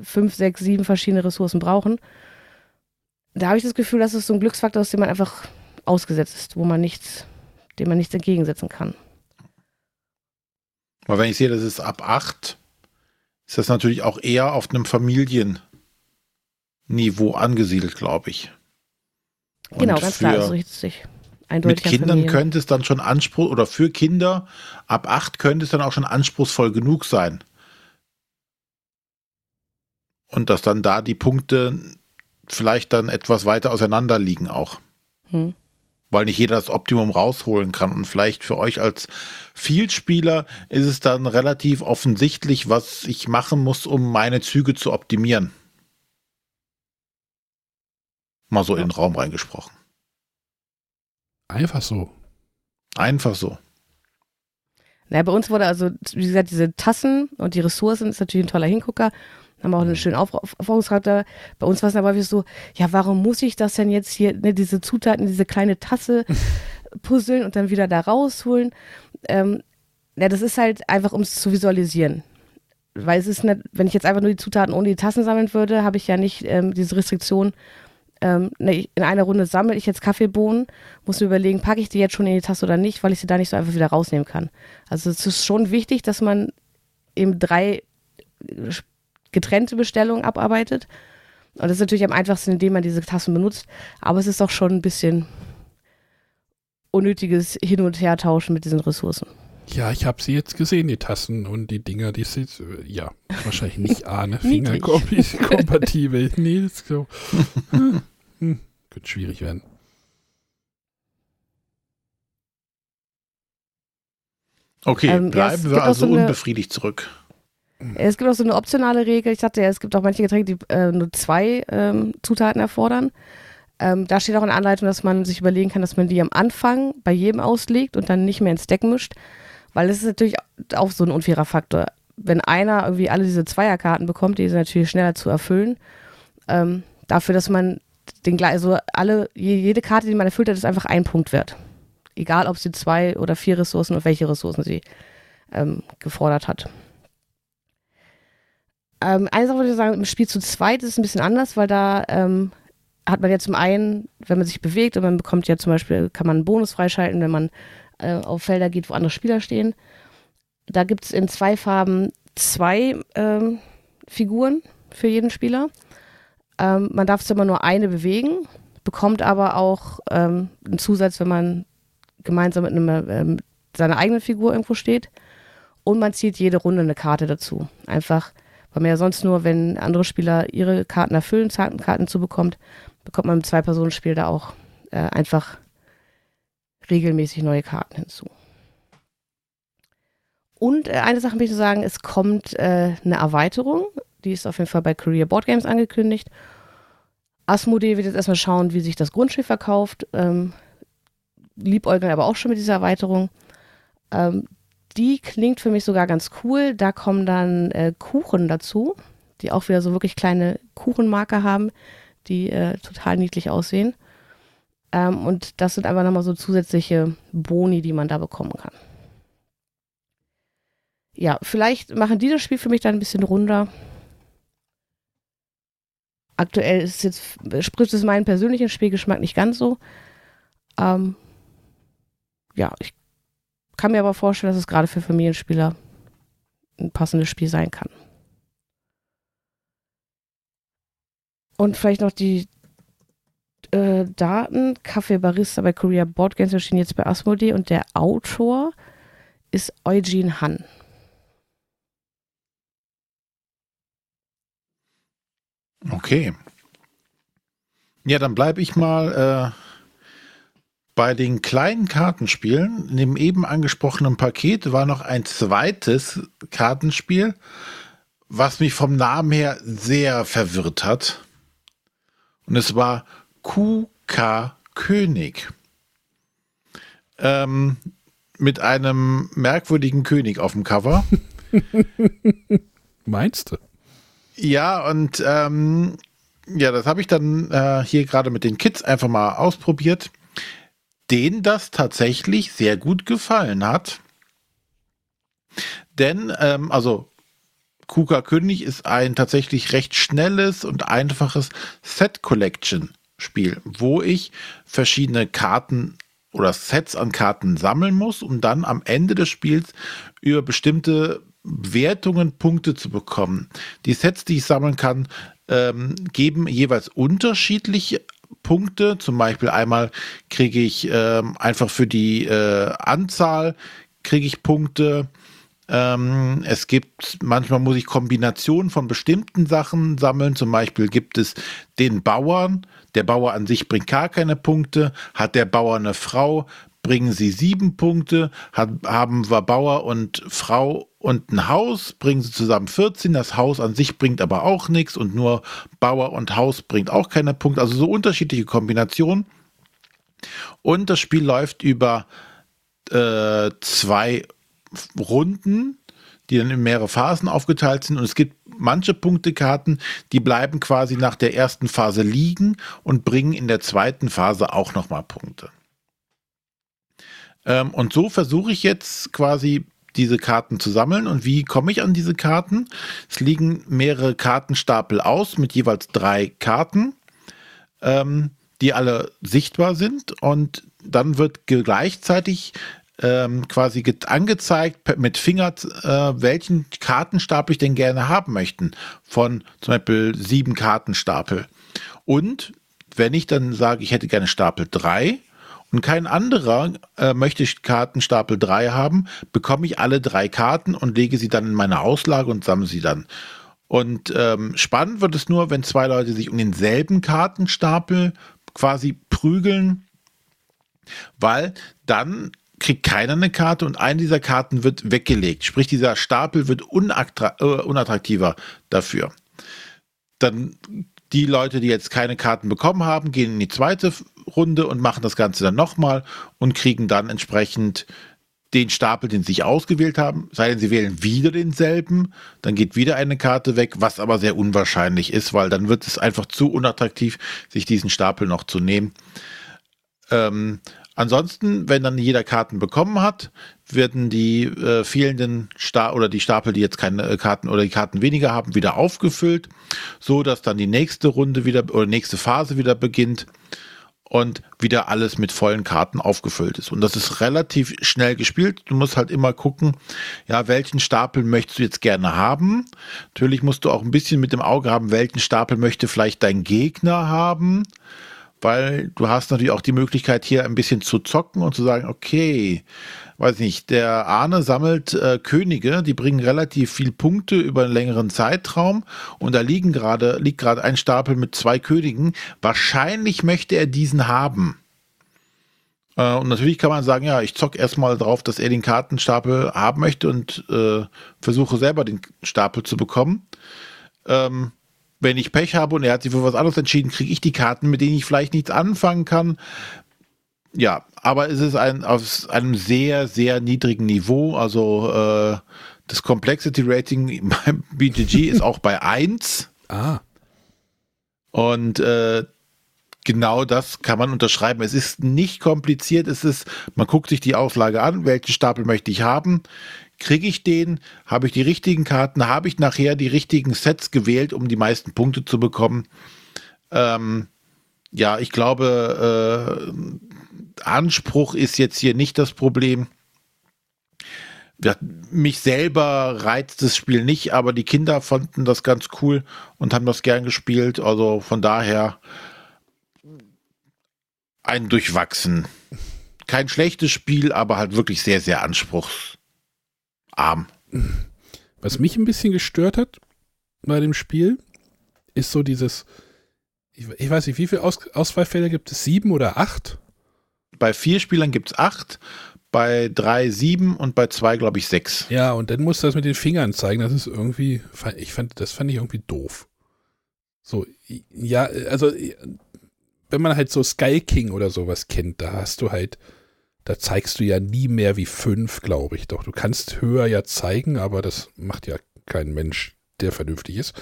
Speaker 1: fünf, sechs, sieben verschiedene Ressourcen brauchen, da habe ich das Gefühl, dass es so ein Glücksfaktor ist, dem man einfach ausgesetzt ist, wo man nichts, dem man nichts entgegensetzen kann.
Speaker 3: Aber wenn ich sehe, das ist ab acht, ist das natürlich auch eher auf einem Familienniveau angesiedelt, glaube ich.
Speaker 1: Genau, Und ganz klar, also richtig.
Speaker 3: Mit Kindern könnte es dann schon Anspruch, oder für Kinder ab acht könnte es dann auch schon anspruchsvoll genug sein. Und dass dann da die Punkte vielleicht dann etwas weiter auseinander liegen auch. Hm. Weil nicht jeder das Optimum rausholen kann. Und vielleicht für euch als Vielspieler ist es dann relativ offensichtlich, was ich machen muss, um meine Züge zu optimieren. Mal so ja. in den Raum reingesprochen.
Speaker 2: Einfach so.
Speaker 3: Einfach so.
Speaker 1: Na, bei uns wurde also, wie gesagt, diese Tassen und die Ressourcen ist natürlich ein toller Hingucker haben auch einen schönen Auf Aufforderungscharakter. Bei uns war es aber wie so, ja, warum muss ich das denn jetzt hier, ne, diese Zutaten, diese kleine Tasse [LAUGHS] puzzeln und dann wieder da rausholen? Ähm, ja, das ist halt einfach, um es zu visualisieren. Weil es ist nicht, wenn ich jetzt einfach nur die Zutaten ohne die Tassen sammeln würde, habe ich ja nicht ähm, diese Restriktion. Ähm, ne, in einer Runde sammle ich jetzt Kaffeebohnen, muss mir überlegen, packe ich die jetzt schon in die Tasse oder nicht, weil ich sie da nicht so einfach wieder rausnehmen kann. Also es ist schon wichtig, dass man eben drei getrennte Bestellungen abarbeitet. Und das ist natürlich am einfachsten, indem man diese Tassen benutzt. Aber es ist auch schon ein bisschen unnötiges Hin- und Hertauschen mit diesen Ressourcen.
Speaker 2: Ja, ich habe sie jetzt gesehen, die Tassen und die Dinger, die sind, ja, wahrscheinlich nicht [LAUGHS] A, ne, Fingerkompatibel. nee, ist so. Hm, hm, könnte schwierig werden.
Speaker 3: Okay, ähm, bleiben ja, wir also so unbefriedigt zurück.
Speaker 1: Es gibt auch so eine optionale Regel. Ich sagte ja, es gibt auch manche Getränke, die äh, nur zwei ähm, Zutaten erfordern. Ähm, da steht auch in der Anleitung, dass man sich überlegen kann, dass man die am Anfang bei jedem auslegt und dann nicht mehr ins Deck mischt. Weil es ist natürlich auch so ein unfairer Faktor. Wenn einer irgendwie alle diese Zweierkarten bekommt, die sind natürlich schneller zu erfüllen. Ähm, dafür, dass man den also alle, jede Karte, die man erfüllt hat, ist einfach ein Punkt wert. Egal, ob sie zwei oder vier Ressourcen und welche Ressourcen sie ähm, gefordert hat. Ähm, eine Sache würde ich sagen, im Spiel zu zweit ist es ein bisschen anders, weil da ähm, hat man ja zum einen, wenn man sich bewegt und man bekommt ja zum Beispiel, kann man einen Bonus freischalten, wenn man äh, auf Felder geht, wo andere Spieler stehen. Da gibt es in zwei Farben zwei ähm, Figuren für jeden Spieler. Ähm, man darf es immer nur eine bewegen, bekommt aber auch ähm, einen Zusatz, wenn man gemeinsam mit einem, ähm, seiner eigenen Figur irgendwo steht. Und man zieht jede Runde eine Karte dazu. Einfach weil man ja sonst nur, wenn andere Spieler ihre Karten erfüllen, Karten zu bekommt, man im Zwei-Personen-Spiel da auch äh, einfach regelmäßig neue Karten hinzu. Und äh, eine Sache möchte ich sagen, es kommt äh, eine Erweiterung, die ist auf jeden Fall bei Career Board Games angekündigt. Asmodee wird jetzt erstmal schauen, wie sich das Grundschiff verkauft. Ähm, liebäugeln aber auch schon mit dieser Erweiterung. Ähm, die klingt für mich sogar ganz cool. Da kommen dann äh, Kuchen dazu, die auch wieder so wirklich kleine Kuchenmarker haben, die äh, total niedlich aussehen. Ähm, und das sind einfach nochmal so zusätzliche Boni, die man da bekommen kann. Ja, vielleicht machen die das Spiel für mich dann ein bisschen runder. Aktuell ist jetzt, spricht es meinen persönlichen Spielgeschmack nicht ganz so. Ähm, ja, ich kann mir aber vorstellen, dass es gerade für Familienspieler ein passendes Spiel sein kann. Und vielleicht noch die äh, Daten, Kaffee Barista bei Korea Board Games erschien jetzt bei Asmodee und der Autor ist Eugene Han.
Speaker 3: Okay. Ja, dann bleibe ich mal äh, bei den kleinen Kartenspielen. In dem eben angesprochenen Paket war noch ein zweites Kartenspiel, was mich vom Namen her sehr verwirrt hat. Und es war QK König. Ähm, mit einem merkwürdigen König auf dem Cover. [LAUGHS]
Speaker 2: Meinst du?
Speaker 3: Ja, und ähm, ja, das habe ich dann äh, hier gerade mit den Kids einfach mal ausprobiert, denen das tatsächlich sehr gut gefallen hat. Denn, ähm, also Kuka König ist ein tatsächlich recht schnelles und einfaches Set Collection Spiel, wo ich verschiedene Karten oder Sets an Karten sammeln muss, um dann am Ende des Spiels über bestimmte Wertungen Punkte zu bekommen. Die Sets, die ich sammeln kann, ähm, geben jeweils unterschiedliche Punkte. Zum Beispiel einmal kriege ich ähm, einfach für die äh, Anzahl kriege ich Punkte. Ähm, es gibt, manchmal muss ich Kombinationen von bestimmten Sachen sammeln. Zum Beispiel gibt es den Bauern. Der Bauer an sich bringt gar keine Punkte. Hat der Bauer eine Frau, bringen sie sieben Punkte. Haben wir Bauer und Frau und ein Haus, bringen sie zusammen 14. Das Haus an sich bringt aber auch nichts und nur Bauer und Haus bringt auch keine Punkte. Also so unterschiedliche Kombinationen. Und das Spiel läuft über äh, zwei Runden, die dann in mehrere Phasen aufgeteilt sind. Und es gibt manche Punktekarten, die bleiben quasi nach der ersten Phase liegen und bringen in der zweiten Phase auch nochmal Punkte. Ähm, und so versuche ich jetzt quasi diese Karten zu sammeln. Und wie komme ich an diese Karten? Es liegen mehrere Kartenstapel aus mit jeweils drei Karten, ähm, die alle sichtbar sind. Und dann wird gleichzeitig ähm, quasi angezeigt mit Finger, äh, welchen Kartenstapel ich denn gerne haben möchten. Von zum Beispiel sieben Kartenstapel. Und wenn ich dann sage, ich hätte gerne Stapel 3, und kein anderer äh, möchte Kartenstapel 3 haben, bekomme ich alle drei Karten und lege sie dann in meine Auslage und sammle sie dann. Und ähm, spannend wird es nur, wenn zwei Leute sich um denselben Kartenstapel quasi prügeln, weil dann kriegt keiner eine Karte und eine dieser Karten wird weggelegt. Sprich, dieser Stapel wird äh, unattraktiver dafür. Dann die Leute, die jetzt keine Karten bekommen haben, gehen in die zweite Runde und machen das Ganze dann nochmal und kriegen dann entsprechend den Stapel, den sie sich ausgewählt haben. Sei denn, sie wählen wieder denselben, dann geht wieder eine Karte weg, was aber sehr unwahrscheinlich ist, weil dann wird es einfach zu unattraktiv, sich diesen Stapel noch zu nehmen. Ähm, ansonsten, wenn dann jeder Karten bekommen hat, werden die äh, fehlenden Sta oder die Stapel, die jetzt keine äh, Karten oder die Karten weniger haben, wieder aufgefüllt, so dass dann die nächste Runde wieder oder nächste Phase wieder beginnt und wieder alles mit vollen Karten aufgefüllt ist. Und das ist relativ schnell gespielt. Du musst halt immer gucken, ja, welchen Stapel möchtest du jetzt gerne haben. Natürlich musst du auch ein bisschen mit dem Auge haben, welchen Stapel möchte vielleicht dein Gegner haben weil du hast natürlich auch die Möglichkeit hier ein bisschen zu zocken und zu sagen, okay, weiß nicht, der Arne sammelt äh, Könige, die bringen relativ viel Punkte über einen längeren Zeitraum und da liegen gerade, liegt gerade ein Stapel mit zwei Königen. Wahrscheinlich möchte er diesen haben. Äh, und natürlich kann man sagen, ja, ich zock erstmal drauf, dass er den Kartenstapel haben möchte und äh, versuche selber den Stapel zu bekommen. Ähm, wenn ich Pech habe und er hat sich für was anderes entschieden, kriege ich die Karten, mit denen ich vielleicht nichts anfangen kann. Ja, aber es ist ein, auf einem sehr, sehr niedrigen Niveau. Also äh, das Complexity Rating beim [LAUGHS] BGG ist auch bei 1.
Speaker 2: Ah.
Speaker 3: Und äh, genau das kann man unterschreiben. Es ist nicht kompliziert. Es ist, man guckt sich die Auslage an, welchen Stapel möchte ich haben. Kriege ich den? Habe ich die richtigen Karten? Habe ich nachher die richtigen Sets gewählt, um die meisten Punkte zu bekommen? Ähm, ja, ich glaube, äh, Anspruch ist jetzt hier nicht das Problem. Mich selber reizt das Spiel nicht, aber die Kinder fanden das ganz cool und haben das gern gespielt. Also von daher Ein durchwachsen. Kein schlechtes Spiel, aber halt wirklich sehr, sehr anspruchsarm.
Speaker 2: Was mich ein bisschen gestört hat bei dem Spiel, ist so dieses, ich, weiß nicht, wie viele Aus, Auswahlfälle gibt es? Sieben oder acht?
Speaker 3: Bei vier Spielern gibt es acht, bei drei sieben und bei zwei, glaube ich, sechs.
Speaker 2: Ja, und dann musst du das mit den Fingern zeigen. Das ist irgendwie, ich fand, das fand ich irgendwie doof. So, ja, also, wenn man halt so Sky King oder sowas kennt, da hast du halt, da zeigst du ja nie mehr wie fünf, glaube ich doch. Du kannst höher ja zeigen, aber das macht ja kein Mensch, der vernünftig ist.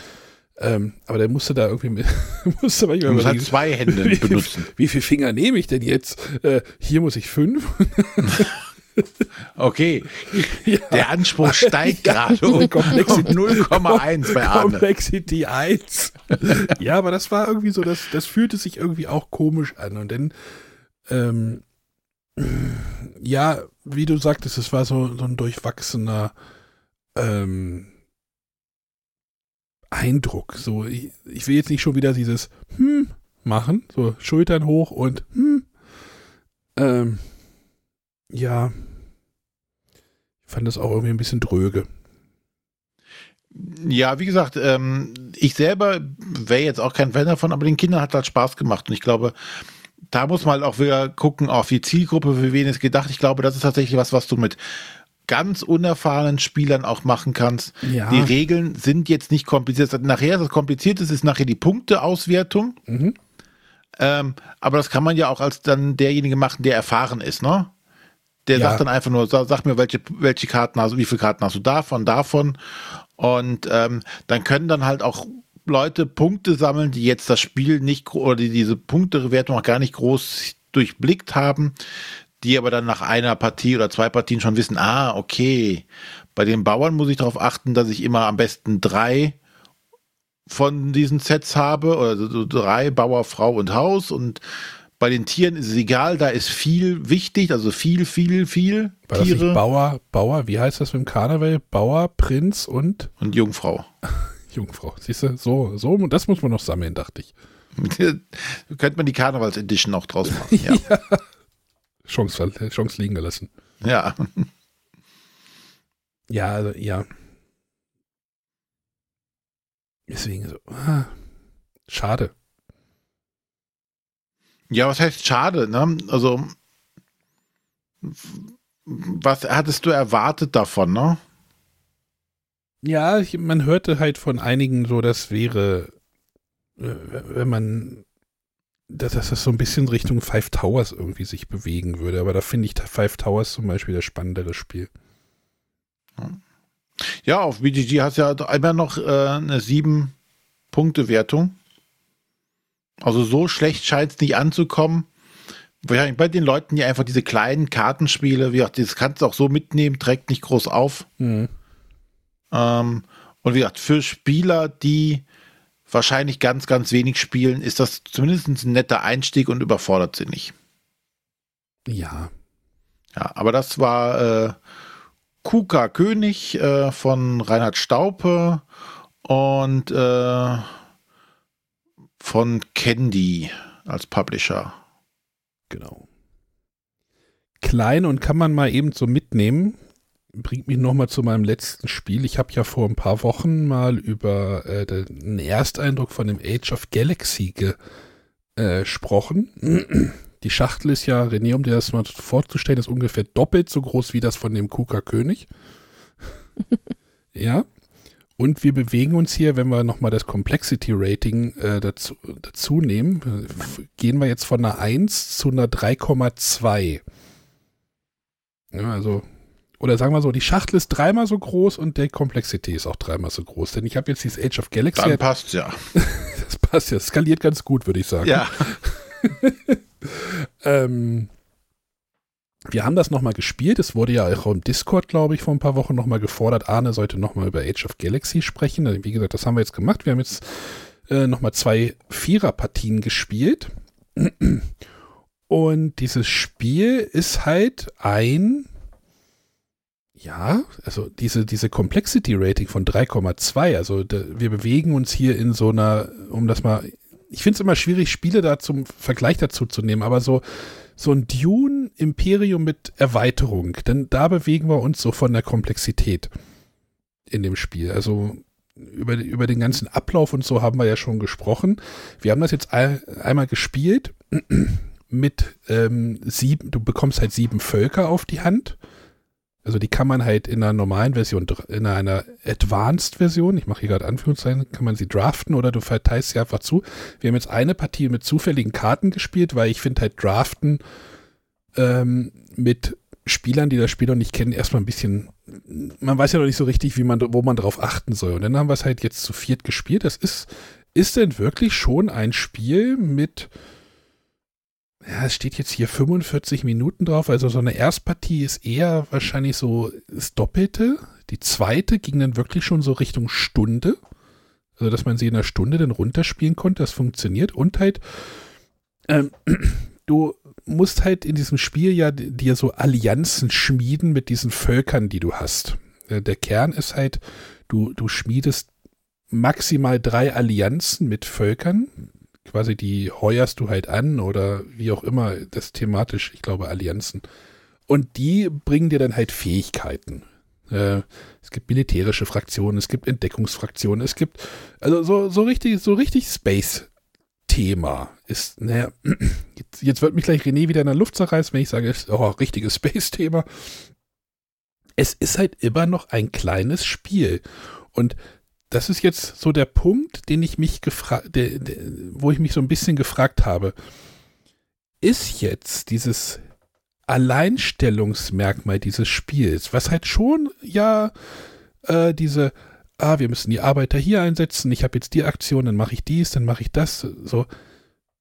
Speaker 2: Ähm, aber der musste da irgendwie mit, [LAUGHS] musste
Speaker 3: manchmal muss halt zwei Hände [LAUGHS]
Speaker 2: wie,
Speaker 3: benutzen.
Speaker 2: Wie, viele Finger nehme ich denn jetzt? Äh, hier muss ich fünf. [LAUGHS]
Speaker 3: Okay, ja. der Anspruch steigt ja. gerade um, um 0,1 bei Arne.
Speaker 2: Complexity 1. ja, aber das war irgendwie so, das, das fühlte sich irgendwie auch komisch an. Und dann, ähm, ja, wie du sagtest, es war so, so ein durchwachsener ähm, Eindruck. So, ich, ich, will jetzt nicht schon wieder dieses hm machen, so Schultern hoch und hm. Ähm, ja, ich fand das auch irgendwie ein bisschen dröge.
Speaker 3: Ja, wie gesagt, ähm, ich selber wäre jetzt auch kein Fan davon, aber den Kindern hat das Spaß gemacht und ich glaube, da muss man halt auch wieder gucken auf die Zielgruppe, für wen es gedacht. Ich glaube, das ist tatsächlich was, was du mit ganz unerfahrenen Spielern auch machen kannst. Ja. Die Regeln sind jetzt nicht kompliziert. Nachher das Komplizierteste ist nachher die Punkteauswertung. Mhm. Ähm, aber das kann man ja auch als dann derjenige machen, der erfahren ist, ne? Der ja. sagt dann einfach nur, sag, sag, mir, welche, welche Karten hast du, wie viele Karten hast du davon, davon. Und ähm, dann können dann halt auch Leute Punkte sammeln, die jetzt das Spiel nicht oder die diese Punktewertung auch gar nicht groß durchblickt haben, die aber dann nach einer Partie oder zwei Partien schon wissen, ah, okay, bei den Bauern muss ich darauf achten, dass ich immer am besten drei von diesen Sets habe, oder so drei Bauer, Frau und Haus und bei den Tieren ist es egal, da ist viel wichtig, also viel, viel, viel
Speaker 2: War Tiere. Bauer, Bauer, wie heißt das mit dem Karneval? Bauer, Prinz und?
Speaker 3: Und Jungfrau. [LAUGHS]
Speaker 2: Jungfrau, siehst du, so, so, das muss man noch sammeln, dachte ich. [LAUGHS]
Speaker 3: Könnte man die Karnevals-Edition auch draus machen, [LAUGHS] ja. ja.
Speaker 2: Chance, Chance liegen gelassen.
Speaker 3: Ja. [LAUGHS]
Speaker 2: Ja, also, ja. Deswegen so, ah, schade.
Speaker 3: Ja, was heißt schade, ne? Also, was hattest du erwartet davon, ne?
Speaker 2: Ja, ich, man hörte halt von einigen so, das wäre, äh, wenn man, dass, das so ein bisschen Richtung Five Towers irgendwie sich bewegen würde. Aber da finde ich Five Towers zum Beispiel das spannendere Spiel.
Speaker 3: Ja, auf BGG hast du ja immer noch äh, eine 7-Punkte-Wertung. Also so schlecht scheint es nicht anzukommen. Bei den Leuten, die einfach diese kleinen Kartenspiele, wie gesagt, das kannst du auch so mitnehmen, trägt nicht groß auf. Mhm. Ähm, und wie gesagt, für Spieler, die wahrscheinlich ganz, ganz wenig spielen, ist das zumindest ein netter Einstieg und überfordert sie nicht.
Speaker 2: Ja.
Speaker 3: Ja, aber das war äh, Kuka König äh, von Reinhard Staupe und äh, von Candy als Publisher.
Speaker 2: Genau. Klein und kann man mal eben so mitnehmen. Bringt mich nochmal zu meinem letzten Spiel. Ich habe ja vor ein paar Wochen mal über äh, den Ersteindruck von dem Age of Galaxy gesprochen. Äh, [CLEARS THROAT] Die Schachtel ist ja, René, um dir das mal vorzustellen, ist ungefähr doppelt so groß wie das von dem Kuka König. [LAUGHS] ja. Und wir bewegen uns hier, wenn wir nochmal das Complexity Rating äh, dazu, dazu nehmen, gehen wir jetzt von einer 1 zu einer 3,2. Ja, also, oder sagen wir so, die Schachtel ist dreimal so groß und der Complexity ist auch dreimal so groß. Denn ich habe jetzt dieses Age of Galaxy.
Speaker 3: Dann passt ja. [LAUGHS]
Speaker 2: das passt ja. Skaliert ganz gut, würde ich sagen.
Speaker 3: Ja. [LAUGHS]
Speaker 2: ähm, wir haben das nochmal gespielt. Es wurde ja auch im Discord, glaube ich, vor ein paar Wochen nochmal gefordert. Arne sollte nochmal über Age of Galaxy sprechen. Also, wie gesagt, das haben wir jetzt gemacht. Wir haben jetzt äh, nochmal zwei Viererpartien gespielt. [CLEARS THROAT] Und dieses Spiel ist halt ein, ja, also diese, diese Complexity Rating von 3,2. Also da, wir bewegen uns hier in so einer, um das mal ich finde es immer schwierig, Spiele da zum Vergleich dazu zu nehmen, aber so, so ein Dune Imperium mit Erweiterung, denn da bewegen wir uns so von der Komplexität in dem Spiel. Also über, über den ganzen Ablauf und so haben wir ja schon gesprochen. Wir haben das jetzt all, einmal gespielt mit ähm, sieben, du bekommst halt sieben Völker auf die Hand. Also die kann man halt in einer normalen Version, in einer Advanced-Version, ich mache hier gerade Anführungszeichen, kann man sie draften oder du verteilst sie einfach zu. Wir haben jetzt eine Partie mit zufälligen Karten gespielt, weil ich finde halt draften ähm, mit Spielern, die das Spiel noch nicht kennen, erstmal ein bisschen, man weiß ja noch nicht so richtig, wie man, wo man drauf achten soll. Und dann haben wir es halt jetzt zu viert gespielt. Das ist, ist denn wirklich schon ein Spiel mit, ja, es steht jetzt hier 45 Minuten drauf. Also so eine Erstpartie ist eher wahrscheinlich so das Doppelte. Die zweite ging dann wirklich schon so Richtung Stunde. Also, dass man sie in einer Stunde dann runterspielen konnte. Das funktioniert. Und halt, ähm, [CLEARS THROAT] du musst halt in diesem Spiel ja dir so Allianzen schmieden mit diesen Völkern, die du hast. Äh, der Kern ist halt, du, du schmiedest maximal drei Allianzen mit Völkern. Quasi die heuerst du halt an oder wie auch immer, das thematisch, ich glaube, Allianzen. Und die bringen dir dann halt Fähigkeiten. Äh, es gibt militärische Fraktionen, es gibt Entdeckungsfraktionen, es gibt also so, so richtig, so richtig Space Thema ist, naja, [CLEARS THROAT] jetzt, jetzt wird mich gleich René wieder in der Luft zerreißen, wenn ich sage, oh, richtiges [LAUGHS] Space-Thema. Es ist halt immer noch ein kleines Spiel. Und das ist jetzt so der Punkt, den ich mich gefragt, wo ich mich so ein bisschen gefragt habe. Ist jetzt dieses Alleinstellungsmerkmal dieses Spiels, was halt schon ja äh, diese ah, wir müssen die Arbeiter hier einsetzen, ich habe jetzt die Aktion, dann mache ich dies, dann mache ich das, so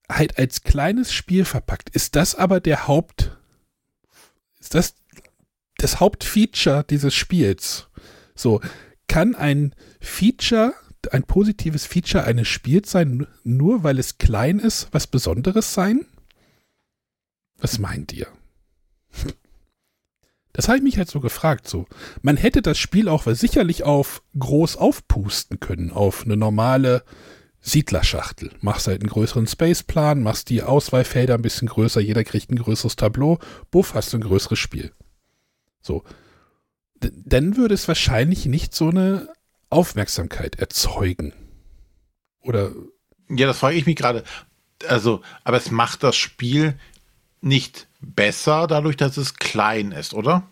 Speaker 2: halt als kleines Spiel verpackt. Ist das aber der Haupt, ist das das Hauptfeature dieses Spiels? So, kann ein Feature, ein positives Feature eines Spiels sein, nur weil es klein ist, was Besonderes sein? Was meint ihr? [LAUGHS] Das habe ich mich halt so gefragt. So, man hätte das Spiel auch sicherlich auf groß aufpusten können, auf eine normale Siedlerschachtel. Machst halt einen größeren Spaceplan, machst die Auswahlfelder ein bisschen größer, jeder kriegt ein größeres Tableau, buff, hast du ein größeres Spiel. So. Dann würde es wahrscheinlich nicht so eine Aufmerksamkeit erzeugen. Oder.
Speaker 3: Ja, das frage ich mich gerade. Also, aber es macht das Spiel nicht besser dadurch, dass es klein ist, oder?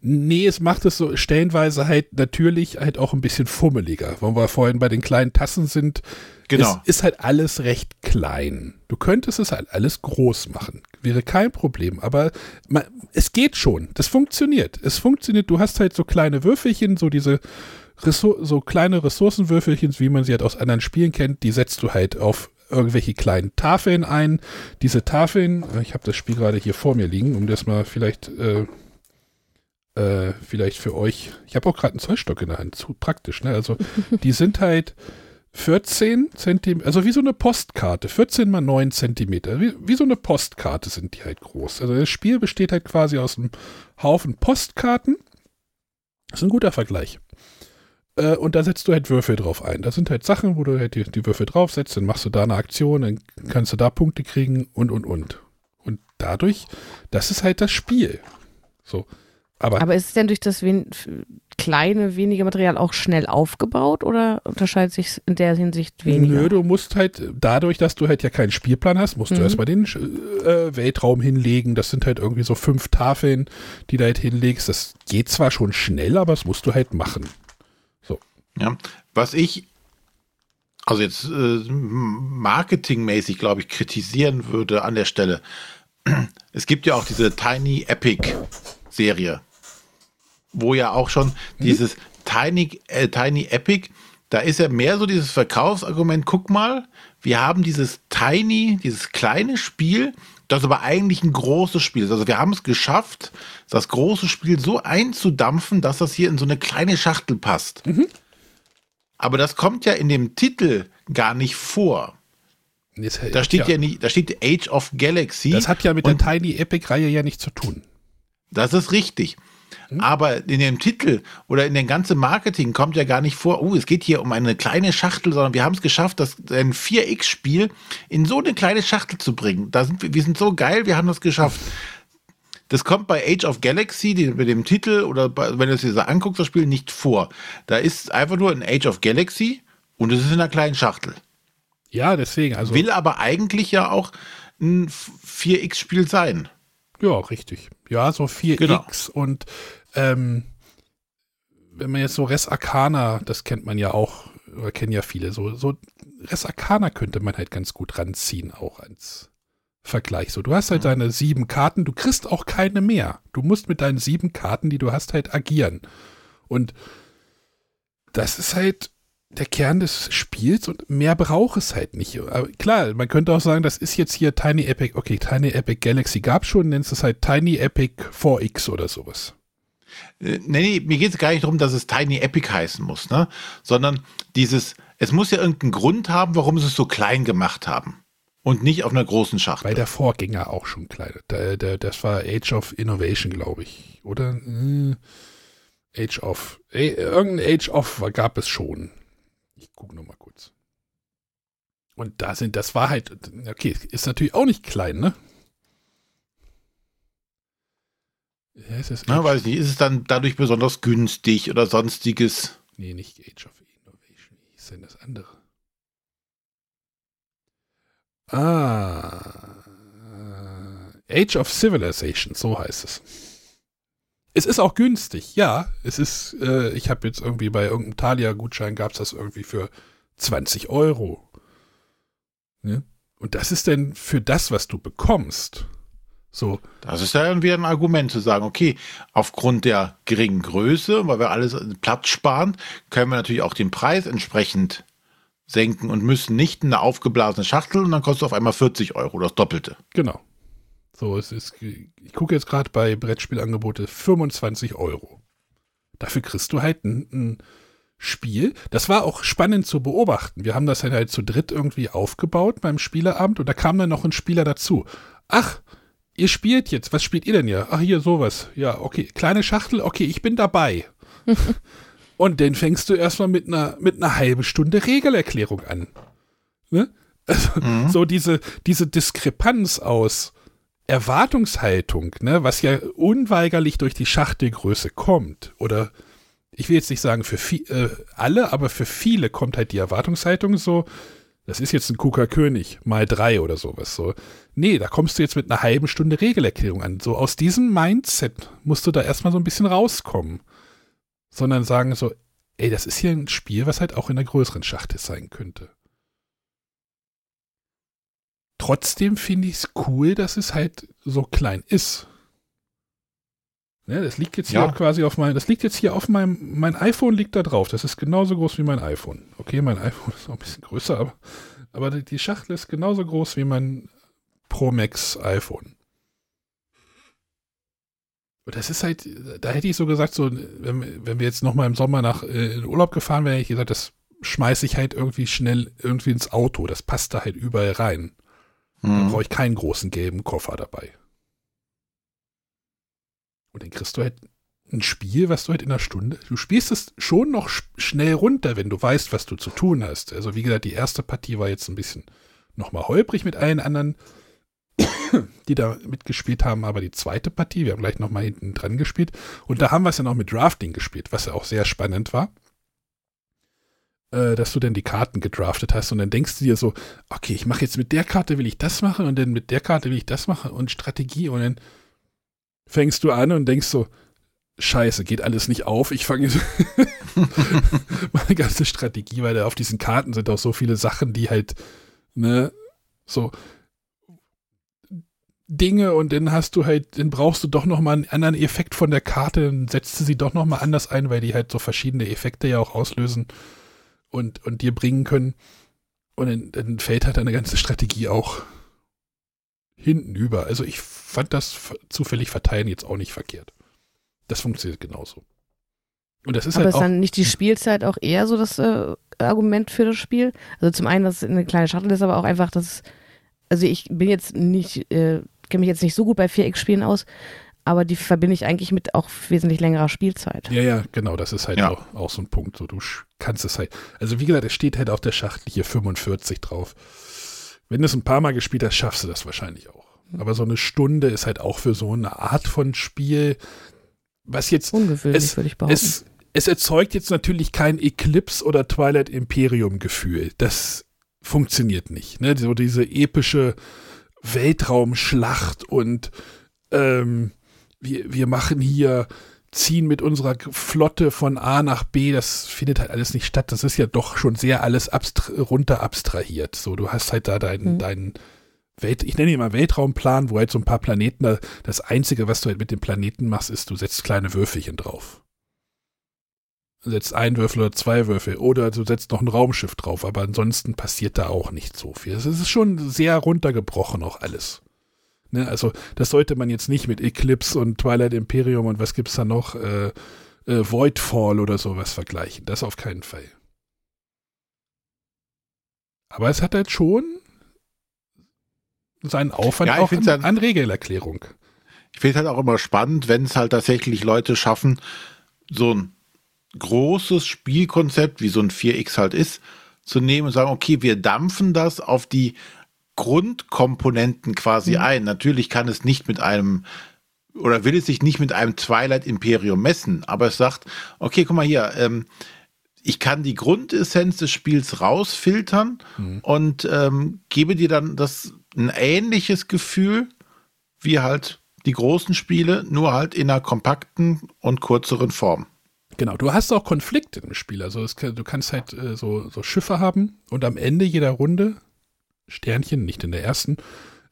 Speaker 2: Nee, es macht es so stellenweise halt natürlich halt auch ein bisschen fummeliger. Wenn wir vorhin bei den kleinen Tassen sind, genau. ist, ist halt alles recht klein. Du könntest es halt alles groß machen. Wäre kein Problem. Aber man, es geht schon. Das funktioniert. Es funktioniert. Du hast halt so kleine Würfelchen, so diese Ressour so kleine Ressourcenwürfelchen, wie man sie halt aus anderen Spielen kennt, die setzt du halt auf irgendwelche kleinen Tafeln ein. Diese Tafeln, ich habe das Spiel gerade hier vor mir liegen, um das mal vielleicht, äh, äh, vielleicht für euch. Ich habe auch gerade einen Zollstock in der Hand, zu praktisch, ne? Also [LAUGHS] die sind halt 14 Zentimeter, also wie so eine Postkarte, 14 mal 9 Zentimeter, wie, wie, so eine Postkarte sind die halt groß. Also das Spiel besteht halt quasi aus einem Haufen Postkarten. Das ist ein guter Vergleich. Äh, und da setzt du halt Würfel drauf ein. Das sind halt Sachen, wo du halt die, die Würfel draufsetzt, dann machst du da eine Aktion, dann kannst du da Punkte kriegen und, und, und. Und dadurch, das ist halt das Spiel. So. Aber,
Speaker 1: Aber ist es denn durch das wen kleine, wenige Material auch schnell aufgebaut oder unterscheidet sich in der Hinsicht weniger?
Speaker 2: Nö, du musst halt, dadurch, dass du halt ja keinen Spielplan hast, musst mhm. du erstmal den äh, Weltraum hinlegen. Das sind halt irgendwie so fünf Tafeln, die du halt hinlegst. Das geht zwar schon schnell, aber das musst du halt machen.
Speaker 3: Ja, was ich also jetzt äh, marketingmäßig, glaube ich, kritisieren würde an der Stelle. [CLEARS THROAT] Es gibt ja auch diese Tiny Epic Serie, wo ja auch schon mhm. dieses Tiny, äh, Tiny Epic, da ist ja mehr so dieses Verkaufsargument, guck mal, wir haben dieses Tiny, dieses kleine Spiel, das aber eigentlich ein großes Spiel ist. Also wir haben es geschafft, das große Spiel so einzudampfen, dass das hier in so eine kleine Schachtel passt. Mhm. Aber das kommt ja in dem Titel gar nicht vor. Das, da steht ja, ja nicht, da steht Age of Galaxy.
Speaker 2: Das hat ja mit der Tiny Epic Reihe ja nichts zu tun.
Speaker 3: Das ist richtig. Hm? Aber in dem Titel oder in dem ganzen Marketing kommt ja gar nicht vor, oh, es geht hier um eine kleine Schachtel, sondern wir haben es geschafft, das ein 4X-Spiel in so eine kleine Schachtel zu bringen. Da sind wir, wir sind so geil, wir haben das geschafft. Das kommt bei Age of Galaxy, die, mit dem Titel oder bei, wenn du es dir so anguckst, das Spiel nicht vor. Da ist einfach nur ein Age of Galaxy und es ist in einer kleinen Schachtel.
Speaker 2: Ja, deswegen. Also
Speaker 3: Will aber eigentlich ja auch ein 4X-Spiel sein.
Speaker 2: Ja, richtig. Ja, so 4X genau. und ähm, wenn man jetzt so Res Arcana, das kennt man ja auch, oder kennen ja viele, so, so Res Arcana könnte man halt ganz gut ranziehen, auch als Vergleich. So, du hast halt mhm. deine sieben Karten, du kriegst auch keine mehr. Du musst mit deinen sieben Karten, die du hast, halt agieren. Und das ist halt der Kern des Spiels und mehr braucht es halt nicht. Aber klar, man könnte auch sagen, das ist jetzt hier Tiny Epic, okay, Tiny Epic Galaxy gab schon, nennst es halt Tiny Epic 4X oder sowas.
Speaker 3: Äh, nee, nee, mir geht es gar nicht darum, dass es Tiny Epic heißen muss, ne? Sondern dieses, es muss ja irgendeinen Grund haben, warum sie es so klein gemacht haben. Und nicht auf einer großen Schachtel.
Speaker 2: Weil der Vorgänger auch schon klein. Der, der, das war Age of Innovation, glaube ich. Oder? Äh, Age of. Äh, irgendein Age of gab es schon. Ich gucke nochmal kurz. Und da sind, das war halt, okay, ist natürlich auch nicht klein, ne?
Speaker 3: Ja, ist es Na, weiß nicht, ist es dann dadurch besonders günstig oder sonstiges?
Speaker 2: Nee, nicht Age of Innovation. Wie ist denn das andere? Ah. Age of Civilization, so heißt es. Es ist auch günstig, ja. Es ist, äh, ich habe jetzt irgendwie bei irgendeinem Thalia-Gutschein gab es das irgendwie für 20 Euro. Ne? Und das ist denn für das, was du bekommst. So.
Speaker 3: Das ist ja irgendwie ein Argument zu sagen, okay, aufgrund der geringen Größe, weil wir alles Platz sparen, können wir natürlich auch den Preis entsprechend senken und müssen nicht eine aufgeblasene Schachtel und dann kostet auf einmal 40 Euro, das Doppelte.
Speaker 2: Genau. So, es ist, ich gucke jetzt gerade bei Brettspielangebote 25 Euro. Dafür kriegst du halt ein, ein, Spiel. Das war auch spannend zu beobachten. Wir haben das halt, halt zu dritt irgendwie aufgebaut beim Spieleabend und da kam dann noch ein Spieler dazu. Ach, ihr spielt jetzt. Was spielt ihr denn ja? Ach, hier sowas. Ja, okay. Kleine Schachtel. Okay, ich bin dabei. [LAUGHS] und dann fängst du erstmal mit einer, mit einer halben Stunde Regelerklärung an. Ne? Also, mhm. so diese, diese Diskrepanz aus Erwartungshaltung, ne, was ja unweigerlich durch die Schachtelgröße kommt, oder ich will jetzt nicht sagen für viel, äh, alle, aber für viele kommt halt die Erwartungshaltung so, das ist jetzt ein Kuka König, mal drei oder sowas. So. Nee, da kommst du jetzt mit einer halben Stunde Regelerklärung an. So aus diesem Mindset musst du da erstmal so ein bisschen rauskommen. Sondern sagen so, ey, das ist hier ein Spiel, was halt auch in einer größeren Schachtel sein könnte. Trotzdem finde ich es cool, dass es halt so klein ist. Ne, das liegt jetzt ja. hier quasi auf meinem, das liegt jetzt hier auf meinem, mein iPhone liegt da drauf. Das ist genauso groß wie mein iPhone. Okay, mein iPhone [LAUGHS] ist noch ein bisschen größer, aber, aber die Schachtel ist genauso groß wie mein Pro Max iPhone. Und das ist halt, da hätte ich so gesagt, so, wenn, wenn wir jetzt nochmal im Sommer nach äh, in Urlaub gefahren wären, hätte ich gesagt, das schmeiße ich halt irgendwie schnell irgendwie ins Auto. Das passt da halt überall rein. Hm. Dann brauche ich keinen großen gelben Koffer dabei. Und dann kriegst du halt ein Spiel, was du halt in einer Stunde, du spielst es schon noch schnell runter, wenn du weißt, was du zu tun hast. Also wie gesagt, die erste Partie war jetzt ein bisschen nochmal holprig mit allen anderen, [COUGHS] die da mitgespielt haben, aber die zweite Partie, wir haben gleich nochmal hinten dran gespielt und da haben wir es ja noch mit Drafting gespielt, was ja auch sehr spannend war äh, dass du denn die Karten gedraftet hast. Und dann denkst du dir so, okay, ich mache jetzt mit der Karte will ich das machen und dann mit der Karte will ich das machen und Strategie. Und dann fängst du an und denkst so, Scheiße, geht alles nicht auf. Ich fange [LAUGHS] meine ganze Strategie, weil da auf. Diesen Karten sind auch so viele Sachen, die halt, ne, so Dinge. Und dann hast du halt, dann brauchst du doch nochmal einen anderen Effekt von der Karte, dann setzt du sie doch nochmal anders ein, weil die halt so verschiedene Effekte ja auch auslösen und, und dir bringen können. Und dann, dann fällt halt deine ganze Strategie auch hinten über. Also ich fand das zufällig verteilen jetzt auch nicht verkehrt. Das funktioniert genauso.
Speaker 1: Und das ist Aber halt ist dann nicht die Spielzeit auch eher so das äh, Argument für das Spiel? Also zum einen, dass es eine kleine Shuttle ist, aber auch einfach, dass also ich bin jetzt nicht, äh, kenne mich jetzt nicht so gut bei 4X-Spielen aus, aber die verbinde ich eigentlich mit auch wesentlich längerer Spielzeit.
Speaker 2: Ja, ja, genau, das ist halt
Speaker 3: Ja.
Speaker 2: auch, auch so ein Punkt. So, du kannst es halt. Also wie gesagt, es steht halt auf der Schachtel hier 45 drauf. Wenn du es ein paar Mal gespielt hast, schaffst du das wahrscheinlich auch. Aber so eine Stunde ist halt auch für so eine Art von Spiel, was jetzt
Speaker 1: Ungewöhnlich,
Speaker 2: es,
Speaker 1: würde ich behaupten.
Speaker 2: es, es erzeugt jetzt natürlich kein Eclipse oder Twilight Imperium Gefühl. Das funktioniert nicht. Ne? So diese epische Weltraumschlacht und ähm, wir, wir machen hier, ziehen mit unserer Flotte von A nach B, das findet halt alles nicht statt. Das ist ja doch schon sehr alles abstra runter abstrahiert. So, du hast halt da deinen,
Speaker 1: Mhm.
Speaker 2: deinen Welt, ich nenne ihn mal Weltraumplan, wo halt so ein paar Planeten, da, das Einzige, was du halt mit den Planeten machst, ist, du setzt kleine Würfelchen drauf. Du setzt ein Würfel oder zwei Würfel oder du setzt noch ein Raumschiff drauf, aber ansonsten passiert da auch nicht so viel. Es ist schon sehr runtergebrochen auch alles. Ne, also das sollte man jetzt nicht mit Eclipse und Twilight Imperium und was gibt's da noch, äh, äh, Voidfall oder sowas vergleichen. Das auf keinen Fall. Aber es hat halt schon seinen Aufwand
Speaker 3: Ja,
Speaker 2: auch an,
Speaker 3: ja-
Speaker 2: an Regelerklärung.
Speaker 3: Ich finde halt auch immer spannend, wenn es halt tatsächlich Leute schaffen, so ein großes Spielkonzept, wie so ein 4X halt ist, zu nehmen und sagen, okay, wir dampfen das auf die Grundkomponenten quasi ein. Natürlich kann es nicht mit einem oder will es sich nicht mit einem Twilight Imperium messen, aber es sagt, okay, guck mal hier, ähm, ich kann die Grundessenz des Spiels rausfiltern und ähm, gebe dir dann das ein ähnliches Gefühl wie halt die großen Spiele, nur halt in einer kompakten und kürzeren Form.
Speaker 2: Genau, du hast auch Konflikte im Spiel. Also es, du kannst halt äh, so, so Schiffe haben und am Ende jeder Runde, Sternchen, nicht in der ersten,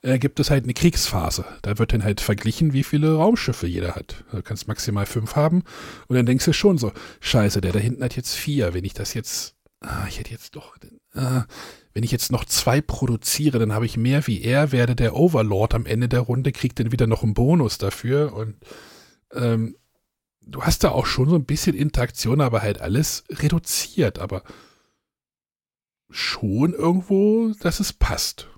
Speaker 2: äh, gibt es halt eine Kriegsphase. Da wird dann halt verglichen, wie viele Raumschiffe jeder hat. Du kannst maximal fünf haben und dann denkst du schon so, scheiße, der da hinten hat jetzt vier. Wenn ich das jetzt, ah, ich hätte jetzt doch, äh, wenn ich jetzt noch zwei produziere, dann habe ich mehr wie er, werde der Overlord am Ende der Runde, kriegt dann wieder noch einen Bonus dafür und ähm, du hast da auch schon so ein bisschen Interaktion, aber halt alles reduziert, aber schon irgendwo, dass es passt.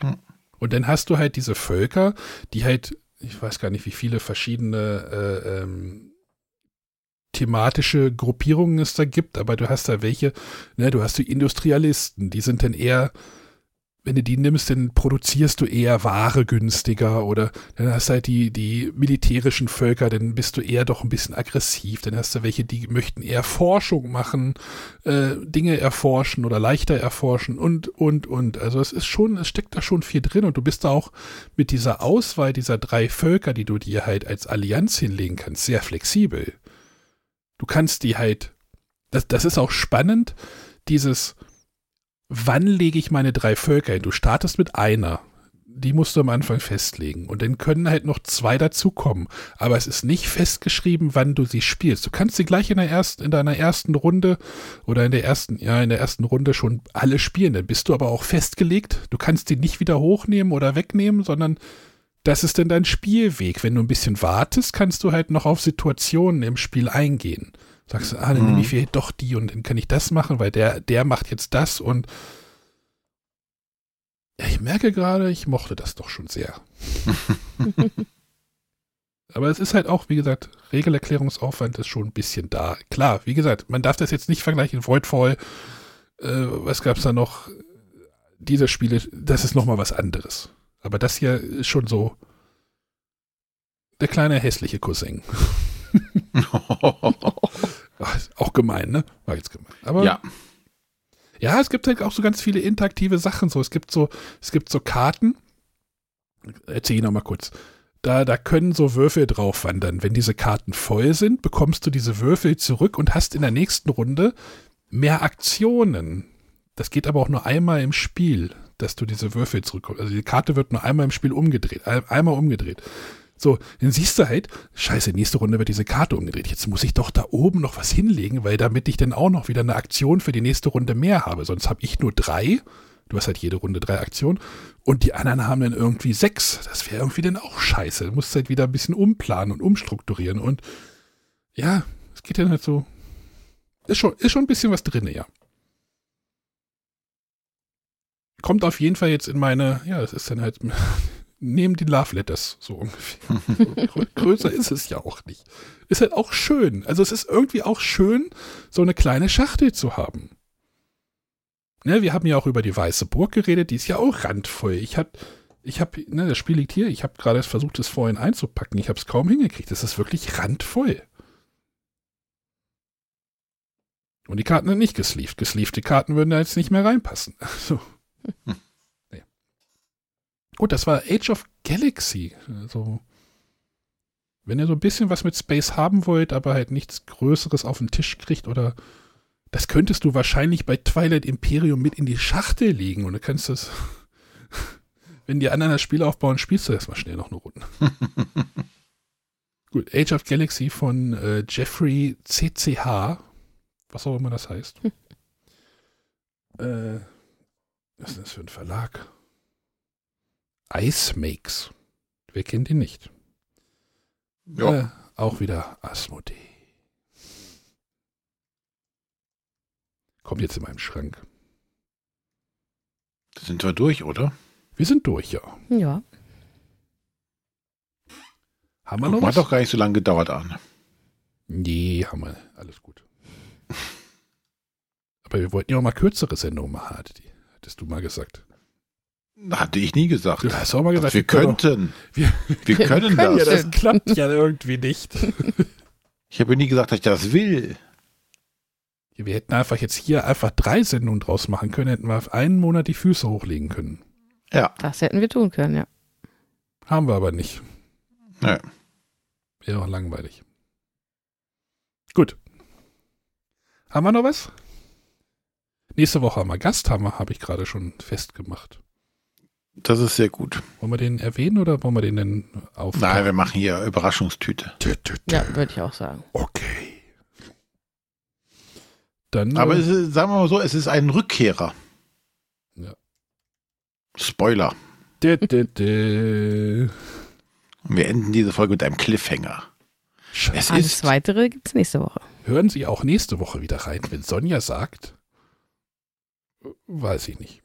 Speaker 3: Hm.
Speaker 2: Und dann hast du halt diese Völker, die halt, ich weiß gar nicht, wie viele verschiedene äh, ähm, thematische Gruppierungen es da gibt, aber du hast da welche, ne, du hast die Industrialisten, die sind dann eher, wenn du die nimmst, dann produzierst du eher Ware günstiger oder dann hast du halt die, die militärischen Völker, dann bist du eher doch ein bisschen aggressiv. Dann hast du welche, die möchten eher Forschung machen, äh, Dinge erforschen oder leichter erforschen und, und, und. Also es ist schon, es steckt da schon viel drin und du bist da auch mit dieser Auswahl dieser drei Völker, die du dir halt als Allianz hinlegen kannst, sehr flexibel. Du kannst die halt, das, das ist auch spannend, dieses, wann lege ich meine drei Völker hin? Du startest mit einer. Die musst du am Anfang festlegen. Und dann können halt noch zwei dazukommen. Aber es ist nicht festgeschrieben, wann du sie spielst. Du kannst sie gleich in der ersten, in deiner ersten Runde oder in der ersten, ja, in der ersten Runde schon alle spielen. Dann bist du aber auch festgelegt. Du kannst die nicht wieder hochnehmen oder wegnehmen, sondern das ist dann dein Spielweg. Wenn du ein bisschen wartest, kannst du halt noch auf Situationen im Spiel eingehen. Sagst du, ah, dann nehme ich vielleicht doch die und dann kann ich das machen, weil der, der macht jetzt das und ja, ich merke gerade, ich mochte das doch schon sehr. [LAUGHS] Aber es ist halt auch, wie gesagt, Regelerklärungsaufwand ist schon ein bisschen da. Klar, wie gesagt, man darf das jetzt nicht vergleichen. Voidfall, äh, was gab's da noch? Diese Spiele, das ist nochmal was anderes. Aber das hier ist schon so der kleine hässliche Cousin. [LAUGHS] Auch gemein, ne? War jetzt gemein. Aber
Speaker 3: ja,
Speaker 2: ja, es gibt halt auch so ganz viele interaktive Sachen. So, es gibt so, es gibt so Karten. Erzähl ich noch mal kurz. Da, da können so Würfel drauf wandern. Wenn diese Karten voll sind, bekommst du diese Würfel zurück und hast in der nächsten Runde mehr Aktionen. Das geht aber auch nur einmal im Spiel, dass du diese Würfel zurückkommst. Also die Karte wird nur einmal im Spiel umgedreht. ein- Einmal umgedreht. So, dann siehst du halt, scheiße, nächste Runde wird diese Karte umgedreht. Jetzt muss ich doch da oben noch was hinlegen, weil damit ich dann auch noch wieder eine Aktion für die nächste Runde mehr habe. Sonst habe ich nur drei. Du hast halt jede Runde drei Aktionen. Und die anderen haben dann irgendwie sechs. Das wäre irgendwie dann auch scheiße. Du musst halt wieder ein bisschen umplanen und umstrukturieren. Und ja, es geht dann halt so. Ist schon, ist schon ein bisschen was drin, ja. Kommt auf jeden Fall jetzt in meine, ja, das ist dann halt [LAUGHS] neben die Love Letters, so ungefähr. Größer ist es ja auch nicht. Ist halt auch schön. Also es ist irgendwie auch schön, so eine kleine Schachtel zu haben. Ne, wir haben ja auch über die Weiße Burg geredet, die ist ja auch randvoll. Ich hab, ich hab, ne, das Spiel liegt hier, ich habe gerade versucht, es vorhin einzupacken. Ich habe es kaum hingekriegt. Es ist wirklich randvoll. Und die Karten sind nicht gesleeved. Gesleevte Karten würden da jetzt nicht mehr reinpassen. So. [LAUGHS] Gut, das war Age of Galaxy. Also, wenn ihr so ein bisschen was mit Space haben wollt, aber halt nichts Größeres auf den Tisch kriegt oder das könntest du wahrscheinlich bei Twilight Imperium mit in die Schachtel legen und du kannst das, [LAUGHS] wenn die anderen das Spiel aufbauen, spielst du erstmal schnell noch eine Runde. [LAUGHS] Gut, Age of Galaxy von äh, Jeffrey CCH, was auch immer das heißt. äh, was ist das für ein Verlag? Ice Makes. Wer kennt ihn nicht?
Speaker 3: Ja.
Speaker 2: Äh, auch wieder Asmodee. Kommt jetzt in meinem Schrank.
Speaker 3: Da sind wir durch, oder?
Speaker 2: Wir sind durch, ja.
Speaker 1: Ja.
Speaker 2: Haben wir
Speaker 3: Guck
Speaker 2: noch was?
Speaker 3: hat doch gar nicht so lange gedauert an.
Speaker 2: Nee, haben wir. Alles gut. [LAUGHS] Aber wir wollten ja auch mal kürzere Sendungen machen, hattest du mal gesagt.
Speaker 3: Hatte ich nie gesagt.
Speaker 2: Du hast auch mal gesagt,
Speaker 3: wir
Speaker 2: können
Speaker 3: könnten.
Speaker 2: Wir-
Speaker 3: Wir können
Speaker 2: doch- [LAUGHS] Ja,
Speaker 3: das.
Speaker 2: das klappt ja irgendwie nicht. [LAUGHS]
Speaker 3: Ich habe nie gesagt, dass ich das will.
Speaker 2: Wir hätten einfach jetzt hier einfach drei Sendungen draus machen können, hätten wir auf einen Monat die Füße hochlegen können.
Speaker 3: Ja.
Speaker 1: Das hätten wir tun können, ja.
Speaker 2: Haben wir aber nicht.
Speaker 3: Nee.
Speaker 2: Wäre auch langweilig. Gut. Haben wir noch was? Nächste Woche haben wir Gast, haben wir, habe ich gerade schon festgemacht.
Speaker 3: Das ist sehr gut.
Speaker 2: Wollen wir den erwähnen oder wollen wir den denn auf?
Speaker 3: Nein, wir machen hier Überraschungstüte.
Speaker 2: Tü, tü, tü.
Speaker 1: Ja, würde ich auch sagen.
Speaker 2: Okay. Dann.
Speaker 3: Aber
Speaker 2: äh,
Speaker 3: es ist, sagen wir mal so, es ist ein Rückkehrer.
Speaker 2: Ja.
Speaker 3: Spoiler.
Speaker 2: dü, dü, dü.
Speaker 3: Und wir enden diese Folge mit einem Cliffhanger.
Speaker 2: Scheiße.
Speaker 3: Es
Speaker 1: Alles
Speaker 3: ist
Speaker 1: Weitere gibt es nächste Woche.
Speaker 2: Hören Sie auch nächste Woche wieder rein, wenn Sonja sagt. Weiß ich nicht.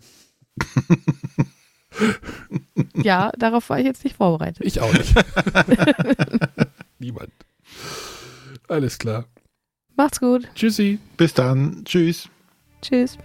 Speaker 2: [LAUGHS]
Speaker 1: Ja, darauf war ich jetzt nicht vorbereitet.
Speaker 2: Ich auch nicht. [LAUGHS] Niemand. Alles klar.
Speaker 1: Macht's gut.
Speaker 2: Tschüssi.
Speaker 3: bis dann. Tschüss.
Speaker 1: Tschüss.